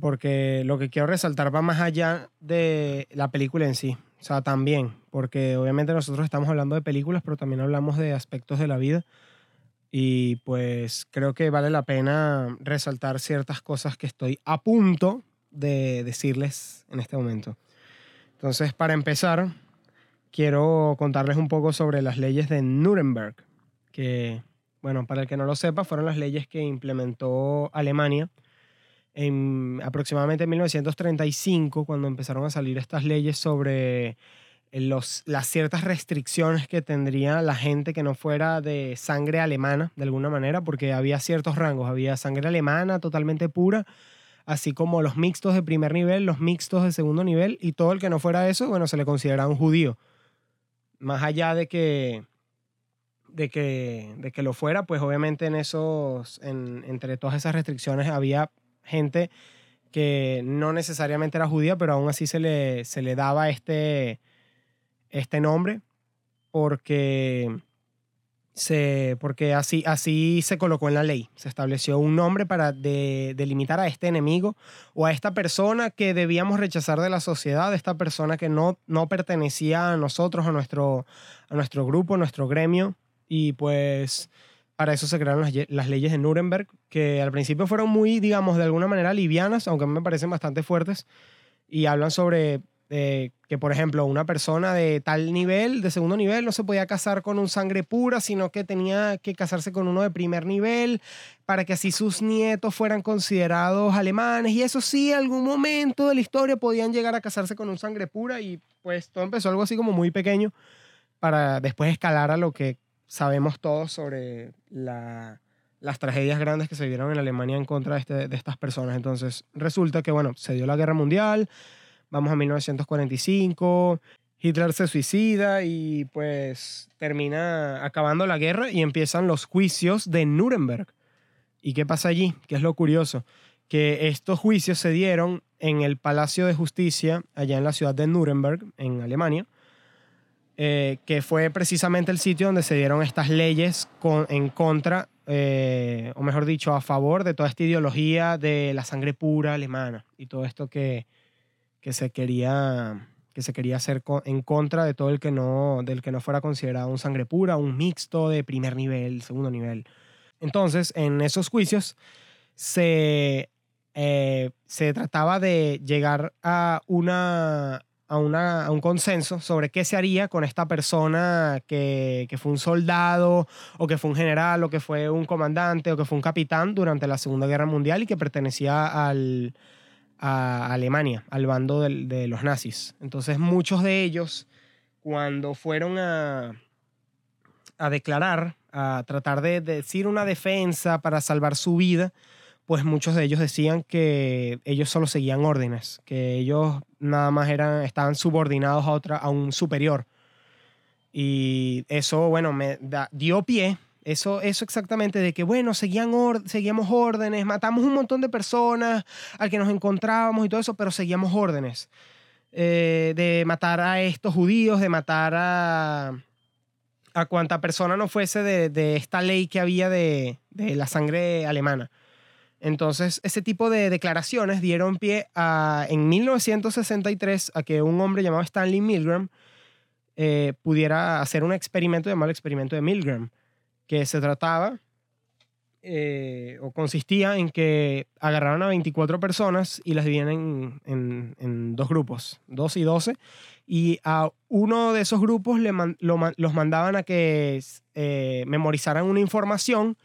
porque lo que quiero resaltar va más allá de la película en sí. O sea, también, porque obviamente nosotros estamos hablando de películas, pero también hablamos de aspectos de la vida. Y pues creo que vale la pena resaltar ciertas cosas que estoy a punto de decirles en este momento. Entonces, para empezar, quiero contarles un poco sobre las leyes de Nuremberg, que, bueno, para el que no lo sepa, fueron las leyes que implementó Alemania en aproximadamente 1935, cuando empezaron a salir estas leyes sobre las ciertas restricciones que tendría la gente que no fuera de sangre alemana, de alguna manera, porque había ciertos rangos, había sangre alemana totalmente pura, así como los mixtos de primer nivel, los mixtos de segundo nivel, y todo el que no fuera eso, bueno, se le consideraba un judío. Más allá de que, de que, de que lo fuera, pues obviamente en esos, en, entre todas esas restricciones había gente que no necesariamente era judía, pero aún así se le, se le daba este, este nombre porque, se, porque así, así se colocó en la ley. Se estableció un nombre para de- delimitar a este enemigo o a esta persona que debíamos rechazar de la sociedad, esta persona que no, no pertenecía a nosotros, a nuestro, a nuestro grupo, a nuestro gremio. Y pues para eso se crearon las, las leyes de Nuremberg, que al principio fueron muy, digamos, de alguna manera livianas, aunque me parecen bastante fuertes, y hablan sobre eh, que, por ejemplo, una persona de tal nivel, de segundo nivel, no se podía casar con un sangre pura, sino que tenía que casarse con uno de primer nivel para que así sus nietos fueran considerados alemanes. Y eso sí, algún momento de la historia podían llegar a casarse con un sangre pura y pues todo empezó algo así como muy pequeño para después escalar a lo que sabemos todos sobre la- las tragedias grandes que se vieron en Alemania en contra de, este- de estas personas. Entonces, resulta que, bueno, se dio la guerra mundial, vamos a 1945, Hitler se suicida y pues termina acabando la guerra y empiezan los juicios de Nuremberg. ¿Y qué pasa allí? ¿Qué es lo curioso? Que estos juicios se dieron en el Palacio de Justicia, allá en la ciudad de Nuremberg, en Alemania, eh, que fue precisamente el sitio donde se dieron estas leyes con- en contra, eh, o mejor dicho, a favor de toda esta ideología de la sangre pura alemana y todo esto que, que se quería que se quería hacer en contra de todo el que no del que no fuera considerado un sangre pura, un mixto de primer nivel, segundo nivel. Entonces, en esos juicios se, eh, se trataba de llegar a una a, una, a un consenso sobre qué se haría con esta persona que, que fue un soldado o que fue un general o que fue un comandante o que fue un capitán durante la Segunda Guerra Mundial y que pertenecía al, a Alemania, al bando de los nazis. Entonces muchos de ellos, cuando fueron a, a declarar, a tratar de decir una defensa para salvar su vida, pues muchos de ellos decían que ellos solo seguían órdenes, que ellos nada más eran, estaban subordinados a, otra, a un superior. Y eso, bueno, me dio pie, eso, eso exactamente, de que, bueno, seguían or- seguíamos órdenes, matamos un montón de personas al que nos encontrábamos y todo eso, pero seguíamos órdenes. Eh, de matar a estos judíos, de matar a, a cuanta persona no fuese de, de esta ley que había de, de la sangre alemana. Entonces, ese tipo de declaraciones dieron pie a, en 1963 a que un hombre llamado Stanley Milgram eh, pudiera hacer un experimento llamado el experimento de Milgram, que se trataba eh, o consistía en que agarraron a 24 personas y las dividían en, en- dos grupos, 2 y 12, y a uno de esos grupos le man- lo los mandaban a que eh, memorizaran una información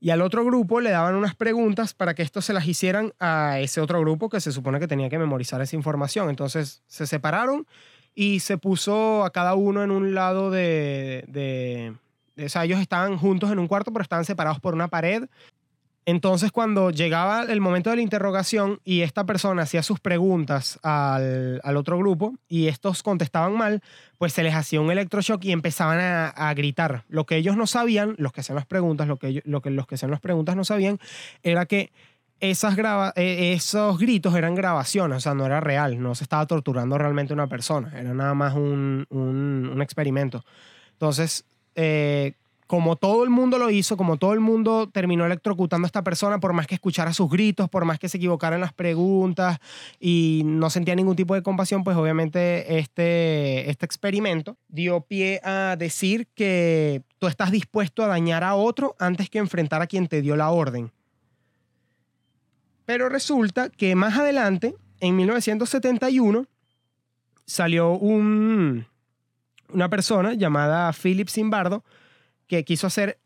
y al otro grupo le daban unas preguntas para que estos se las hicieran a ese otro grupo que se supone que tenía que memorizar esa información. Entonces se separaron y se puso a cada uno en un lado de, de- O sea, ellos estaban juntos en un cuarto, pero estaban separados por una pared. Entonces, cuando llegaba el momento de la interrogación y esta persona hacía sus preguntas al, al otro grupo y estos contestaban mal, pues se les hacía un electroshock y empezaban a, a gritar. Lo que ellos no sabían, los que hacían las preguntas, lo que, lo que los que hacían las preguntas no sabían, era que esas graba- eh, esos gritos eran grabaciones, o sea, no era real, no se estaba torturando realmente una persona, era nada más un, un- un experimento. Entonces, eh, como todo el mundo lo hizo, como todo el mundo terminó electrocutando a esta persona, por más que escuchara sus gritos, por más que se equivocara en las preguntas y no sentía ningún tipo de compasión, pues obviamente este, este experimento dio pie a decir que tú estás dispuesto a dañar a otro antes que enfrentar a quien te dio la orden. Pero resulta que más adelante, en 1971, salió un, una persona llamada Philip Zimbardo que quiso hacer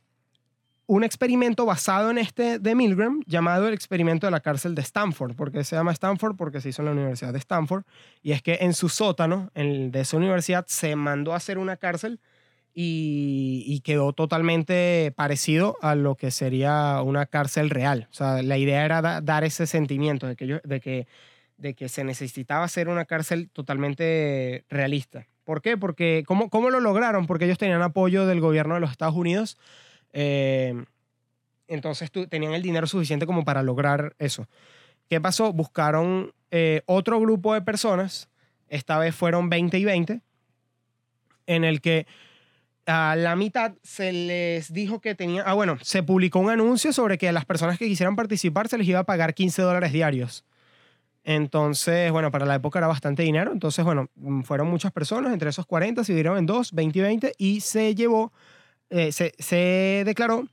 un experimento basado en este de Milgram llamado el experimento de la cárcel de Stanford. ¿Por qué se llama Stanford? Porque se hizo en la Universidad de Stanford. Y es que en su sótano en, de esa universidad se mandó a hacer una cárcel y, quedó totalmente parecido a lo que sería una cárcel real. O sea, la idea era da- dar ese sentimiento de que, de, que, de que se necesitaba hacer una cárcel totalmente realista. ¿Por qué? Porque, ¿cómo, ¿cómo lo lograron? Porque ellos tenían apoyo del gobierno de los Estados Unidos. eh, entonces tenían el dinero suficiente como para lograr eso. ¿Qué pasó? Buscaron eh, otro grupo de personas, esta vez fueron 20 y 20, en el que a la mitad se les dijo que tenía, ah bueno, se publicó un anuncio sobre que a las personas que quisieran participar se les iba a pagar 15 dólares diarios. Entonces, bueno, para la época era bastante dinero, entonces, bueno, mm, fueron muchas personas, entre esos 40 se dividieron en dos, 20 y 20, y se llevó, eh, se, se declaró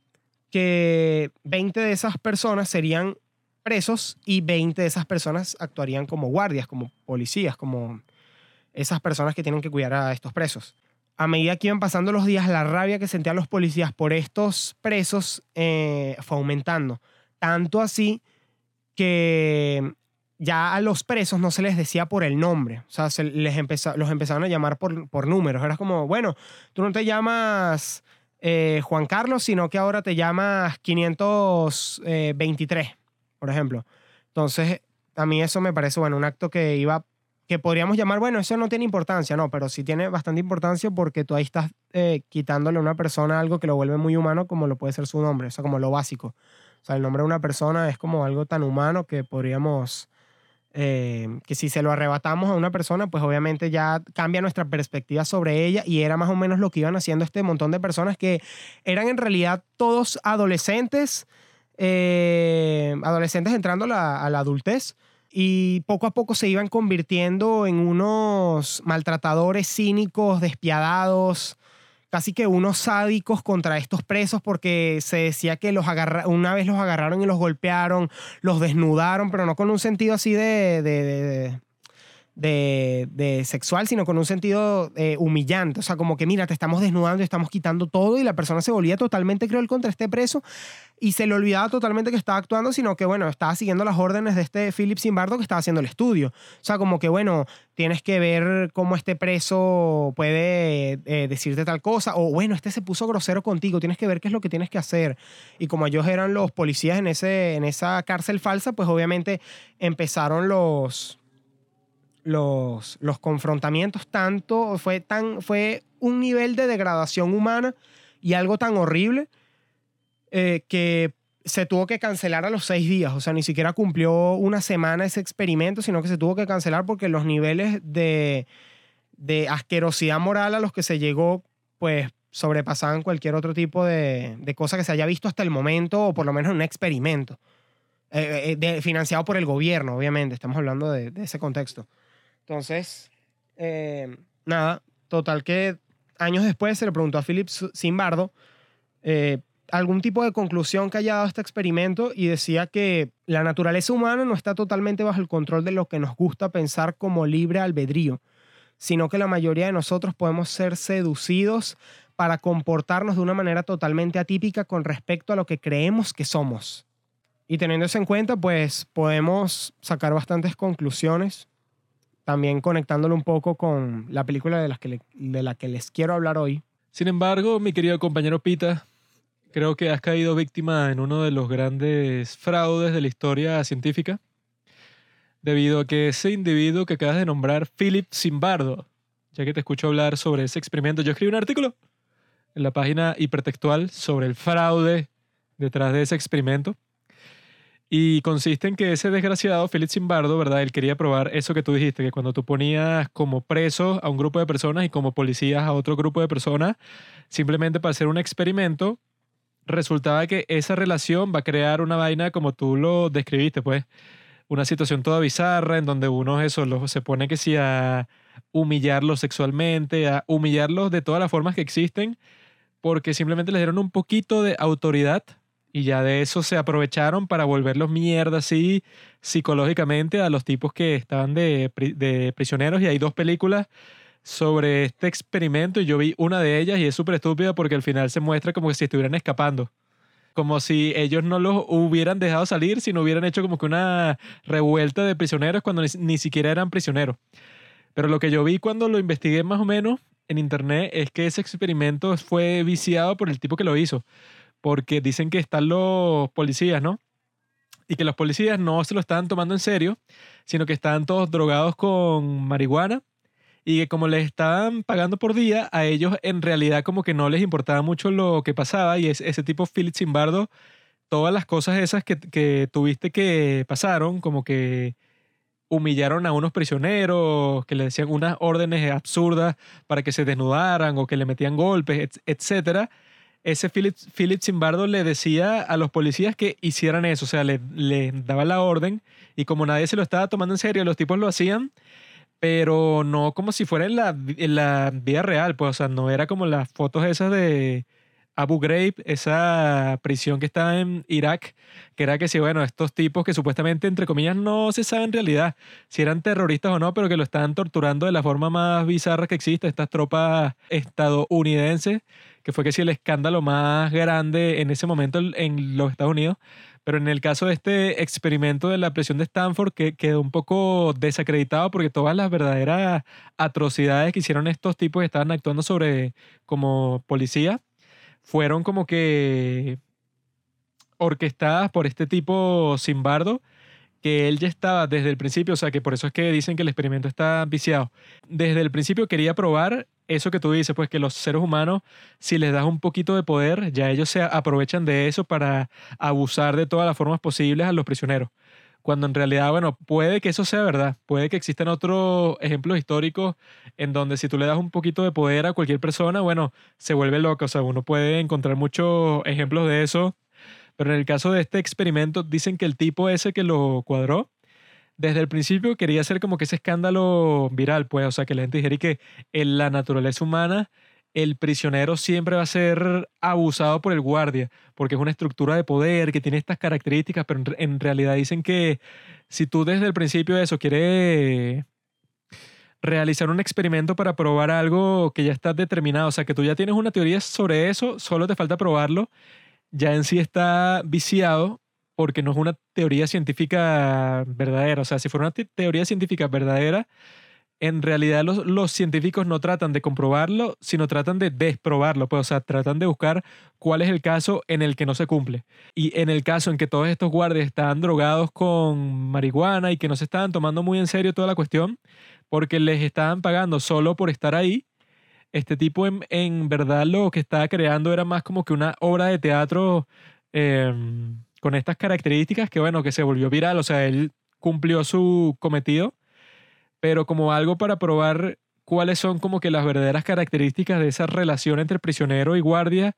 que 20 de esas personas serían presos y 20 de esas personas actuarían como guardias, como policías, como esas personas que tienen que cuidar a estos presos. A medida que iban pasando los días, la rabia que sentían los policías por estos presos eh, fue aumentando. Tanto así que ya a los presos no se les decía por el nombre. O sea, se les empeza- los empezaron a llamar por, por números. Era como, bueno, tú no te llamas eh, Juan Carlos, sino que ahora te llamas 523, por ejemplo. Entonces, a mí eso me parece, bueno, un acto que iba, que podríamos llamar, bueno, eso no tiene importancia, no, pero sí tiene bastante importancia porque tú ahí estás eh, quitándole a una persona algo que lo vuelve muy humano como lo puede ser su nombre, o sea, como lo básico. O sea, el nombre de una persona es como algo tan humano que podríamos, eh, que si se lo arrebatamos a una persona, pues obviamente ya cambia nuestra perspectiva sobre ella y era más o menos lo que iban haciendo este montón de personas que eran en realidad todos adolescentes, eh, adolescentes entrando la, a la adultez y poco a poco se iban convirtiendo en unos maltratadores cínicos, despiadados, casi que unos sádicos contra estos presos porque se decía que los agarra una vez los agarraron y los golpearon, los desnudaron, pero no con un sentido así de, de, de- de- de sexual, sino con un sentido eh, humillante. O sea, como que mira, te estamos desnudando estamos quitando todo y la persona se volvía totalmente cruel contra este preso y se le olvidaba totalmente que estaba actuando, sino que, bueno, estaba siguiendo las órdenes de este Philip Zimbardo que estaba haciendo el estudio. O sea, como que, bueno, tienes que ver cómo este preso puede eh, decirte tal cosa, o bueno, este se puso grosero contigo, tienes que ver qué es lo que tienes que hacer. Y como ellos eran los policías en, ese, en esa cárcel falsa, pues obviamente empezaron los, los, los confrontamientos, tanto, fue, tan, fue un nivel de degradación humana y algo tan horrible eh, que se tuvo que cancelar a los seis días. O sea, ni siquiera cumplió una semana ese experimento, sino que se tuvo que cancelar porque los niveles de, de asquerosidad moral a los que se llegó, pues sobrepasaban cualquier otro tipo de, de cosa que se haya visto hasta el momento, o por lo menos en un experimento. Eh, eh, financiado por el gobierno, obviamente. Estamos hablando de, de ese contexto. Entonces, eh, nada, total que años después se le preguntó a Philip Zimbardo eh, algún tipo de conclusión que haya dado este experimento y decía que la naturaleza humana no está totalmente bajo el control de lo que nos gusta pensar como libre albedrío, sino que la mayoría de nosotros podemos ser seducidos para comportarnos de una manera totalmente atípica con respecto a lo que creemos que somos. Y teniendo eso en cuenta, pues podemos sacar bastantes conclusiones, también conectándolo un poco con la película de, las que de la que les quiero hablar hoy. Sin embargo, mi querido compañero Pita, creo que has caído víctima en uno de los grandes fraudes de la historia científica, debido a que ese individuo que acabas de nombrar, Philip Zimbardo, ya que te escucho hablar sobre ese experimento, yo escribí un artículo en la página hipertextual sobre el fraude detrás de ese experimento. Y consiste en que ese desgraciado, Philip Zimbardo, ¿verdad? Él quería probar eso que tú dijiste, que cuando tú ponías como presos a un grupo de personas y como policías a otro grupo de personas, simplemente para hacer un experimento, resultaba que esa relación va a crear una vaina como tú lo describiste, pues, una situación toda bizarra en donde uno eso lo- se pone que sí a humillarlos sexualmente, a humillarlos de todas las formas que existen, porque simplemente les dieron un poquito de autoridad y ya de eso se aprovecharon para volverlos mierda así psicológicamente a los tipos que estaban de, de prisioneros y hay dos películas sobre este experimento y yo vi una de ellas y es súper estúpida porque al final se muestra como que si estuvieran escapando. Como si ellos no los hubieran dejado salir, sino hubieran hecho como que una revuelta de prisioneros cuando ni siquiera eran prisioneros. Pero lo que yo vi cuando lo investigué más o menos en internet es que ese experimento fue viciado por el tipo que lo hizo. Porque dicen que están los policías, ¿no? Y que los policías no se lo estaban tomando en serio, sino que estaban todos drogados con marihuana y que como les estaban pagando por día, a ellos en realidad como que no les importaba mucho lo que pasaba y es, ese tipo Philip Zimbardo, todas las cosas esas que, que tuviste que pasaron, como que humillaron a unos prisioneros, que le decían unas órdenes absurdas para que se desnudaran o que le metían golpes, et- etcétera. Ese Philip, Philip le decía a los policías que hicieran eso, o sea, le, daba la orden y como nadie se lo estaba tomando en serio, los tipos lo hacían, pero no como si fuera en la, en vida real, pues, o sea, no era como las fotos esas de Abu Ghraib, esa prisión que está en Irak, que era que sí, bueno, estos tipos que supuestamente, entre comillas, no se sabe en realidad si eran terroristas o no, pero que lo estaban torturando de la forma más bizarra que existe, estas tropas estadounidenses, que fue que sí el escándalo más grande en ese momento en los Estados Unidos. Pero en el caso de este experimento de la presión de Stanford, que quedó un poco desacreditado porque todas las verdaderas atrocidades que hicieron estos tipos que estaban actuando sobre como policía fueron como que orquestadas por este tipo Simbardo, que él ya estaba desde el principio, o sea que por eso es que dicen que el experimento está viciado. Desde el principio quería probar eso que tú dices, pues que los seres humanos, si les das un poquito de poder, ya ellos se aprovechan de eso para abusar de todas las formas posibles a los prisioneros. Cuando en realidad, bueno, puede que eso sea verdad, puede que existan otros ejemplos históricos en donde si tú le das un poquito de poder a cualquier persona, bueno, se vuelve loca, o sea, uno puede encontrar muchos ejemplos de eso pero en el caso de este experimento, dicen que el tipo ese que lo cuadró, desde el principio quería hacer como que ese escándalo viral, pues, o sea, que la gente dijera que en la naturaleza humana el prisionero siempre va a ser abusado por el guardia, porque es una estructura de poder que tiene estas características, pero en realidad dicen que si tú desde el principio de eso quieres realizar un experimento para probar algo que ya está determinado, o sea, que tú ya tienes una teoría sobre eso, solo te falta probarlo, ya en sí está viciado porque no es una teoría científica verdadera. O sea, si fuera una te- teoría científica verdadera, en realidad los, los científicos no tratan de comprobarlo, sino tratan de desprobarlo. Pues, o sea, tratan de buscar cuál es el caso en el que no se cumple. Y en el caso en que todos estos guardias estaban drogados con marihuana y que no se estaban tomando muy en serio toda la cuestión, porque les estaban pagando solo por estar ahí, este tipo en, en verdad lo que estaba creando era más como que una obra de teatro eh, con estas características que bueno, que se volvió viral, o sea, él cumplió su cometido, pero como algo para probar cuáles son como que las verdaderas características de esa relación entre prisionero y guardia,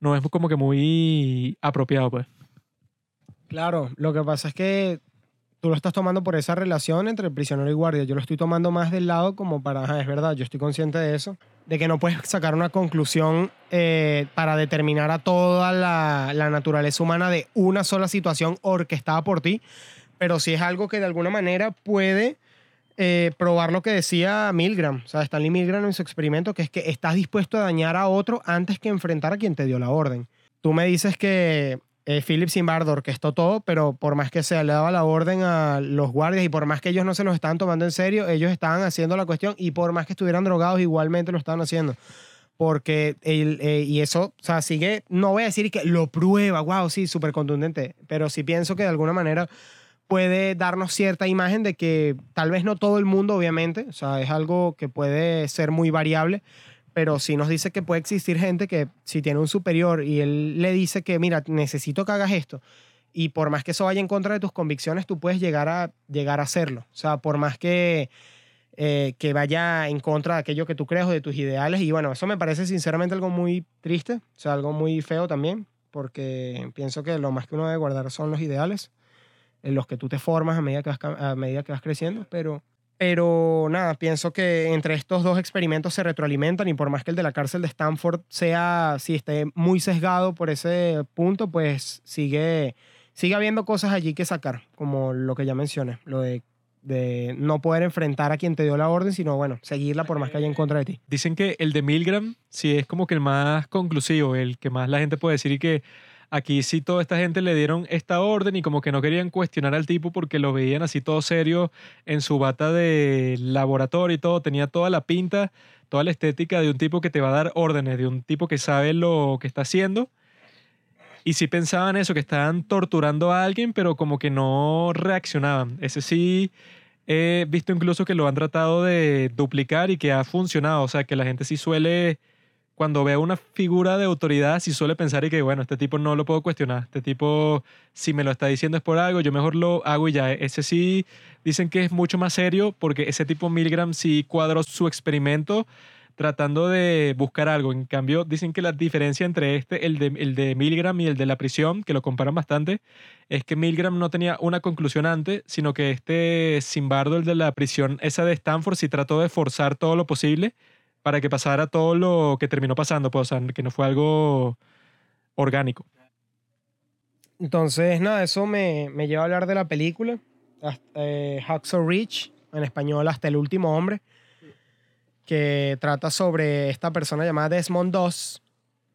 no es como que muy apropiado, pues. Claro, lo que pasa es que tú lo estás tomando por esa relación entre prisionero y guardia. Yo lo estoy tomando más del lado como para, es verdad, yo estoy consciente de eso, de que no puedes sacar una conclusión eh, para determinar a toda la, naturaleza humana de una sola situación orquestada por ti, pero sí es algo que de alguna manera puede eh, probar lo que decía Milgram, o sea, Stanley Milgram en su experimento, que es que estás dispuesto a dañar a otro antes que enfrentar a quien te dio la orden. Tú me dices que eh, Philip Zimbardo orquestó todo, pero por más que sea, le daba la orden a los guardias y por más que ellos no se los estaban tomando en serio, ellos estaban haciendo la cuestión y por más que estuvieran drogados, igualmente lo estaban haciendo. Porque, el, eh, y eso, o sea, sigue, no voy a decir que lo prueba, wow, sí, súper contundente, pero sí pienso que de alguna manera puede darnos cierta imagen de que tal vez no todo el mundo, obviamente, o sea, es algo que puede ser muy variable, pero sí nos dice que puede existir gente que si tiene un superior y él le dice que, mira, necesito que hagas esto, y por más que eso vaya en contra de tus convicciones, tú puedes llegar a, llegar a hacerlo. O sea, por más que, eh, que vaya en contra de aquello que tú crees o de tus ideales. Y bueno, eso me parece sinceramente algo muy triste, o sea, algo muy feo también, porque pienso que lo más que uno debe guardar son los ideales, en los que tú te formas a medida que vas, a medida que vas creciendo, pero... Pero nada, pienso que entre estos dos experimentos se retroalimentan y por más que el de la cárcel de Stanford sea, si esté muy sesgado por ese punto, pues sigue, sigue habiendo cosas allí que sacar, como lo que ya mencioné, lo de no poder enfrentar a quien te dio la orden, sino bueno, seguirla por más que haya en contra de ti. Dicen que el de Milgram sí es como que el más conclusivo, el que más la gente puede decir y que aquí sí toda esta gente le dieron esta orden y como que no querían cuestionar al tipo porque lo veían así todo serio en su bata de laboratorio y todo, tenía toda la pinta, toda la estética de un tipo que te va a dar órdenes, de un tipo que sabe lo que está haciendo. Y sí pensaban eso, que estaban torturando a alguien, pero como que no reaccionaban. Ese sí he visto incluso que lo han tratado de duplicar y que ha funcionado. O sea, que la gente sí suele, cuando ve a una figura de autoridad, sí suele pensar y que, bueno, este tipo no lo puedo cuestionar. Este tipo, si me lo está diciendo es por algo, yo mejor lo hago y ya. Ese sí dicen que es mucho más serio porque ese tipo Milgram sí cuadró su experimento tratando de buscar algo. En cambio, dicen que la diferencia entre este, el de, el de Milgram y el de la prisión, que lo comparan bastante, es que Milgram no tenía una conclusión antes, sino que este Simbardo, el de la prisión, esa de Stanford, sí trató de forzar todo lo posible para que pasara todo lo que terminó pasando, pues, que no fue algo orgánico. Entonces, nada, eso me, me lleva a hablar de la película, eh, Hacksaw Ridge, en español Hasta el último hombre, que trata sobre esta persona llamada Desmond Doss,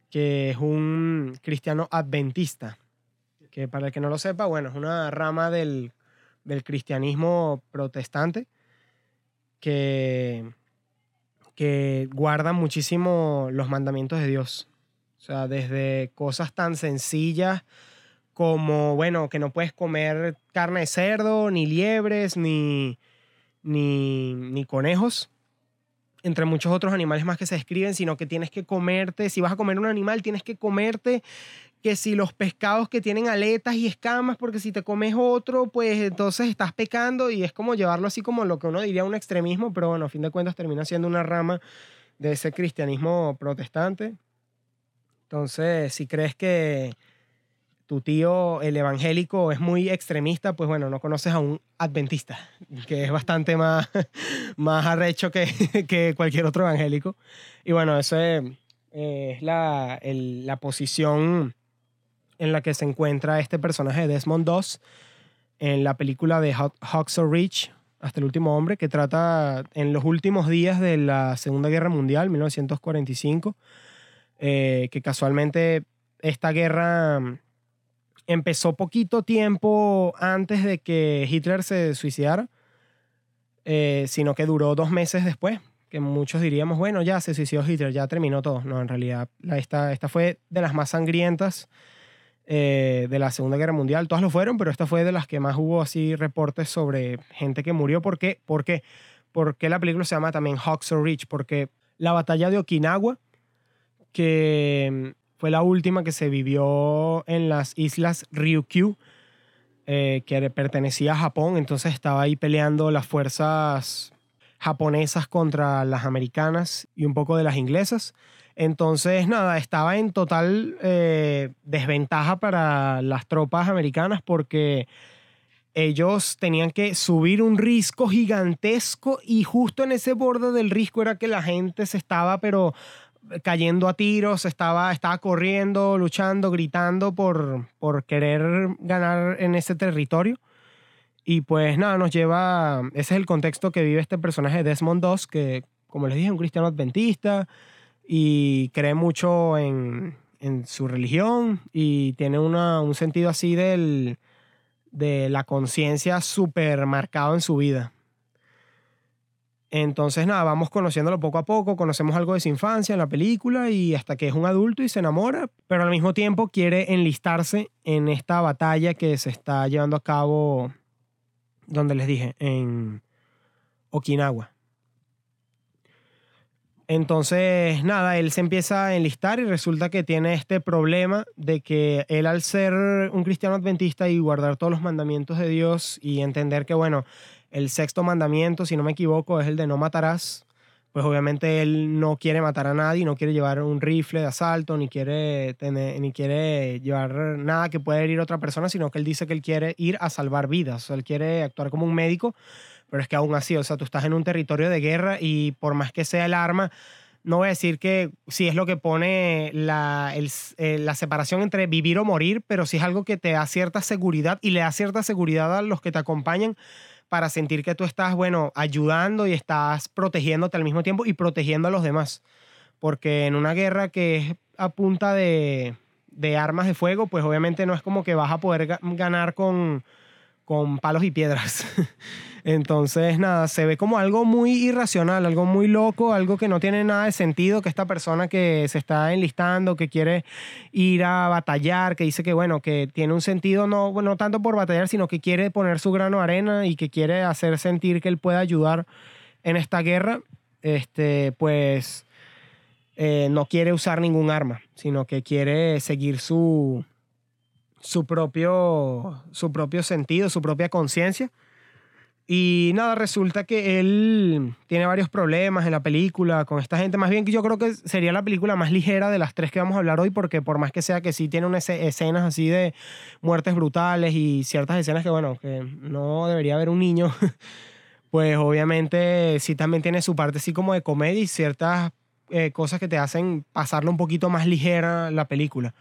que es un cristiano adventista, que para el que no lo sepa, bueno, es una rama del, del cristianismo protestante que, que guarda muchísimo los mandamientos de Dios. O sea, desde cosas tan sencillas como, bueno, que no puedes comer carne de cerdo, ni liebres, ni, ni, ni conejos, entre muchos otros animales más que se describen, sino que tienes que comerte, si vas a comer un animal, tienes que comerte que si los pescados que tienen aletas y escamas, porque si te comes otro, pues entonces estás pecando y es como llevarlo así como lo que uno diría un extremismo, pero bueno, a fin de cuentas termina siendo una rama de ese cristianismo protestante. Entonces, si crees que tu tío, el evangélico, es muy extremista, pues bueno, no conoces a un adventista, que es bastante más, más arrecho que, que cualquier otro evangélico. Y bueno, esa es la, la posición en la que se encuentra este personaje de Desmond Doss en la película de Hacksaw Ridge, Hasta el último hombre, que trata en los últimos días de la Segunda Guerra Mundial, 1945, eh, que casualmente esta guerra mm, empezó poquito tiempo antes de que Hitler se suicidara, eh, sino que duró dos meses después, que muchos diríamos, bueno, ya se suicidó Hitler, ya terminó todo. No, en realidad la- esta, esta fue de las más sangrientas eh, de la Segunda Guerra Mundial. Todas lo fueron, pero esta fue de las que más hubo así reportes sobre gente que murió. ¿Por qué? ¿Por qué? Porque la película se llama también Hacksaw Ridge, porque la batalla de Okinawa, que mm, fue la última que se vivió en las islas Ryukyu, eh, que pertenecía a Japón, entonces estaba ahí peleando las fuerzas japonesas contra las americanas y un poco de las inglesas. Entonces, nada, estaba en total eh, desventaja para las tropas americanas porque ellos tenían que subir un risco gigantesco y justo en ese borde del risco era que la gente se estaba, pero cayendo a tiros, estaba, estaba corriendo, luchando, gritando por, por querer ganar en ese territorio. Y pues nada, nos lleva, ese es el contexto que vive este personaje Desmond Doss, que como les dije, un cristiano adventista y cree mucho en, en su religión y tiene una, un sentido así del, de la conciencia súper marcado en su vida. Entonces, nada, vamos conociéndolo poco a poco, conocemos algo de su infancia en la película y hasta que es un adulto y se enamora, pero al mismo tiempo quiere enlistarse en esta batalla que se está llevando a cabo, donde les dije, en Okinawa. Entonces, nada, él se empieza a enlistar y resulta que tiene este problema de que él al ser un cristiano adventista y guardar todos los mandamientos de Dios y entender que, bueno, el sexto mandamiento, si no me equivoco, es el de no matarás, pues obviamente él no quiere matar a nadie, no quiere llevar un rifle de asalto, ni quiere, ni quiere llevar nada que pueda herir a otra persona, sino que él dice que él quiere ir a salvar vidas, o sea, él quiere actuar como un médico, pero es que aún así, o sea, tú estás en un territorio de guerra y por más que sea el arma, no voy a decir que sí es lo que pone la, eh, la separación entre vivir o morir, pero sí es algo que te da cierta seguridad y le da cierta seguridad a los que te acompañan para sentir que tú estás, bueno, ayudando y estás protegiéndote al mismo tiempo y protegiendo a los demás. Porque en una guerra que es a punta de, de armas de fuego, pues obviamente no es como que vas a poder ga- ganar con, con palos y piedras. Entonces, nada, se ve como algo muy irracional, algo muy loco, algo que no tiene nada de sentido, que esta persona que se está enlistando, que quiere ir a batallar, que dice que, bueno, que tiene un sentido no, bueno, no tanto por batallar, sino que quiere poner su grano de arena y que quiere hacer sentir que él puede ayudar en esta guerra, este, pues eh, no quiere usar ningún arma, sino que quiere seguir su, su, propio, su propio sentido, su propia conciencia. Y nada, resulta que él tiene varios problemas en la película con esta gente. Más bien que yo creo que sería la película más ligera de las tres que vamos a hablar hoy, porque por más que sea que sí tiene unas esce- escenas así de muertes brutales y ciertas escenas que, bueno, que no debería haber un niño, pues obviamente sí también tiene su parte así como de comedia y ciertas eh, cosas que te hacen pasarlo un poquito más ligera la película.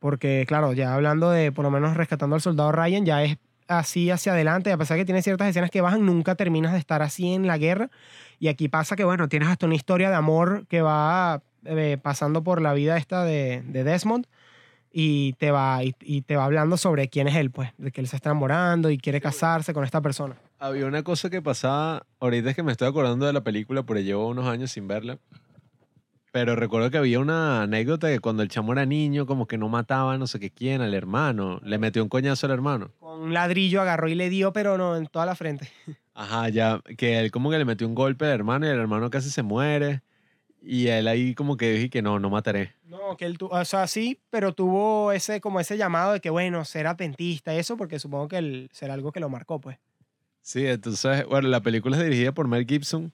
Porque, claro, ya hablando de por lo menos rescatando al soldado Ryan, ya es así hacia adelante, a pesar que tiene ciertas escenas que bajan, nunca terminas de estar así en la guerra. Y aquí pasa que, bueno, tienes hasta una historia de amor que va eh, pasando por la vida esta de, de Desmond y te, va, y, y te va hablando sobre quién es él, pues, de que él se está enamorando y quiere casarse con esta persona. Había una cosa que pasaba, ahorita es que me estoy acordando de la película, porque llevo unos años sin verla. Pero recuerdo que había una anécdota que cuando el chamo era niño, como que no mataba a no sé qué quién, al hermano. Le metió un coñazo al hermano. Con un ladrillo agarró y le dio, pero no en toda la frente. Ajá, ya, que él como que le metió un golpe al hermano y el hermano casi se muere. Y él ahí como que dije que no, no mataré. No, que él, o sea, sí, pero tuvo ese, como ese llamado de que, bueno, ser atentista, eso, porque supongo que el, será algo que lo marcó, pues. Sí, entonces, bueno, la película es dirigida por Mel Gibson,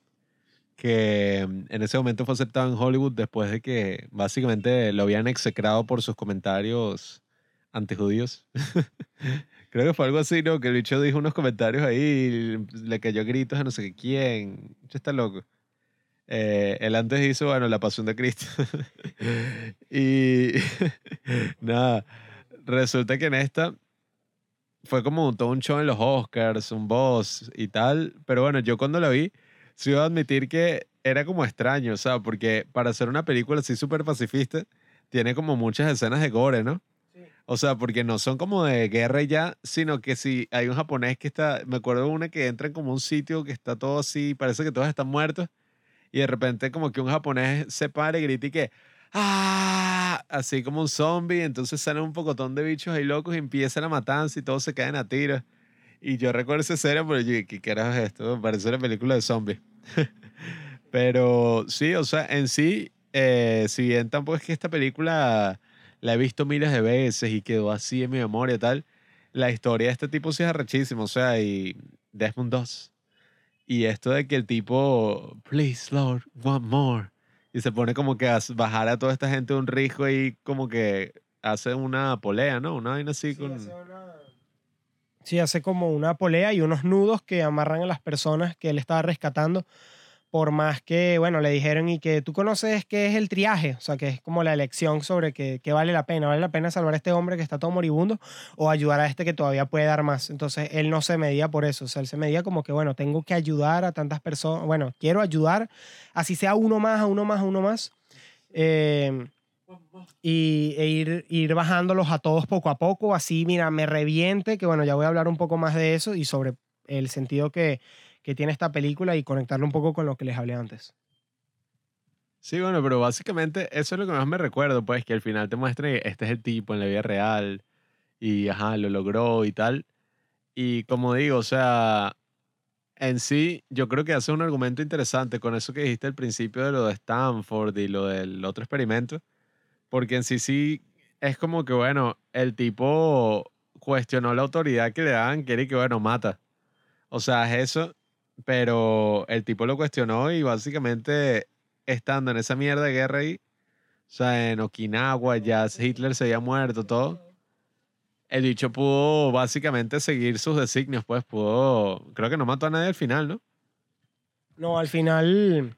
que mm, en ese momento fue aceptado en Hollywood después de que básicamente lo habían execrado por sus comentarios antijudíos. Creo que fue algo así, ¿no? Que el bicho dijo unos comentarios ahí, y le cayó gritos a no sé quién. Bicho está loco. Eh, él antes hizo, bueno, La Pasión de Cristo. y nada, resulta que en esta fue como todo un show en los Oscars, un boss y tal. Pero bueno, yo cuando la vi, sí iba a admitir que era como extraño, o sea, porque para hacer una película así súper pacifista, tiene como muchas escenas de gore, ¿no? O sea, porque no son como de guerra y ya, sino que si hay un japonés que está, me acuerdo de una que entra en como un sitio que está todo así, parece que todos están muertos, y de repente como que un japonés se para y grita y que, ¡ah! Así como un zombie, entonces salen un pocotón de bichos ahí locos y empieza la matanza y todos se caen a tiros. Y yo recuerdo esa escena, pero yo dije, ¿qué carajo es esto? Parece una película de zombies. pero sí, o sea, en sí, eh, si bien tampoco es que esta película la he visto miles de veces y quedó así en mi memoria y tal, la historia de este tipo sí es arrechísima, o sea, y Desmond 2. Y esto de que el tipo, please, Lord, one more. Y se pone como que a bajar a toda esta gente de un risco y como que hace una polea, ¿no? Una vaina así con... Sí, hace como una polea y unos nudos que amarran a las personas que él estaba rescatando. Por más que, bueno, le dijeron y que tú conoces qué es el triaje, o sea, que es como la elección sobre que, que vale la pena. ¿Vale la pena salvar a este hombre que está todo moribundo o ayudar a este que todavía puede dar más? Entonces, él no se medía por eso. O sea, él se medía como que, bueno, tengo que ayudar a tantas personas. Bueno, quiero ayudar, así sea uno más, a uno más, a uno más. Eh, y, e ir, ir bajándolos a todos poco a poco, así, mira, me reviente, que bueno, ya voy a hablar un poco más de eso y sobre el sentido que, que tiene esta película y conectarlo un poco con lo que les hablé antes. Sí, bueno, pero básicamente eso es lo que más me recuerdo, pues que al final te muestra que este es el tipo en la vida real y, ajá, lo logró y tal. Y como digo, o sea, en sí, yo creo que hace un argumento interesante con eso que dijiste al principio de lo de Stanford y lo del otro experimento, porque en sí sí es como que, bueno, el tipo cuestionó la autoridad que le daban, quiere que, bueno, mata. O sea, es eso, pero el tipo lo cuestionó y básicamente estando en esa mierda de guerra ahí, o sea, en Okinawa ya Hitler se había muerto, todo. El dicho pudo básicamente seguir sus designios, pues pudo, creo que no mató a nadie al final, ¿no? No, al final,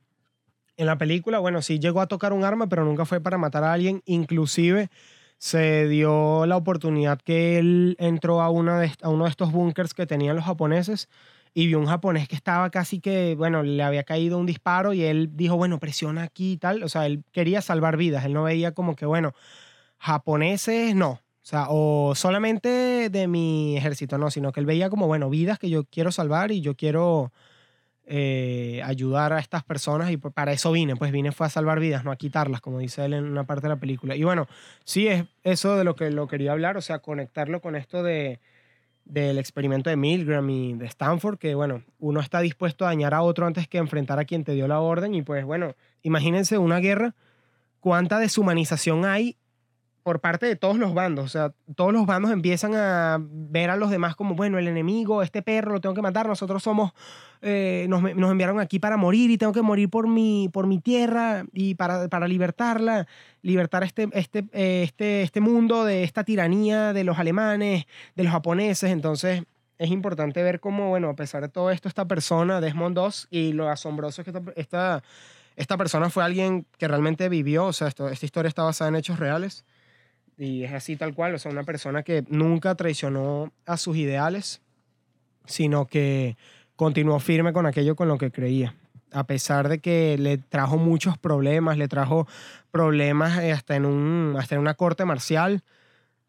en la película, bueno, sí llegó a tocar un arma, pero nunca fue para matar a alguien. Inclusive se dio la oportunidad que él entró a, uno de estos búnkers que tenían los japoneses y vio un japonés que estaba casi que, bueno, le había caído un disparo y él dijo, bueno, presiona aquí y tal. O sea, él quería salvar vidas. Él no veía como que, bueno, japoneses no. O sea, o solamente de mi ejército, no, sino que él veía como, bueno, vidas que yo quiero salvar y yo quiero eh, ayudar a estas personas y p- para eso vine, pues vine fue a salvar vidas, no a quitarlas, como dice él en una parte de la película. Y bueno, sí es eso de lo que lo quería hablar, o sea, conectarlo con esto de del experimento de Milgram y de Stanford, que bueno, uno está dispuesto a dañar a otro antes que enfrentar a quien te dio la orden y pues bueno, imagínense una guerra, cuánta deshumanización hay por parte de todos los bandos, o sea, todos los bandos empiezan a ver a los demás como, bueno, el enemigo, este perro lo tengo que matar, nosotros somos, eh, nos, nos enviaron aquí para morir y tengo que morir por mi, por mi tierra y para, para libertarla, libertar este, este, eh, este, este mundo de esta tiranía de los alemanes, de los japoneses, entonces es importante ver cómo, bueno, a pesar de todo esto, esta persona, Desmond Doss, y lo asombroso es que esta, esta, esta persona fue alguien que realmente vivió, o sea, esto, esta historia está basada en hechos reales, y es así tal cual, o sea, una persona que nunca traicionó a sus ideales, sino que continuó firme con aquello con lo que creía. A pesar de que le trajo muchos problemas, le trajo problemas eh, hasta en, un, hasta en una corte marcial,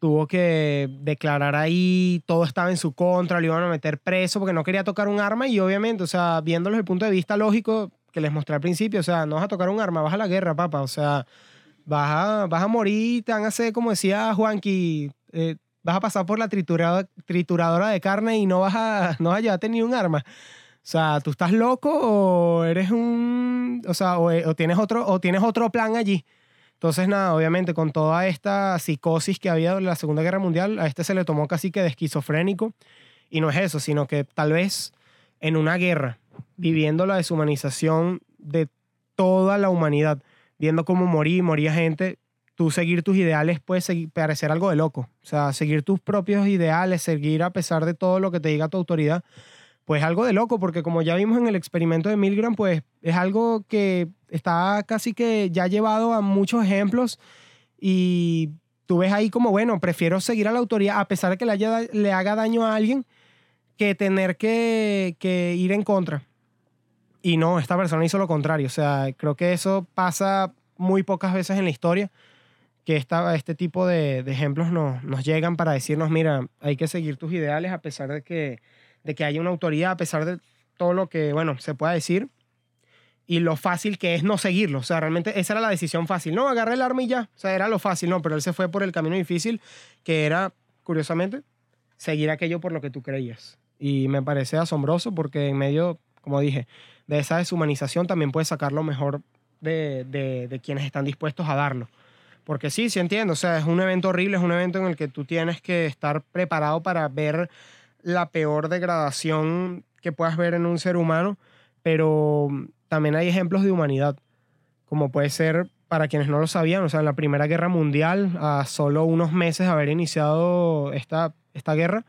tuvo que declarar ahí, todo estaba en su contra, lo iban a meter preso porque no quería tocar un arma y obviamente, o sea, viéndolo desde el punto de vista lógico que les mostré al principio, o sea, no vas a tocar un arma, vas a la guerra, papá, o sea, vas a, vas a morir, te van a hacer, como decía Juanqui, eh, vas a pasar por la triturada- trituradora de carne y no vas a, no vas a llevarte ni un arma. O sea, ¿tú estás loco o eres un... O sea, o, o tienes, otro, o tienes otro plan allí? Entonces, nada, obviamente con toda esta psicosis que había en la Segunda Guerra Mundial, a este se le tomó casi que de esquizofrénico. Y no es eso, sino que tal vez en una guerra, viviendo la deshumanización de toda la humanidad, viendo cómo morí, moría gente, tú seguir tus ideales puede parecer algo de loco. O sea, seguir tus propios ideales, seguir a pesar de todo lo que te diga tu autoridad, pues algo de loco, porque como ya vimos en el experimento de Milgram, pues es algo que está casi que ya llevado a muchos ejemplos y tú ves ahí como, bueno, prefiero seguir a la autoridad a pesar de que le, haya- le haga daño a alguien que tener que, que ir en contra. Y no, esta persona hizo lo contrario. O sea, creo que eso pasa muy pocas veces en la historia, que esta, este tipo de, ejemplos nos, nos llegan para decirnos, mira, hay que seguir tus ideales a pesar de que, de que haya una autoridad, a pesar de todo lo que, bueno, se pueda decir. Y lo fácil que es no seguirlo. O sea, realmente esa era la decisión fácil. No, agarré el arma y ya. O sea, era lo fácil, no, pero él se fue por el camino difícil, que era, curiosamente, seguir aquello por lo que tú creías. Y me parece asombroso porque en medio, como dije, de esa deshumanización también puedes sacar lo mejor de, de, de quienes están dispuestos a darlo. Porque sí, sí entiendo, o sea, es un evento horrible, es un evento en el que tú tienes que estar preparado para ver la peor degradación que puedas ver en un ser humano, pero también hay ejemplos de humanidad, como puede ser para quienes no lo sabían, o sea, en la Primera Guerra Mundial, a solo unos meses de haber iniciado esta, esta guerra,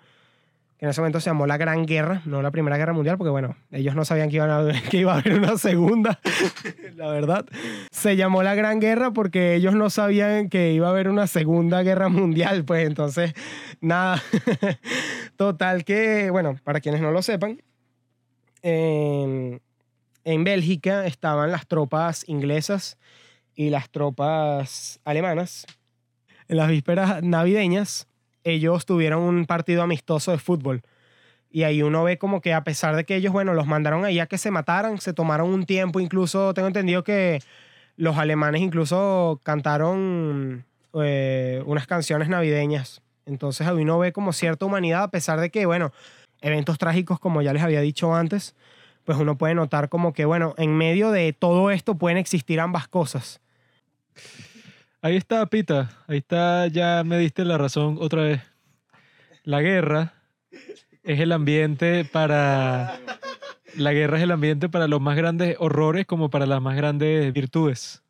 que en ese momento se llamó la Gran Guerra, no la Primera Guerra Mundial, porque bueno, ellos no sabían que, iban a- que iba a haber una segunda, la verdad. Se llamó la Gran Guerra porque ellos no sabían que iba a haber una Segunda Guerra Mundial, pues entonces, nada. Total que, bueno, para quienes no lo sepan, en, en Bélgica estaban las tropas inglesas y las tropas alemanas. En las vísperas navideñas, ellos tuvieron un partido amistoso de fútbol. Y ahí uno ve como que a pesar de que ellos, bueno, los mandaron ahí a que se mataran, se tomaron un tiempo, incluso tengo entendido que los alemanes incluso cantaron eh, unas canciones navideñas. Entonces ahí uno ve como cierta humanidad, a pesar de que, bueno, eventos trágicos, como ya les había dicho antes, pues uno puede notar como que, bueno, en medio de todo esto pueden existir ambas cosas. Ahí está, Pita. Ahí está, ya me diste la razón otra vez. La guerra es el ambiente para. La guerra es el ambiente para los más grandes horrores como para las más grandes virtudes.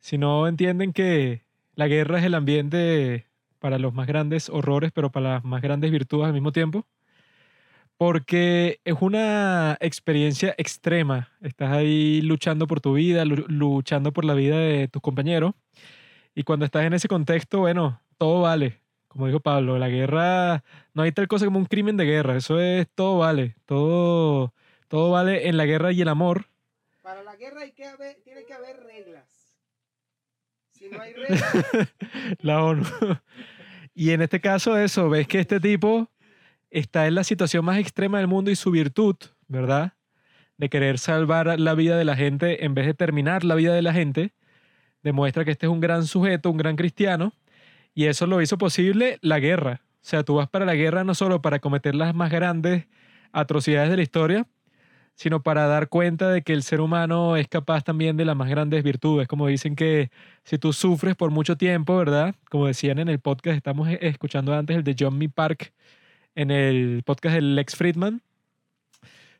Si no entienden que la guerra es el ambiente para los más grandes horrores, pero para las más grandes virtudes al mismo tiempo, porque es una experiencia extrema. Estás ahí luchando por tu vida, lu- luchando por la vida de tus compañeros. Y cuando estás en ese contexto, bueno, todo vale. Como dijo Pablo, la guerra, no hay tal cosa como un crimen de guerra. Eso es, todo vale. Todo, todo vale en la guerra y el amor. Para la guerra hay que haber, tiene que haber reglas. Si no hay reglas, la ONU. Y en este caso, eso, ves que este tipo está en la situación más extrema del mundo y su virtud, ¿verdad? De querer salvar la vida de la gente en vez de terminar la vida de la gente, demuestra que este es un gran sujeto, un gran cristiano, y eso lo hizo posible la guerra. O sea, tú vas para la guerra no solo para cometer las más grandes atrocidades de la historia, sino para dar cuenta de que el ser humano es capaz también de las más grandes virtudes. Como dicen que si tú sufres por mucho tiempo, ¿verdad? Como decían en el podcast, estamos escuchando antes el de John Me Park, en el podcast del Lex Friedman.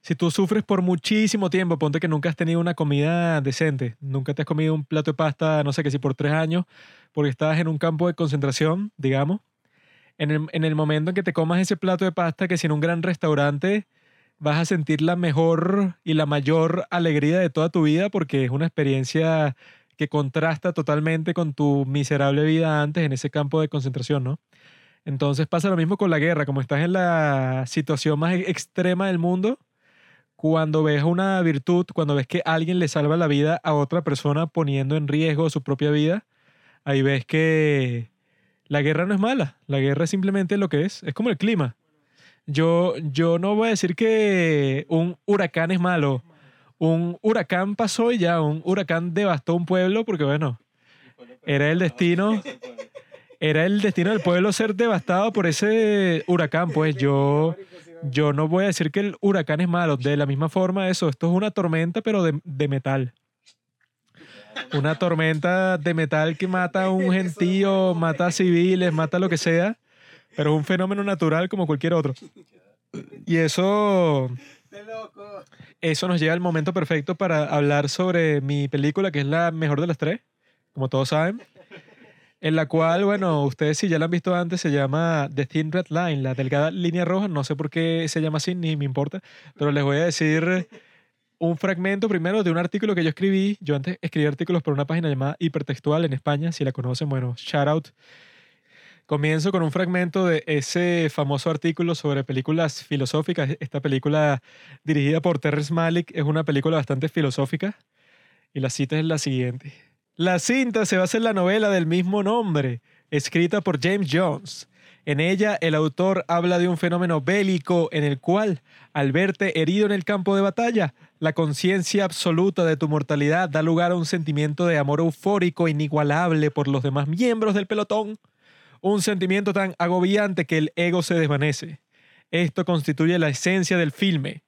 Si tú sufres por muchísimo tiempo, ponte que nunca has tenido una comida decente, nunca te has comido un plato de pasta, no sé qué si por tres años, porque estabas en un campo de concentración, digamos. En el, en el momento en que te comas ese plato de pasta, que si en un gran restaurante vas a sentir la mejor y la mayor alegría de toda tu vida porque es una experiencia que contrasta totalmente con tu miserable vida antes en ese campo de concentración, ¿no? Entonces pasa lo mismo con la guerra, como estás en la situación más e- extrema del mundo, cuando ves una virtud, cuando ves que alguien le salva la vida a otra persona poniendo en riesgo su propia vida, ahí ves que la guerra no es mala, la guerra es simplemente lo que es, es como el clima. Yo, yo no voy a decir que un huracán es malo. Un huracán pasó y ya, un huracán devastó un pueblo porque, bueno, era el destino, era el destino del pueblo ser devastado por ese huracán. Pues yo, yo no voy a decir que el huracán es malo. De la misma forma, eso, esto es una tormenta, pero de, de metal. Una tormenta de metal que mata a un gentío, mata a civiles, mata lo que sea, pero es un fenómeno natural como cualquier otro. Y eso, eso nos llega al momento perfecto para hablar sobre mi película, que es la mejor de las tres, como todos saben. En la cual, bueno, ustedes si ya la han visto antes, se llama The Thin Red Line, la delgada línea roja. No sé por qué se llama así, ni me importa. Pero les voy a decir un fragmento primero de un artículo que yo escribí. Yo antes escribí artículos por una página llamada Hipertextual en España. Si la conocen, bueno, shout out. Comienzo con un fragmento de ese famoso artículo sobre películas filosóficas. Esta película dirigida por Terrence Malick es una película bastante filosófica. Y la cita es la siguiente. La cinta se basa en la novela del mismo nombre, escrita por James Jones. En ella, el autor habla de un fenómeno bélico en el cual, al verte herido en el campo de batalla, la conciencia absoluta de tu mortalidad da lugar a un sentimiento de amor eufórico inigualable por los demás miembros del pelotón. Un sentimiento tan agobiante que el ego se desvanece. Esto constituye la esencia del filme.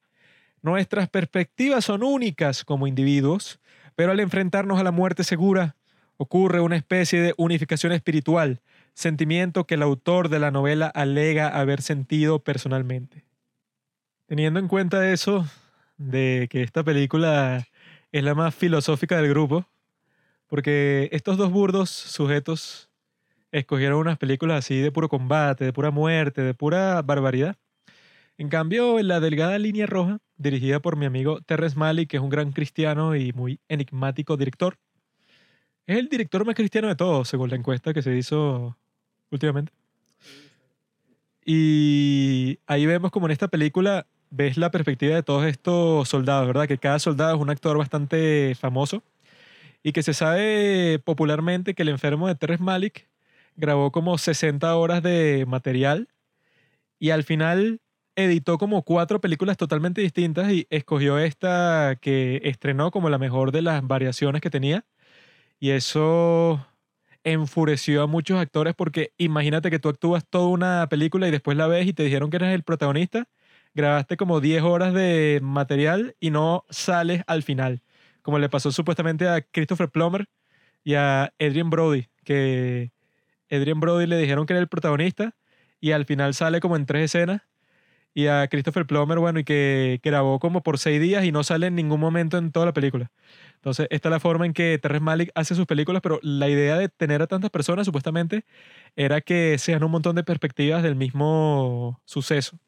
Nuestras perspectivas son únicas como individuos, pero al enfrentarnos a la muerte segura, ocurre una especie de unificación espiritual, sentimiento que el autor de la novela alega haber sentido personalmente. Teniendo en cuenta eso, de que esta película es la más filosófica del grupo, porque estos dos burdos sujetos escogieron unas películas así de puro combate, de pura muerte, de pura barbaridad. En cambio, la delgada línea roja, dirigida por mi amigo Terrence Malick, que es un gran cristiano y muy enigmático director, es el director más cristiano de todos, según la encuesta que se hizo últimamente. Y ahí vemos como en esta película ves la perspectiva de todos estos soldados, ¿verdad? Que cada soldado es un actor bastante famoso y que se sabe popularmente que el enfermo de Terrence Malick grabó como 60 horas de material y al final editó como cuatro películas totalmente distintas y escogió esta que estrenó como la mejor de las variaciones que tenía. Y eso enfureció a muchos actores porque imagínate que tú actúas toda una película y después la ves y te dijeron que eres el protagonista, grabaste como 10 horas de material y no sales al final, como le pasó supuestamente a Christopher Plummer y a Adrian Brody, que Adrian Brody le dijeron que era el protagonista y al final sale como en tres escenas y a Christopher Plummer, bueno, y que grabó como por seis días y no sale en ningún momento en toda la película. Entonces, esta es la forma en que Terrence Malick hace sus películas, pero la idea de tener a tantas personas, supuestamente, era que sean un montón de perspectivas del mismo suceso.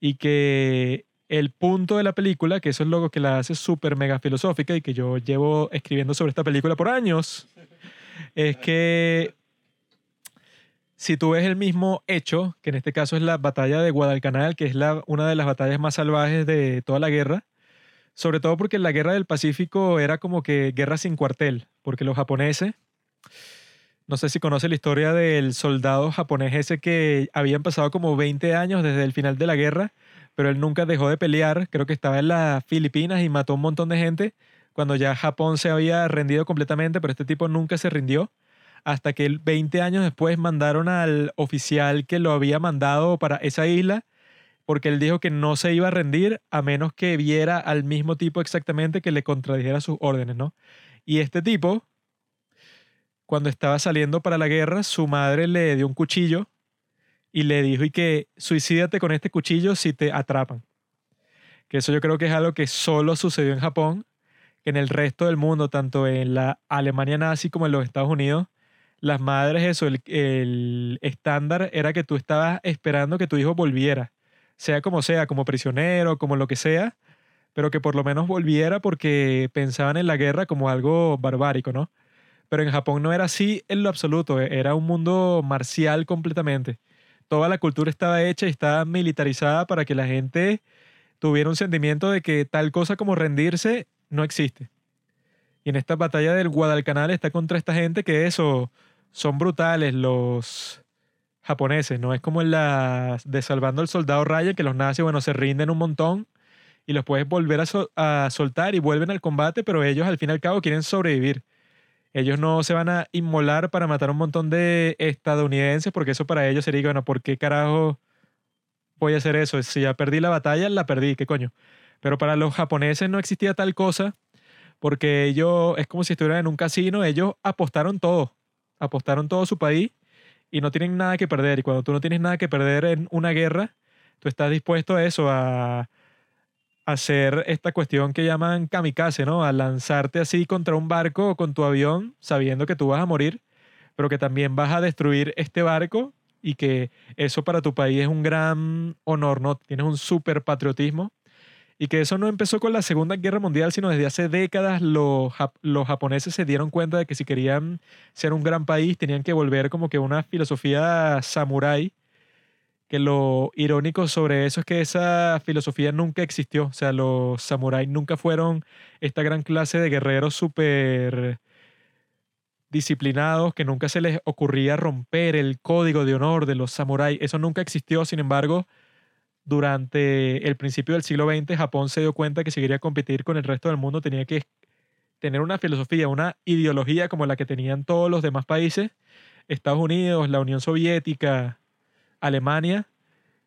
Y que el punto de la película, que eso es lo que la hace súper mega filosófica y que yo llevo escribiendo sobre esta película por años, es que si tú ves el mismo hecho, que en este caso es la batalla de Guadalcanal, que es una de las batallas más salvajes de toda la guerra, sobre todo porque la guerra del Pacífico era como que guerra sin cuartel, porque los japoneses, no sé si conoce la historia del soldado japonés ese que habían pasado como 20 años desde el final de la guerra, pero él nunca dejó de pelear, creo que estaba en las Filipinas y mató un montón de gente cuando ya Japón se había rendido completamente, pero este tipo nunca se rindió hasta que 20 años después mandaron al oficial que lo había mandado para esa isla porque él dijo que no se iba a rendir a menos que viera al mismo tipo exactamente que le contradijera sus órdenes, ¿no? Y este tipo, cuando estaba saliendo para la guerra, su madre le dio un cuchillo y le dijo y que suicídate con este cuchillo si te atrapan. Que eso yo creo que es algo que solo sucedió en Japón, que en el resto del mundo, tanto en la Alemania nazi como en los Estados Unidos, las madres, eso, el, el estándar era que tú estabas esperando que tu hijo volviera sea como sea, como prisionero, como lo que sea, pero que por lo menos volviera porque pensaban en la guerra como algo barbárico, ¿no? Pero en Japón no era así en lo absoluto, e-, era un mundo marcial completamente. Toda la cultura estaba hecha y estaba militarizada para que la gente tuviera un sentimiento de que tal cosa como rendirse no existe. Y en esta batalla del Guadalcanal está contra esta gente que eso, son brutales, los japoneses, no es como en la de Salvando al Soldado Ryan, que los nazis, bueno, se rinden un montón y los puedes volver a, a, soltar y vuelven al combate, pero ellos al fin y al cabo quieren sobrevivir. Ellos no se van a inmolar para matar a un montón de estadounidenses, porque eso para ellos sería, bueno, ¿por qué carajo voy a hacer eso? Si ya perdí la batalla, la perdí, ¿qué coño? Pero para los japoneses no existía tal cosa, porque ellos, es como si estuvieran en un casino, ellos apostaron todo, apostaron todo su país y no tienen nada que perder. Y cuando tú no tienes nada que perder en una guerra, tú estás dispuesto a eso, a, hacer esta cuestión que llaman kamikaze, ¿no? A lanzarte así contra un barco o con tu avión, sabiendo que tú vas a morir, pero que también vas a destruir este barco y que eso para tu país es un gran honor, ¿no? Tienes un súper patriotismo y que eso no empezó con la Segunda Guerra Mundial, sino desde hace décadas los, los japoneses se dieron cuenta de que si querían ser un gran país tenían que volver como que una filosofía samurái, que lo irónico sobre eso es que esa filosofía nunca existió, o sea, los samuráis nunca fueron esta gran clase de guerreros súper disciplinados, que nunca se les ocurría romper el código de honor de los samuráis, eso nunca existió, sin embargo, durante el principio del siglo XX, Japón se dio cuenta que si quería competir con el resto del mundo tenía que tener una filosofía, una ideología como la que tenían todos los demás países, Estados Unidos, la Unión Soviética, Alemania,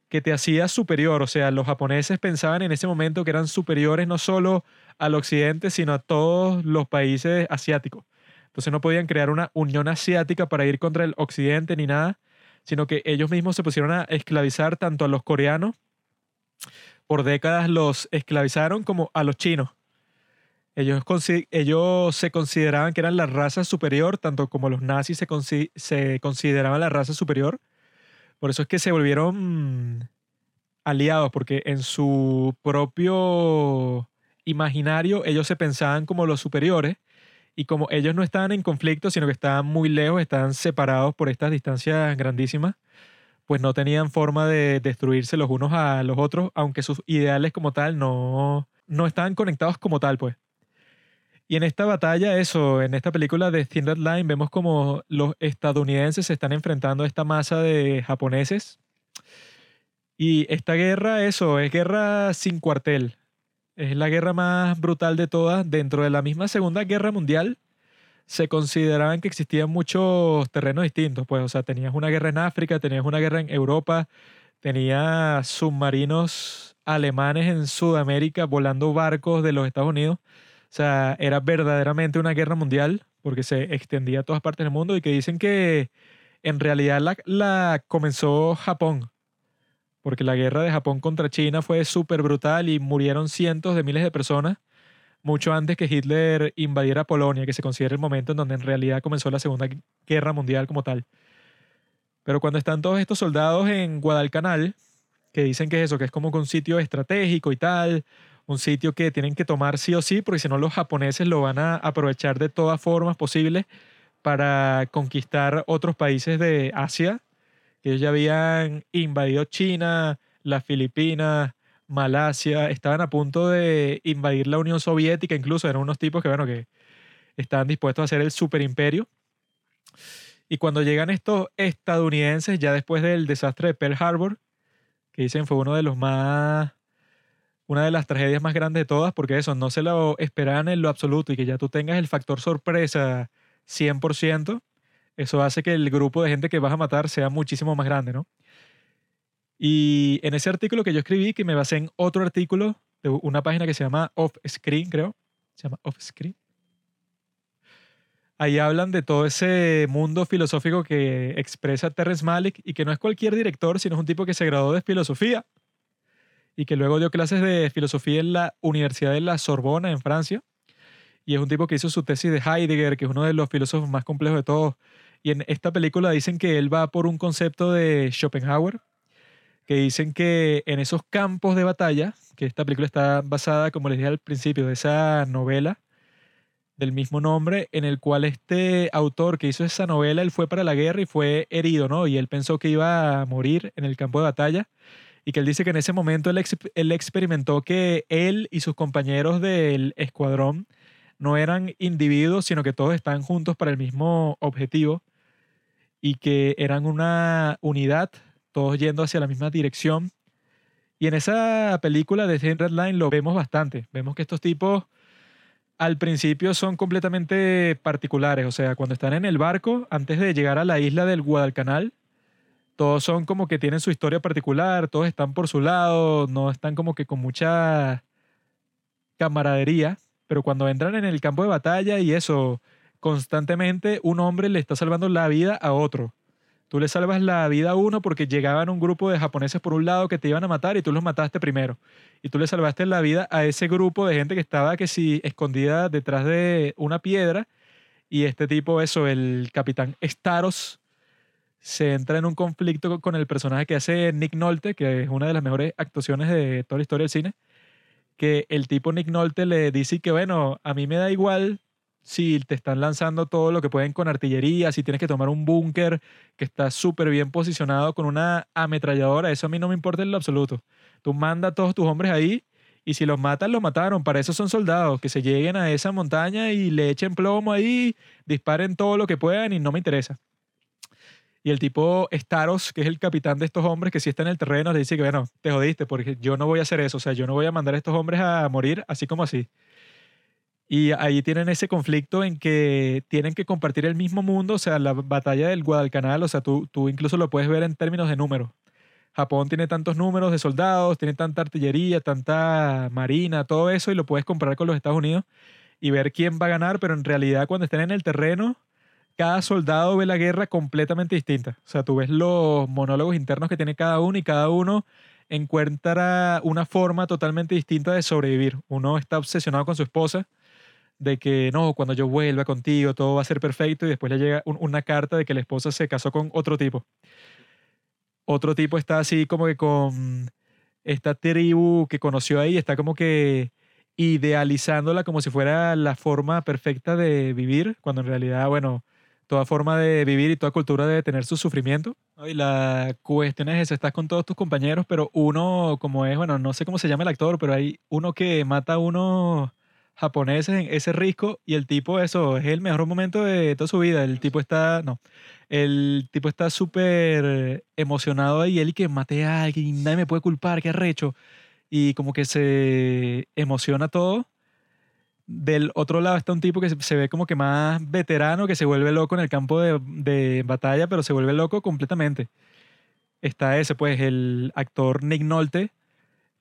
que te hacía superior. O sea, los japoneses pensaban en ese momento que eran superiores no solo al occidente, sino a todos los países asiáticos. Entonces no podían crear una unión asiática para ir contra el occidente ni nada, sino que ellos mismos se pusieron a esclavizar tanto a los coreanos, por décadas los esclavizaron como a los chinos. Ellos, ellos se consideraban que eran la raza superior, tanto como los nazis se, se consideraban la raza superior. Por eso es que se volvieron aliados, porque en su propio imaginario ellos se pensaban como los superiores y como ellos no estaban en conflicto, sino que estaban muy lejos, estaban separados por estas distancias grandísimas, pues no tenían forma de destruirse los unos a los otros, aunque sus ideales como tal no, no estaban conectados como tal, pues. Y en esta batalla, eso, en esta película de Thin Red Line, vemos como los estadounidenses se están enfrentando a esta masa de japoneses. Y esta guerra, eso, es guerra sin cuartel. Es la guerra más brutal de todas. Dentro de la misma Segunda Guerra Mundial se consideraban que existían muchos terrenos distintos. Pues, o sea, tenías una guerra en África, tenías una guerra en Europa, tenías submarinos alemanes en Sudamérica volando barcos de los Estados Unidos. O sea, era verdaderamente una guerra mundial porque se extendía a todas partes del mundo y que dicen que en realidad la, la comenzó Japón porque la guerra de Japón contra China fue súper brutal y murieron cientos de miles de personas, mucho antes que Hitler invadiera Polonia, que se considera el momento en donde en realidad comenzó la Segunda Guerra Mundial como tal. Pero cuando están todos estos soldados en Guadalcanal, que dicen que es eso, que es como un sitio estratégico y tal, un sitio que tienen que tomar sí o sí, porque si no los japoneses lo van a aprovechar de todas formas posibles para conquistar otros países de Asia que ellos ya habían invadido China, las Filipinas, Malasia, estaban a punto de invadir la Unión Soviética, incluso eran unos tipos que, bueno, que estaban dispuestos a hacer el superimperio. Y cuando llegan estos estadounidenses, ya después del desastre de Pearl Harbor, que dicen fue uno de los más, una de las tragedias más grandes de todas, porque eso, no se lo esperaban en lo absoluto y que ya tú tengas el factor sorpresa 100%, eso hace que el grupo de gente que vas a matar sea muchísimo más grande, ¿no? Y en ese artículo que yo escribí, que me basé en otro artículo de una página que se llama Off Screen, creo. Se llama Off Screen. Ahí hablan de todo ese mundo filosófico que expresa Terrence Malick y que no es cualquier director, sino es un tipo que se graduó de filosofía y que luego dio clases de filosofía en la Universidad de la Sorbona en Francia. Y es un tipo que hizo su tesis de Heidegger, que es uno de los filósofos más complejos de todos. Y en esta película dicen que él va por un concepto de Schopenhauer, que dicen que en esos campos de batalla, que esta película está basada, como les dije al principio, de esa novela del mismo nombre, en el cual este autor que hizo esa novela, él fue para la guerra y fue herido, ¿no? Y él pensó que iba a morir en el campo de batalla y que él dice que en ese momento él, él experimentó que él y sus compañeros del escuadrón no eran individuos, sino que todos estaban juntos para el mismo objetivo y que eran una unidad, todos yendo hacia la misma dirección. Y en esa película de Thin Red Line lo vemos bastante. Vemos que estos tipos al principio son completamente particulares. O sea, cuando están en el barco, antes de llegar a la isla del Guadalcanal, todos son como que tienen su historia particular, todos están por su lado, no están como que con mucha camaradería, pero cuando entran en el campo de batalla y eso, constantemente un hombre le está salvando la vida a otro. Tú le salvas la vida a uno porque llegaban un grupo de japoneses por un lado que te iban a matar y tú los mataste primero. Y tú le salvaste la vida a ese grupo de gente que estaba que si escondida detrás de una piedra. Y este tipo, eso, el capitán Staros, se entra en un conflicto con el personaje que hace Nick Nolte, que es una de las mejores actuaciones de toda la historia del cine. Que el tipo Nick Nolte le dice que, bueno, a mí me da igual si te están lanzando todo lo que pueden con artillería, si tienes que tomar un búnker que está súper bien posicionado con una ametralladora, eso a mí no me importa en lo absoluto. Tú manda a todos tus hombres ahí y si los matan, los mataron. Para eso son soldados, que se lleguen a esa montaña y le echen plomo ahí, disparen todo lo que puedan y no me interesa. Y el tipo Staros, que es el capitán de estos hombres, que si está en el terreno, le dice que, bueno, te jodiste, porque yo no voy a hacer eso. O sea, yo no voy a mandar a estos hombres a morir así como así. Y ahí tienen ese conflicto en que tienen que compartir el mismo mundo, o sea, la batalla del Guadalcanal, o sea, tú, tú incluso lo puedes ver en términos de números. Japón tiene tantos números de soldados, tiene tanta artillería, tanta marina, todo eso, y lo puedes comparar con los Estados Unidos y ver quién va a ganar, pero en realidad cuando estén en el terreno, cada soldado ve la guerra completamente distinta. O sea, tú ves los monólogos internos que tiene cada uno y cada uno encuentra una forma totalmente distinta de sobrevivir. Uno está obsesionado con su esposa de que no, cuando yo vuelva contigo todo va a ser perfecto y después le llega una carta de que la esposa se casó con otro tipo. Otro tipo está así como que con esta tribu que conoció ahí, está como que idealizándola como si fuera la forma perfecta de vivir, cuando en realidad, bueno, toda forma de vivir y toda cultura debe tener su sufrimiento. Y la cuestión es esa, estás con todos tus compañeros, pero uno, como es, bueno, no sé cómo se llama el actor, pero hay uno que mata a uno japoneses en ese risco y el tipo, eso, es el mejor momento de toda su vida. El tipo está, no, el tipo está súper emocionado ahí, él y que mate a alguien y nadie me puede culpar, qué arrecho. Y como que se emociona todo. Del otro lado está un tipo que se ve como que más veterano, que se vuelve loco en el campo de, de batalla, pero se vuelve loco completamente. Está ese, pues, el actor Nick Nolte,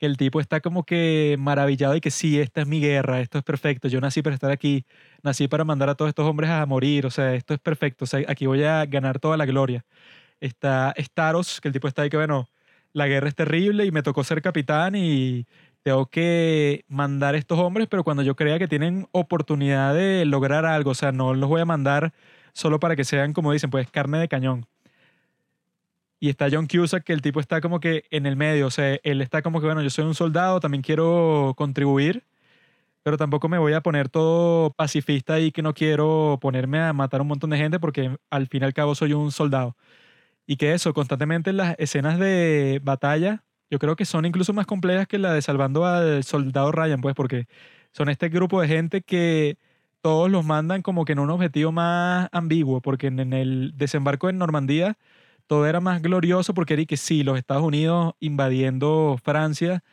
el tipo está como que maravillado y que sí, esta es mi guerra, esto es perfecto, yo nací para estar aquí, nací para mandar a todos estos hombres a morir, o sea, esto es perfecto, o sea, aquí voy a ganar toda la gloria. Está Staros, que el tipo está ahí que, bueno, la guerra es terrible y me tocó ser capitán y tengo que mandar a estos hombres, pero cuando yo crea que tienen oportunidad de lograr algo, o sea, no los voy a mandar solo para que sean, como dicen, pues carne de cañón. Y está John Cusack, que el tipo está como que en el medio. O sea, él está como que, bueno, yo soy un soldado, también quiero contribuir, pero tampoco me voy a poner todo pacifista y que no quiero ponerme a matar un montón de gente porque al fin y al cabo soy un soldado. Y que eso, constantemente las escenas de batalla, yo creo que son incluso más complejas que la de salvando al soldado Ryan, pues, porque son este grupo de gente que todos los mandan como que en un objetivo más ambiguo, porque en el desembarco en Normandía todo era más glorioso porque era que sí, los Estados Unidos invadiendo Francia,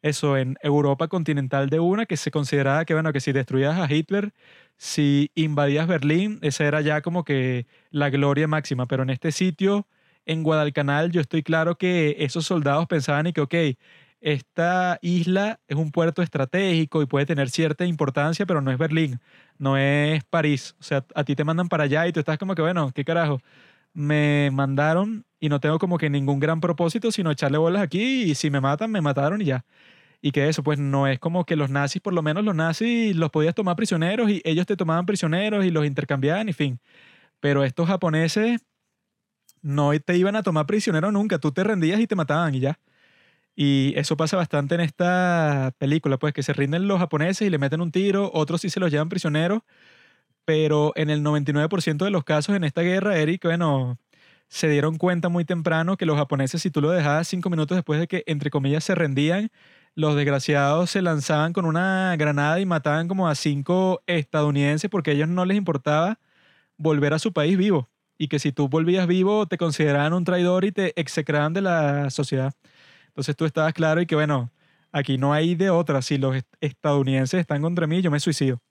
eso en Europa continental de una, que se consideraba que, bueno, que si destruías a Hitler, si invadías Berlín, esa era ya como que la gloria máxima, pero en este sitio, en Guadalcanal, yo estoy claro que esos soldados pensaban y que, ok, esta isla es un puerto estratégico y puede tener cierta importancia, pero no es Berlín, no es París. O sea, a ti te mandan para allá y tú estás como que, bueno, ¿qué carajo? Me mandaron y no tengo como que ningún gran propósito, sino echarle bolas aquí y si me matan, me mataron y ya. Y que eso, pues no es como que los nazis, por lo menos los nazis los podías tomar prisioneros y ellos te tomaban prisioneros y los intercambiaban, en fin. Pero estos japoneses no te iban a tomar prisionero nunca, tú te rendías y te mataban y ya. Y eso pasa bastante en esta película, pues que se rinden los japoneses y le meten un tiro, otros sí se los llevan prisioneros, pero en el 99% de los casos en esta guerra, Eric, bueno, se dieron cuenta muy temprano que los japoneses, si tú lo dejabas cinco minutos después de que, entre comillas, se rendían, los desgraciados se lanzaban con una granada y mataban como a cinco estadounidenses porque a ellos no les importaba volver a su país vivo. Y que si tú volvías vivo, te consideraban un traidor y te execraban de la sociedad. Entonces tú estabas claro y que, bueno, aquí no hay de otra. Si los estadounidenses están contra mí, yo me suicido.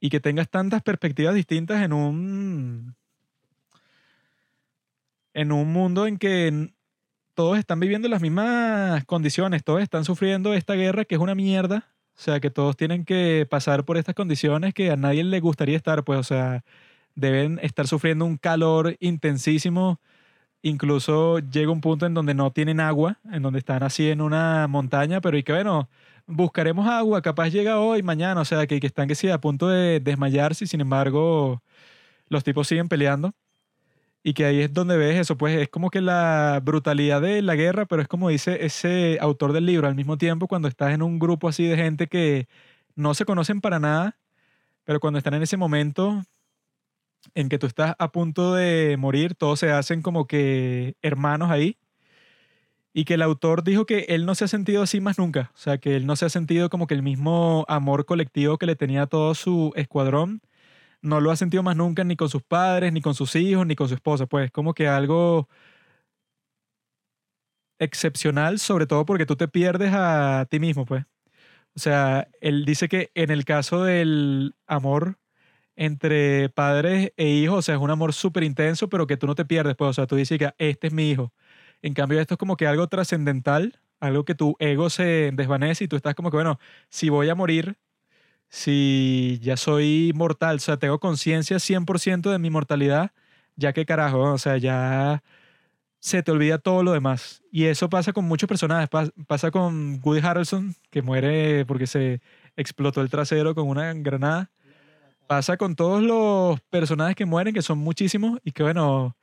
Y que tengas tantas perspectivas distintas en un. en un mundo en que todos están viviendo las mismas condiciones, todos están sufriendo esta guerra que es una mierda. O sea, que todos tienen que pasar por estas condiciones que a nadie le gustaría estar, pues, o sea, deben estar sufriendo un calor intensísimo incluso llega un punto en donde no tienen agua, en donde están así en una montaña, pero y que bueno, buscaremos agua, capaz llega hoy, mañana, o sea, que, que están que sí a punto de desmayarse y sin embargo los tipos siguen peleando. Y que ahí es donde ves eso, pues es como que la brutalidad de la guerra, pero es como dice ese autor del libro, al mismo tiempo cuando estás en un grupo así de gente que no se conocen para nada, pero cuando están en ese momento en que tú estás a punto de morir, todos se hacen como que hermanos ahí. Y que el autor dijo que él no se ha sentido así más nunca. O sea, que él no se ha sentido como que el mismo amor colectivo que le tenía todo su escuadrón, no lo ha sentido más nunca ni con sus padres, ni con sus hijos, ni con su esposa. Pues como que algo excepcional, sobre todo porque tú te pierdes a ti mismo, pues. O sea, él dice que en el caso del amor entre padres e hijos, o sea, es un amor súper intenso, pero que tú no te pierdes, pues, o sea, tú dices que este es mi hijo. En cambio, esto es como que algo trascendental, algo que tu ego se desvanece y tú estás como que, bueno, si voy a morir, si ya soy mortal, o sea, tengo conciencia 100% de mi mortalidad, ya que carajo, o sea, ya se te olvida todo lo demás. Y eso pasa con muchos personajes. Pasa con Woody Harrelson, que muere porque se explotó el trasero con una granada pasa con todos los personajes que mueren, que son muchísimos, y que bueno,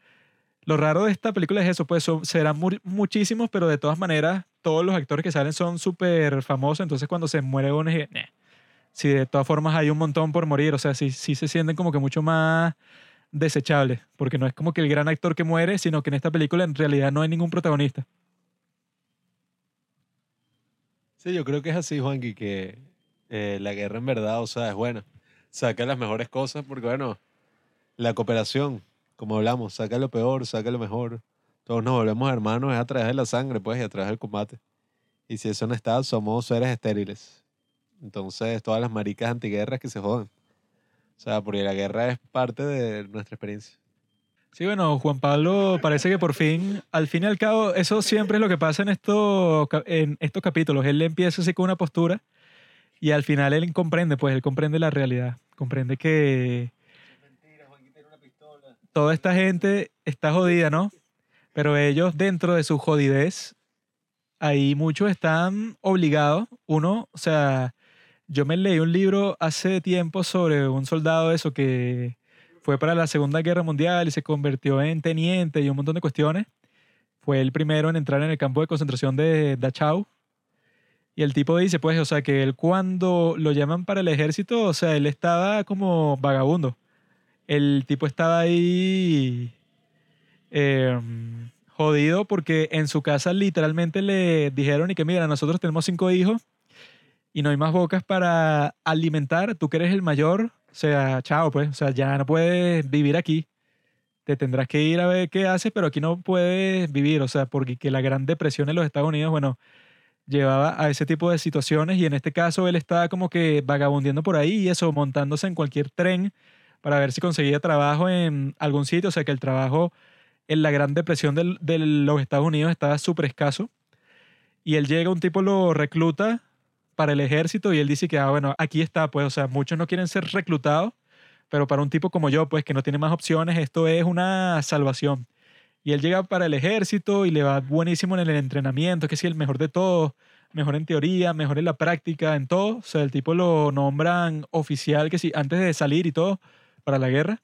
lo raro de esta película es eso, pues serán muchísimos, pero de todas maneras, todos los actores que salen son súper famosos, entonces cuando se muere uno, es, si de todas formas hay un montón por morir, o sea, sí, se sienten como que mucho más desechables, porque no es como que el gran actor que muere, sino que en esta película en realidad no hay ningún protagonista. Sí, yo creo que es así, Juanqui, que eh, la guerra en verdad, o sea, es buena saca las mejores cosas, porque bueno, la cooperación, como hablamos, saca lo peor, saca lo mejor. Todos nos volvemos hermanos es a través de la sangre, pues, y a través del combate. Y si eso no está, somos seres estériles. Entonces, todas las maricas antiguerras que se jodan. O sea, porque la guerra es parte de nuestra experiencia. Sí, bueno, Juan Pablo parece que por fin, al fin y al cabo, eso siempre es lo que pasa en estos, en estos capítulos. Él empieza así con una postura y al final él comprende, pues él comprende la realidad, comprende que toda esta gente está jodida, ¿no? Pero ellos dentro de su jodidez, ahí muchos están obligados. Uno, o sea, yo me leí un libro hace tiempo sobre un soldado eso que fue para la Segunda Guerra Mundial y se convirtió en teniente y un montón de cuestiones. Fue el primero en entrar en el campo de concentración de Dachau, y el tipo dice, pues, o sea, que él cuando lo llaman para el ejército, o sea, él estaba como vagabundo. El tipo estaba ahí eh, jodido porque en su casa literalmente le dijeron y que mira, nosotros tenemos cinco hijos y no hay más bocas para alimentar, tú que eres el mayor, o sea, chao pues, o sea, ya no puedes vivir aquí. Te tendrás que ir a ver qué haces, pero aquí no puedes vivir, o sea, porque que la Gran Depresión en los Estados Unidos, bueno, llevaba a ese tipo de situaciones y en este caso él estaba como que vagabundeando por ahí y eso, montándose en cualquier tren para ver si conseguía trabajo en algún sitio, o sea que el trabajo en la Gran Depresión de los Estados Unidos estaba súper escaso y él llega, un tipo lo recluta para el ejército y él dice que, ah, bueno, aquí está, pues, o sea, muchos no quieren ser reclutados, pero para un tipo como yo, pues, que no tiene más opciones, esto es una salvación. Y él llega para el ejército y le va buenísimo en el entrenamiento, que sí, el mejor de todos, mejor en teoría, mejor en la práctica, en todo. O sea, el tipo lo nombran oficial, que sí, antes de salir y todo, para la guerra.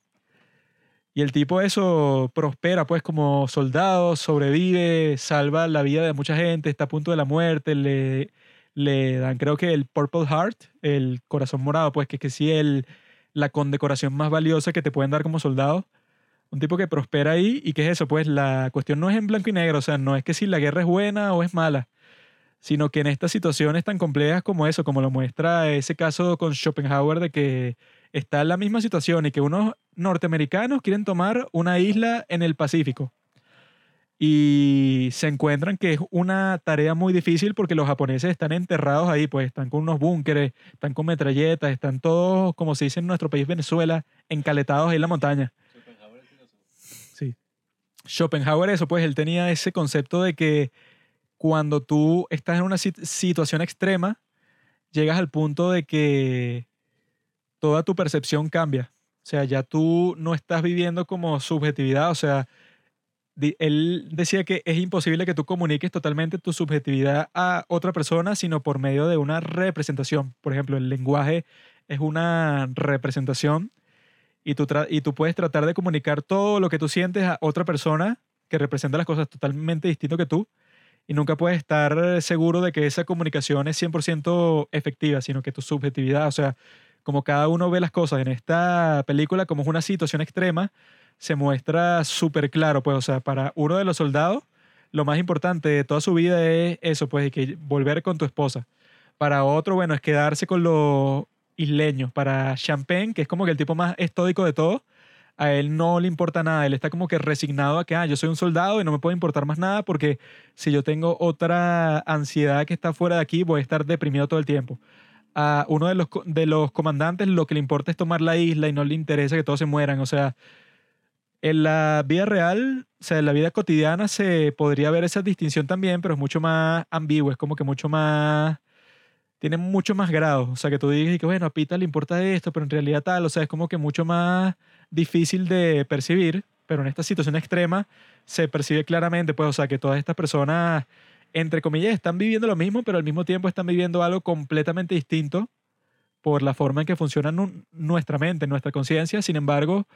Y el tipo eso prospera, pues, como soldado, sobrevive, salva la vida de mucha gente, está a punto de la muerte, le, le dan, creo que el Purple Heart, el corazón morado, pues, que, que sí, el, la condecoración más valiosa que te pueden dar como soldado. Un tipo que prospera ahí y que es eso, pues la cuestión no es en blanco y negro, o sea, no es que si la guerra es buena o es mala, sino que en estas situaciones tan complejas como eso, como lo muestra ese caso con Schopenhauer de que está en la misma situación y que unos norteamericanos quieren tomar una isla en el Pacífico y se encuentran que es una tarea muy difícil porque los japoneses están enterrados ahí, pues están con unos búnkeres, están con metralletas, están todos, como se dice en nuestro país Venezuela, encaletados ahí en la montaña. Sí. Schopenhauer, eso, pues él tenía ese concepto de que cuando tú estás en una sit- situación extrema, llegas al punto de que toda tu percepción cambia. O sea, ya tú no estás viviendo como subjetividad, o sea, él decía que es imposible que tú comuniques totalmente tu subjetividad a otra persona, sino por medio de una representación. Por ejemplo, el lenguaje es una representación y tú, y tú puedes tratar de comunicar todo lo que tú sientes a otra persona que representa las cosas totalmente distinto que tú y nunca puedes estar seguro de que esa comunicación es 100% efectiva, sino que tu subjetividad, o sea, como cada uno ve las cosas en esta película como es una situación extrema, se muestra súper claro, pues, o sea, para uno de los soldados, lo más importante de toda su vida es eso, pues, que volver con tu esposa. Para otro, bueno, es quedarse con los isleños. Para Champagne, que es como que el tipo más estoico de todos, a él no le importa nada. Él está como que resignado a que, ah, yo soy un soldado y no me puede importar más nada porque si yo tengo otra ansiedad que está fuera de aquí, voy a estar deprimido todo el tiempo. A uno de los, de los comandantes lo que le importa es tomar la isla y no le interesa que todos se mueran. O sea, en la vida real, o sea, en la vida cotidiana se podría ver esa distinción también, pero es mucho más ambiguo, es como que mucho más tiene mucho más grados. O sea, que tú digas que, bueno, a Pita le importa esto, pero en realidad tal. O sea, es como que mucho más difícil de percibir, pero en esta situación extrema se percibe claramente, pues, o sea, que todas estas personas, entre comillas, están viviendo lo mismo, pero al mismo tiempo están viviendo algo completamente distinto por la forma en que funciona nu- nuestra mente, nuestra conciencia. Sin embargo,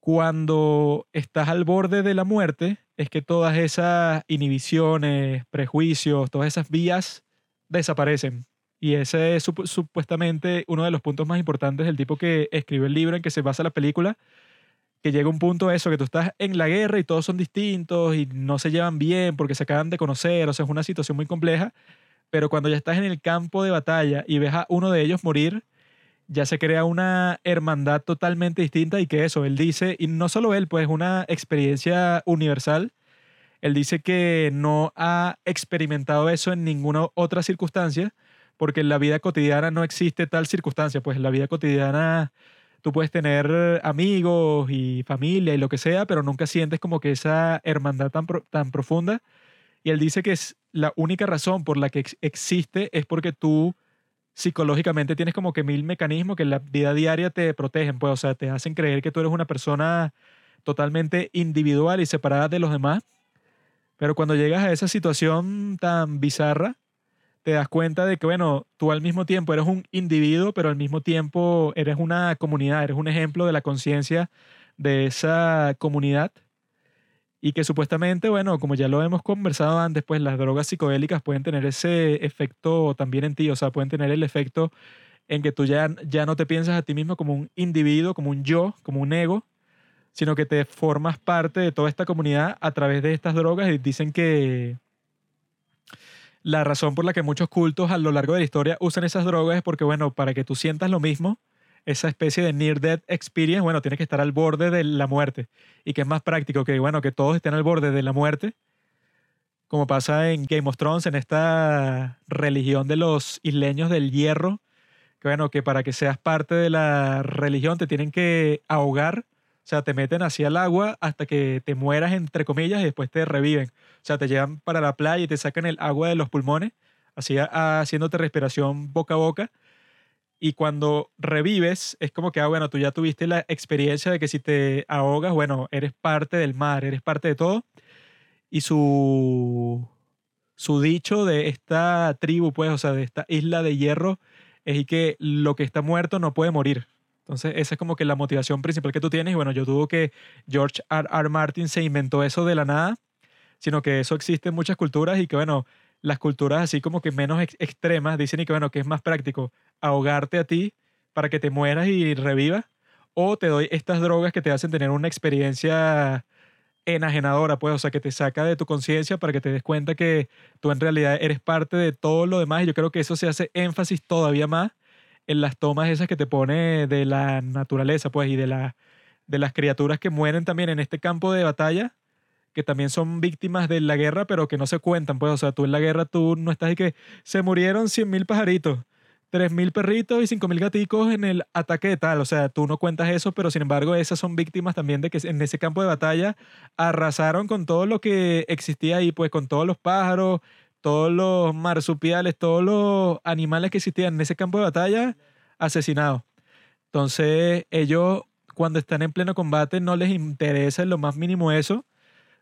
cuando estás al borde de la muerte, es que todas esas inhibiciones, prejuicios, todas esas vías desaparecen. Y ese es supu- supuestamente uno de los puntos más importantes del tipo que escribió el libro en que se basa la película, que llega un punto eso, que tú estás en la guerra y todos son distintos y no se llevan bien porque se acaban de conocer, o sea, es una situación muy compleja, pero cuando ya estás en el campo de batalla y ves a uno de ellos morir, ya se crea una hermandad totalmente distinta y que eso, él dice, y no solo él, pues una experiencia universal, él dice que no ha experimentado eso en ninguna otra circunstancia, porque en la vida cotidiana no existe tal circunstancia, pues en la vida cotidiana tú puedes tener amigos y familia y lo que sea, pero nunca sientes como que esa hermandad tan, tan profunda. Y él dice que es la única razón por la que ex- existe es porque tú psicológicamente tienes como que mil mecanismos que en la vida diaria te protegen, pues, o sea, te hacen creer que tú eres una persona totalmente individual y separada de los demás. Pero cuando llegas a esa situación tan bizarra, te das cuenta de que, bueno, tú al mismo tiempo eres un individuo, pero al mismo tiempo eres una comunidad, eres un ejemplo de la conciencia de esa comunidad. Y que supuestamente, bueno, como ya lo hemos conversado antes, pues las drogas psicodélicas pueden tener ese efecto también en ti, o sea, pueden tener el efecto en que tú ya, ya no te piensas a ti mismo como un individuo, como un yo, como un ego, sino que te formas parte de toda esta comunidad a través de estas drogas y dicen que la razón por la que muchos cultos a lo largo de la historia usan esas drogas es porque, bueno, para que tú sientas lo mismo, esa especie de near death experience, bueno, tienes que estar al borde de la muerte. Y que es más práctico que, bueno, que todos estén al borde de la muerte, como pasa en Game of Thrones, en esta religión de los isleños del hierro, que bueno, que para que seas parte de la religión te tienen que ahogar, o sea, te meten hacia el agua hasta que te mueras, entre comillas, y después te reviven. O sea, te llevan para la playa y te sacan el agua de los pulmones, así haciéndote respiración boca a boca. Y cuando revives, es como que, ah, bueno, tú ya tuviste la experiencia de que si te ahogas, bueno, eres parte del mar, eres parte de todo. Y su, su dicho de esta tribu, pues, o sea, de esta isla de hierro, es que lo que está muerto no puede morir. Entonces, esa es como que la motivación principal que tú tienes. Y bueno, yo dudo que George R. R. Martin se inventó eso de la nada, sino que eso existe en muchas culturas y que, bueno, las culturas así como que menos ex- extremas dicen y que, bueno, que es más práctico ahogarte a ti para que te mueras y revivas, o te doy estas drogas que te hacen tener una experiencia enajenadora, pues, o sea, que te saca de tu conciencia para que te des cuenta que tú en realidad eres parte de todo lo demás y yo creo que eso se hace énfasis todavía más en las tomas esas que te pone de la naturaleza, pues, y de, la, de las criaturas que mueren también en este campo de batalla, que también son víctimas de la guerra, pero que no se cuentan, pues, o sea, tú en la guerra tú no estás y que se murieron 100.000 pajaritos, 3.000 perritos y 5.000 gaticos en el ataque de tal, o sea, tú no cuentas eso, pero sin embargo esas son víctimas también de que en ese campo de batalla arrasaron con todo lo que existía ahí, pues con todos los pájaros, todos los marsupiales, todos los animales que existían en ese campo de batalla asesinados. Entonces, ellos cuando están en pleno combate no les interesa en lo más mínimo eso,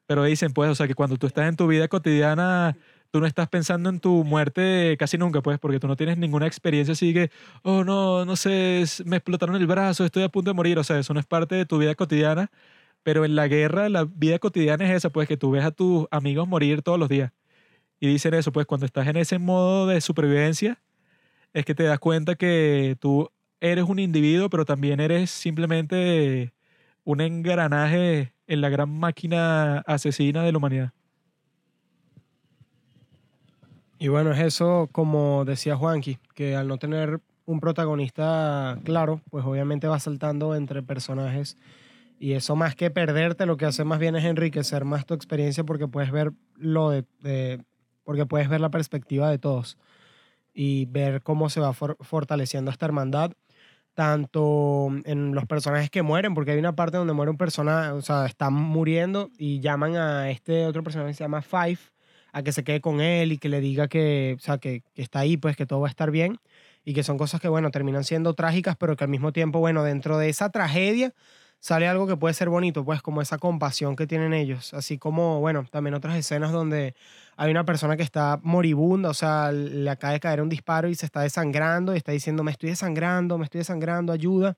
pero dicen, pues, o sea, que cuando tú estás en tu vida cotidiana, tú no estás pensando en tu muerte casi nunca, pues, porque tú no tienes ninguna experiencia así que, oh, no, no sé, me explotaron el brazo, estoy a punto de morir, o sea, eso no es parte de tu vida cotidiana, pero en la guerra la vida cotidiana es esa, pues, que tú ves a tus amigos morir todos los días. Y dicen eso, pues, cuando estás en ese modo de supervivencia, es que te das cuenta que tú eres un individuo, pero también eres simplemente un engranaje en la gran máquina asesina de la humanidad. Y bueno, es eso, como decía Juanqui, que al no tener un protagonista claro, pues obviamente va saltando entre personajes. Y eso más que perderte, lo que hace más bien es enriquecer más tu experiencia porque puedes ver lo de, de- porque puedes ver la perspectiva de todos y ver cómo se va for- fortaleciendo esta hermandad, tanto en los personajes que mueren, porque hay una parte donde muere un personaje, o sea, están muriendo y llaman a este otro personaje que se llama Five a que se quede con él y que le diga que, o sea, que, que está ahí, pues que todo va a estar bien y que son cosas que, bueno, terminan siendo trágicas, pero que al mismo tiempo, bueno, dentro de esa tragedia sale algo que puede ser bonito, pues como esa compasión que tienen ellos, así como, bueno, también otras escenas donde hay una persona que está moribunda, o sea, le acaba de caer un disparo y se está desangrando y está diciendo, me estoy desangrando, me estoy desangrando, ayuda.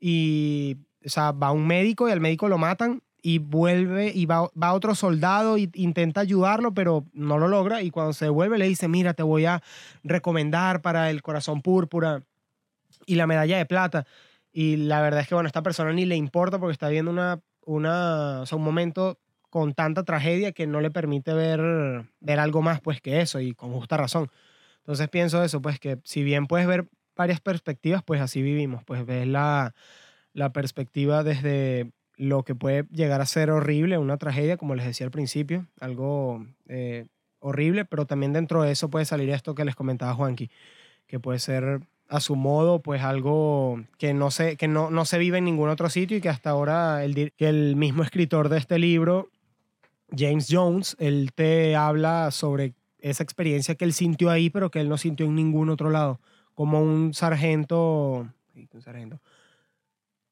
Y, o sea, va un médico y al médico lo matan y vuelve y va, va otro soldado e intenta ayudarlo, pero no lo logra. Y cuando se devuelve le dice, mira, te voy a recomendar para el corazón púrpura y la medalla de plata. Y la verdad es que, bueno, a esta persona ni le importa porque está viendo una, una, o un momento con tanta tragedia que no le permite ver, ver algo más pues que eso y con justa razón. Entonces pienso eso, pues que si bien puedes ver varias perspectivas, pues así vivimos, pues ves la, la perspectiva desde lo que puede llegar a ser horrible, una tragedia, como les decía al principio, algo eh, horrible, pero también dentro de eso puede salir esto que les comentaba Juanqui, que puede ser a su modo, pues algo que no se, que no, no se vive en ningún otro sitio y que hasta ahora el, que el mismo escritor de este libro, James Jones, él te habla sobre esa experiencia que él sintió ahí, pero que él no sintió en ningún otro lado, como un sargento, un sargento,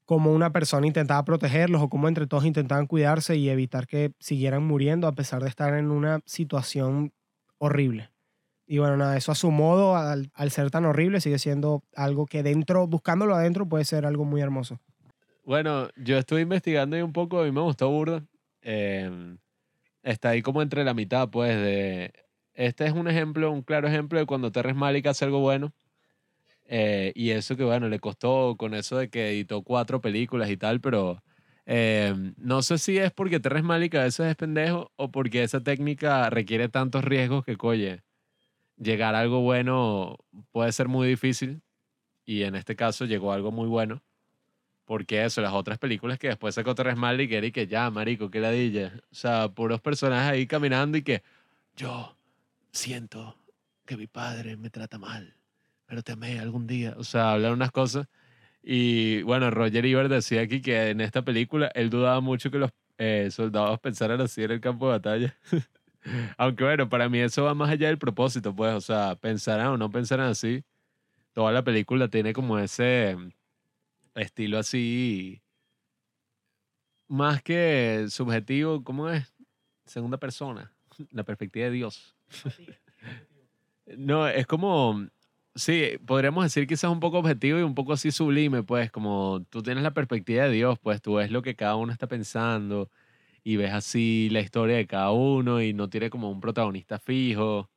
como una persona intentaba protegerlos o como entre todos intentaban cuidarse y evitar que siguieran muriendo a pesar de estar en una situación horrible. Y bueno, nada, eso a su modo, al, al ser tan horrible, sigue siendo algo que dentro, buscándolo adentro, puede ser algo muy hermoso. Bueno, yo estuve investigando y un poco, a mí me gustó burda. Eh, está ahí como entre la mitad, pues, de... Este es un ejemplo, un claro ejemplo de cuando Terrence Malick hace algo bueno. Eh, y eso que, bueno, le costó con eso de que editó cuatro películas y tal, pero Eh, no sé si es porque Terrence Malick a veces es pendejo o porque esa técnica requiere tantos riesgos que, coye, llegar a algo bueno puede ser muy difícil. Y en este caso llegó algo muy bueno. Porque eso, las otras películas que después sacó Terrence Malick era y que ya, marico, que ladilla. O sea, puros personajes ahí caminando y que yo siento que mi padre me trata mal, pero te amé algún día. O sea, hablan unas cosas. Y bueno, Roger Ebert decía aquí que en esta película él dudaba mucho que los eh, soldados pensaran así en el campo de batalla. Aunque bueno, para mí eso va más allá del propósito, pues, o sea, pensarán o no pensarán así. Toda la película tiene como ese estilo así, más que subjetivo, ¿cómo es? Segunda persona, la perspectiva de Dios. No, es como, sí, podríamos decir quizás un poco objetivo y un poco así sublime, pues, como tú tienes la perspectiva de Dios, pues tú ves lo que cada uno está pensando y ves así la historia de cada uno y no tiene como un protagonista fijo.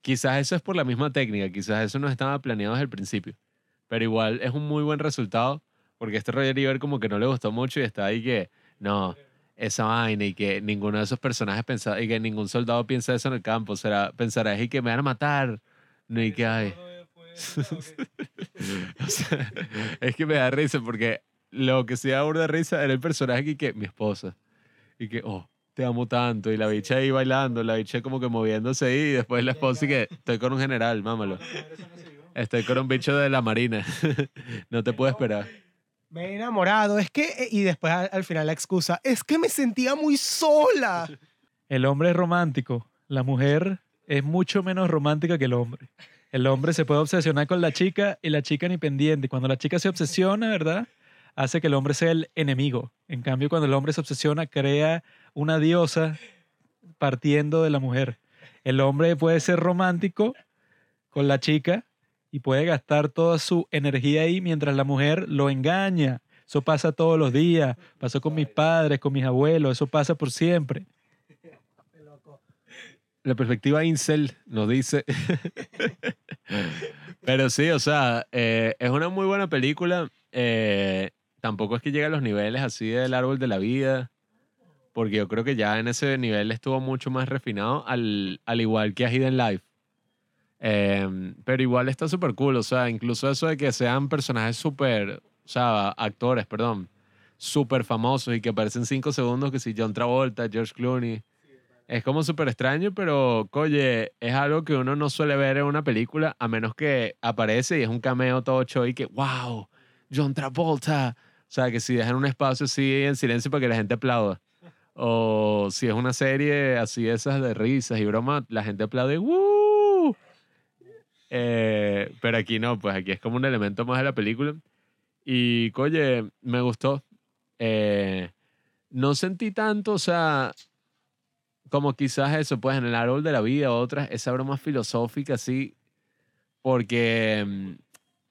Quizás eso es por la misma técnica, quizás eso no estaba planeado desde el principio, pero igual es un muy buen resultado porque este Roger Ebert como que no le gustó mucho y está ahí que, no, esa vaina y que ninguno de esos personajes pensaba, y que ningún soldado piensa eso en el campo, será, pensará, y que me van a matar, no, y que hay. O sea, es que me da risa porque lo que se da de risa era el personaje que mi esposa, y que, oh, te amo tanto, y la bicha ahí bailando, la bicha como que moviéndose ahí, y después la esposa y que estoy con un general, mámalo. Estoy con un bicho de la marina, no te puedo esperar. Me he enamorado, es que, eh, y después al, al final la excusa, es que me sentía muy sola. El hombre es romántico, la mujer es mucho menos romántica que el hombre. El hombre se puede obsesionar con la chica y la chica ni pendiente. Cuando la chica se obsesiona, ¿verdad? Hace que el hombre sea el enemigo. En cambio, cuando el hombre se obsesiona, crea una diosa partiendo de la mujer. El hombre puede ser romántico con la chica y puede gastar toda su energía ahí mientras la mujer lo engaña. Eso pasa todos los días. Pasó con mis padres, con mis abuelos. Eso pasa por siempre. La perspectiva incel nos dice. Pero sí, o sea, eh, es una muy buena película. Eh, tampoco es que llegue a los niveles así del árbol de la vida. Porque yo creo que ya en ese nivel estuvo mucho más refinado, al, al igual que a Hidden Life. Eh, pero igual está súper cool. O sea, incluso eso de que sean personajes súper. O sea, actores, perdón. Súper famosos y que aparecen cinco segundos, que si John Travolta, George Clooney. Es como súper extraño, pero, oye, es algo que uno no suele ver en una película, a menos que aparece y es un cameo todo show y que, wow, John Travolta. O sea, que si dejan un espacio así en silencio para que la gente aplauda. O si es una serie así esas de risas y bromas, la gente aplaude, ¡Woo! Eh, pero aquí no, pues aquí es como un elemento más de la película. Y, oye, me gustó. Eh, no sentí tanto, o sea, como quizás eso, pues en el árbol de la vida, otras, esa broma filosófica, así, porque mm,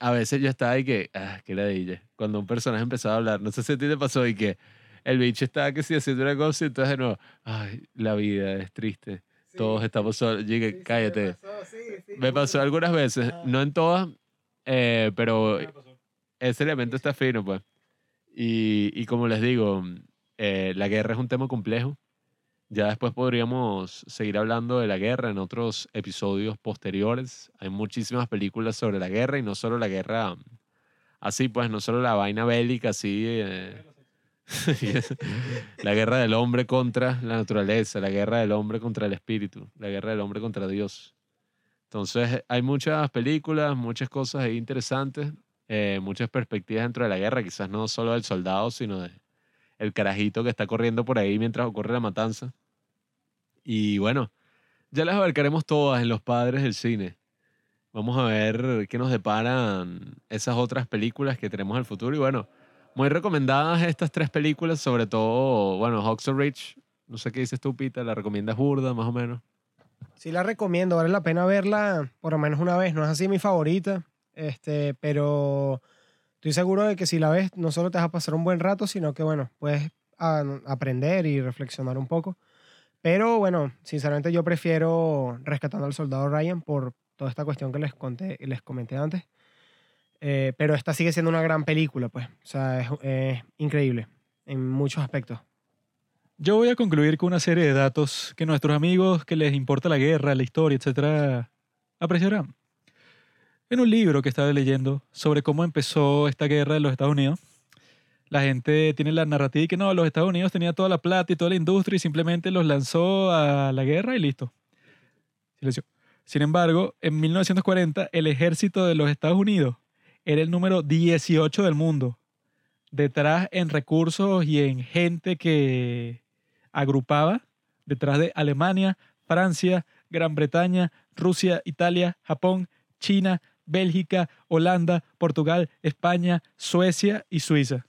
a veces yo estaba y que, ah, qué ladilla, cuando un personaje empezaba a hablar, no sé si a ti te pasó y que el bicho estaba que sí haciendo una cosa y entonces de nuevo, ay, la vida es triste, todos estamos solos, yo dije, cállate. Me pasó algunas veces, no en todas, eh, pero ese elemento está fino, pues. Y, y como les digo, eh, la guerra es un tema complejo. Ya después podríamos seguir hablando de la guerra en otros episodios posteriores. Hay muchísimas películas sobre la guerra y no solo la guerra así, pues, no solo la vaina bélica así. eh, la guerra del hombre contra la naturaleza, la guerra del hombre contra el espíritu, la guerra del hombre contra Dios. Entonces, hay muchas películas, muchas cosas ahí interesantes, eh, muchas perspectivas dentro de la guerra, quizás no solo del soldado, sino de el carajito que está corriendo por ahí mientras ocurre la matanza. Y bueno, ya las abarcaremos todas en los padres del cine. Vamos a ver qué nos deparan esas otras películas que tenemos al futuro. Y bueno, muy recomendadas estas tres películas, sobre todo, bueno, Hawks Rich. No sé qué dices tú, Pita, la recomiendas burda, más o menos. Sí la recomiendo, vale la pena verla por lo menos una vez. No es así mi favorita, este, pero estoy seguro de que si la ves no solo te vas a pasar un buen rato, sino que bueno, puedes ah, aprender y reflexionar un poco. Pero bueno, sinceramente yo prefiero Rescatando al Soldado Ryan por toda esta cuestión que les conté, les comenté antes. Eh, pero esta sigue siendo una gran película, pues. O sea, es, es increíble. en muchos aspectos. Yo voy a concluir con una serie de datos que nuestros amigos que les importa la guerra, la historia, etcétera, apreciarán. En un libro que estaba leyendo sobre cómo empezó esta guerra de los Estados Unidos, la gente tiene la narrativa y que no, los Estados Unidos tenía toda la plata y toda la industria y simplemente los lanzó a la guerra y listo. Silencio. Sin embargo, en 1940 el ejército de los Estados Unidos era el número 18 del mundo, detrás en recursos y en gente que agrupaba, detrás de Alemania, Francia, Gran Bretaña, Rusia, Italia, Japón, China, Bélgica, Holanda, Portugal, España, Suecia y Suiza.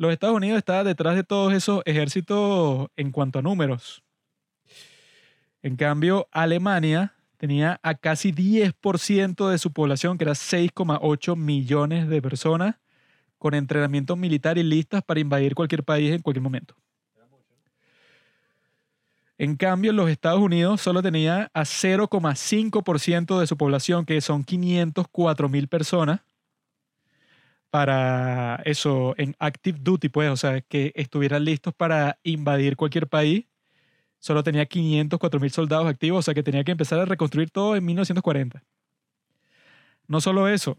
Los Estados Unidos estaban detrás de todos esos ejércitos en cuanto a números. En cambio, Alemania tenía a casi 10% de su población, que era 6,8 millones de personas, con entrenamiento militar y listas para invadir cualquier país en cualquier momento. En cambio, los Estados Unidos solo tenía a 0,5% de su población, que son 504 mil personas, para eso, en active duty, pues, o sea, que estuvieran listos para invadir cualquier país. Solo tenía 504 mil soldados activos, o sea, que tenía que empezar a reconstruir todo en 1940. No solo eso,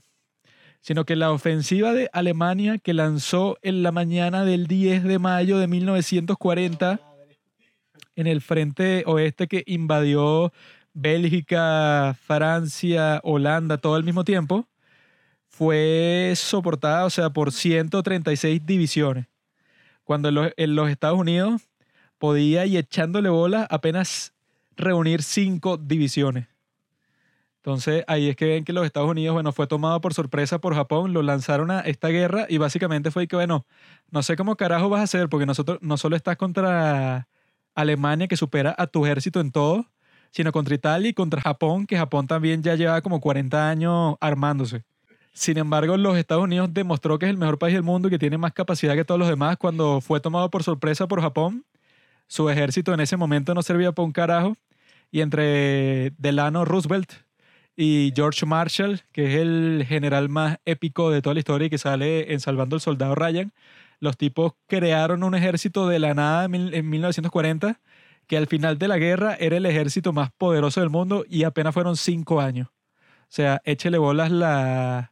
sino que la ofensiva de Alemania que lanzó en la mañana del 10 de mayo de 1940 en el frente oeste que invadió Bélgica, Francia, Holanda, todo al mismo tiempo, fue soportada, o sea, por 136 divisiones. Cuando en los, Estados Unidos podía, y echándole bola, apenas reunir cinco divisiones. Entonces ahí es que ven que los Estados Unidos, bueno, fue tomado por sorpresa por Japón, lo lanzaron a esta guerra y básicamente fue que, bueno, no sé cómo carajo vas a hacer porque nosotros no solo estás contra Alemania que supera a tu ejército en todo, sino contra Italia y contra Japón, que Japón también ya lleva como 40 años armándose. Sin embargo, los Estados Unidos demostró que es el mejor país del mundo y que tiene más capacidad que todos los demás cuando fue tomado por sorpresa por Japón. Su ejército en ese momento no servía para un carajo. Y entre Delano Roosevelt y George Marshall, que es el general más épico de toda la historia y que sale en Salvando al Soldado Ryan, los tipos crearon un ejército de la nada en mil- en 1940 que al final de la guerra era el ejército más poderoso del mundo y apenas fueron cinco años. O sea, échele bolas la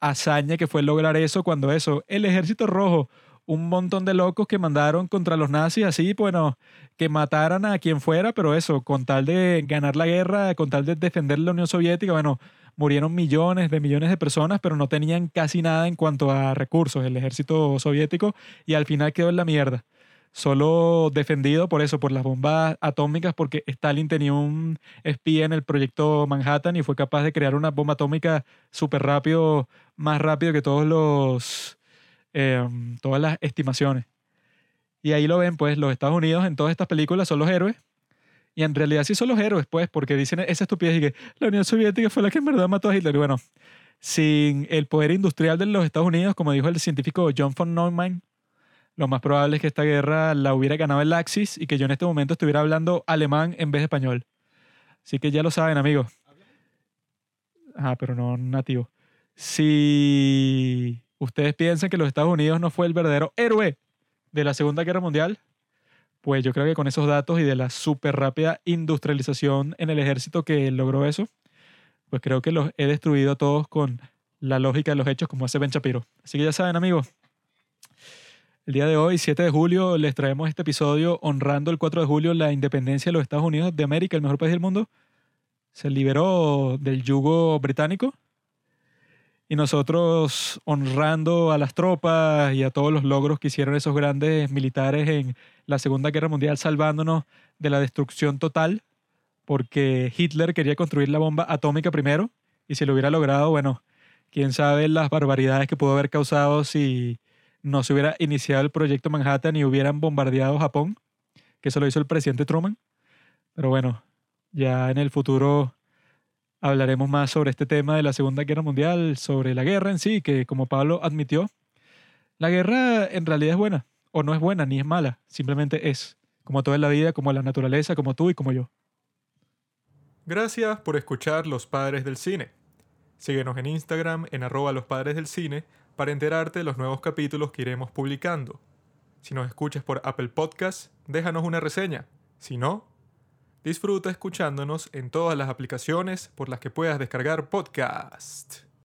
hazaña que fue lograr eso cuando eso, el ejército rojo, un montón de locos que mandaron contra los nazis así, bueno, que mataran a quien fuera, pero eso, con tal de ganar la guerra, con tal de defender la Unión Soviética, bueno, murieron millones de millones de personas, pero no tenían casi nada en cuanto a recursos, el ejército soviético, y al final quedó en la mierda. Solo defendido por eso, por las bombas atómicas, porque Stalin tenía un espía en el proyecto Manhattan y fue capaz de crear una bomba atómica súper rápido, más rápido que todos los, em, todas las estimaciones. Y ahí lo ven, pues, los Estados Unidos en todas estas películas son los héroes. Y en realidad sí son los héroes, pues, porque dicen esa estupidez y que la Unión Soviética fue la que en verdad mató a Hitler. Y bueno, sin el poder industrial de los Estados Unidos, como dijo el científico John von Neumann, lo más probable es que esta guerra la hubiera ganado el Axis y que yo en este momento estuviera hablando alemán en vez de español. Así que ya lo saben, amigos. Ah, pero no nativo. Si ustedes piensan que los Estados Unidos no fue el verdadero héroe de la Segunda Guerra Mundial, pues yo creo que con esos datos y de la súper rápida industrialización en el ejército que logró eso, pues creo que los he destruido a todos con la lógica de los hechos como hace Ben Shapiro. Así que ya saben, amigos. El día de hoy, 7 de julio, les traemos este episodio honrando el 4 de julio la independencia de los Estados Unidos de América, el mejor país del mundo. Se liberó del yugo británico y nosotros honrando a las tropas y a todos los logros que hicieron esos grandes militares en la Segunda Guerra Mundial, salvándonos de la destrucción total, porque Hitler quería construir la bomba atómica primero y si lo hubiera logrado, bueno, quién sabe las barbaridades que pudo haber causado si no se hubiera iniciado el proyecto Manhattan y hubieran bombardeado Japón, que eso lo hizo el presidente Truman. Pero bueno, ya en el futuro hablaremos más sobre este tema de la Segunda Guerra Mundial, sobre la guerra en sí, que como Pablo admitió, la guerra en realidad es buena, o no es buena ni es mala, simplemente es, como toda la vida, como la naturaleza, como tú y como yo. Gracias por escuchar Los Padres del Cine. Síguenos en Instagram en arroba los padres del cine para enterarte de los nuevos capítulos que iremos publicando. Si nos escuchas por Apple Podcast, déjanos una reseña. Si no, disfruta escuchándonos en todas las aplicaciones por las que puedas descargar podcast.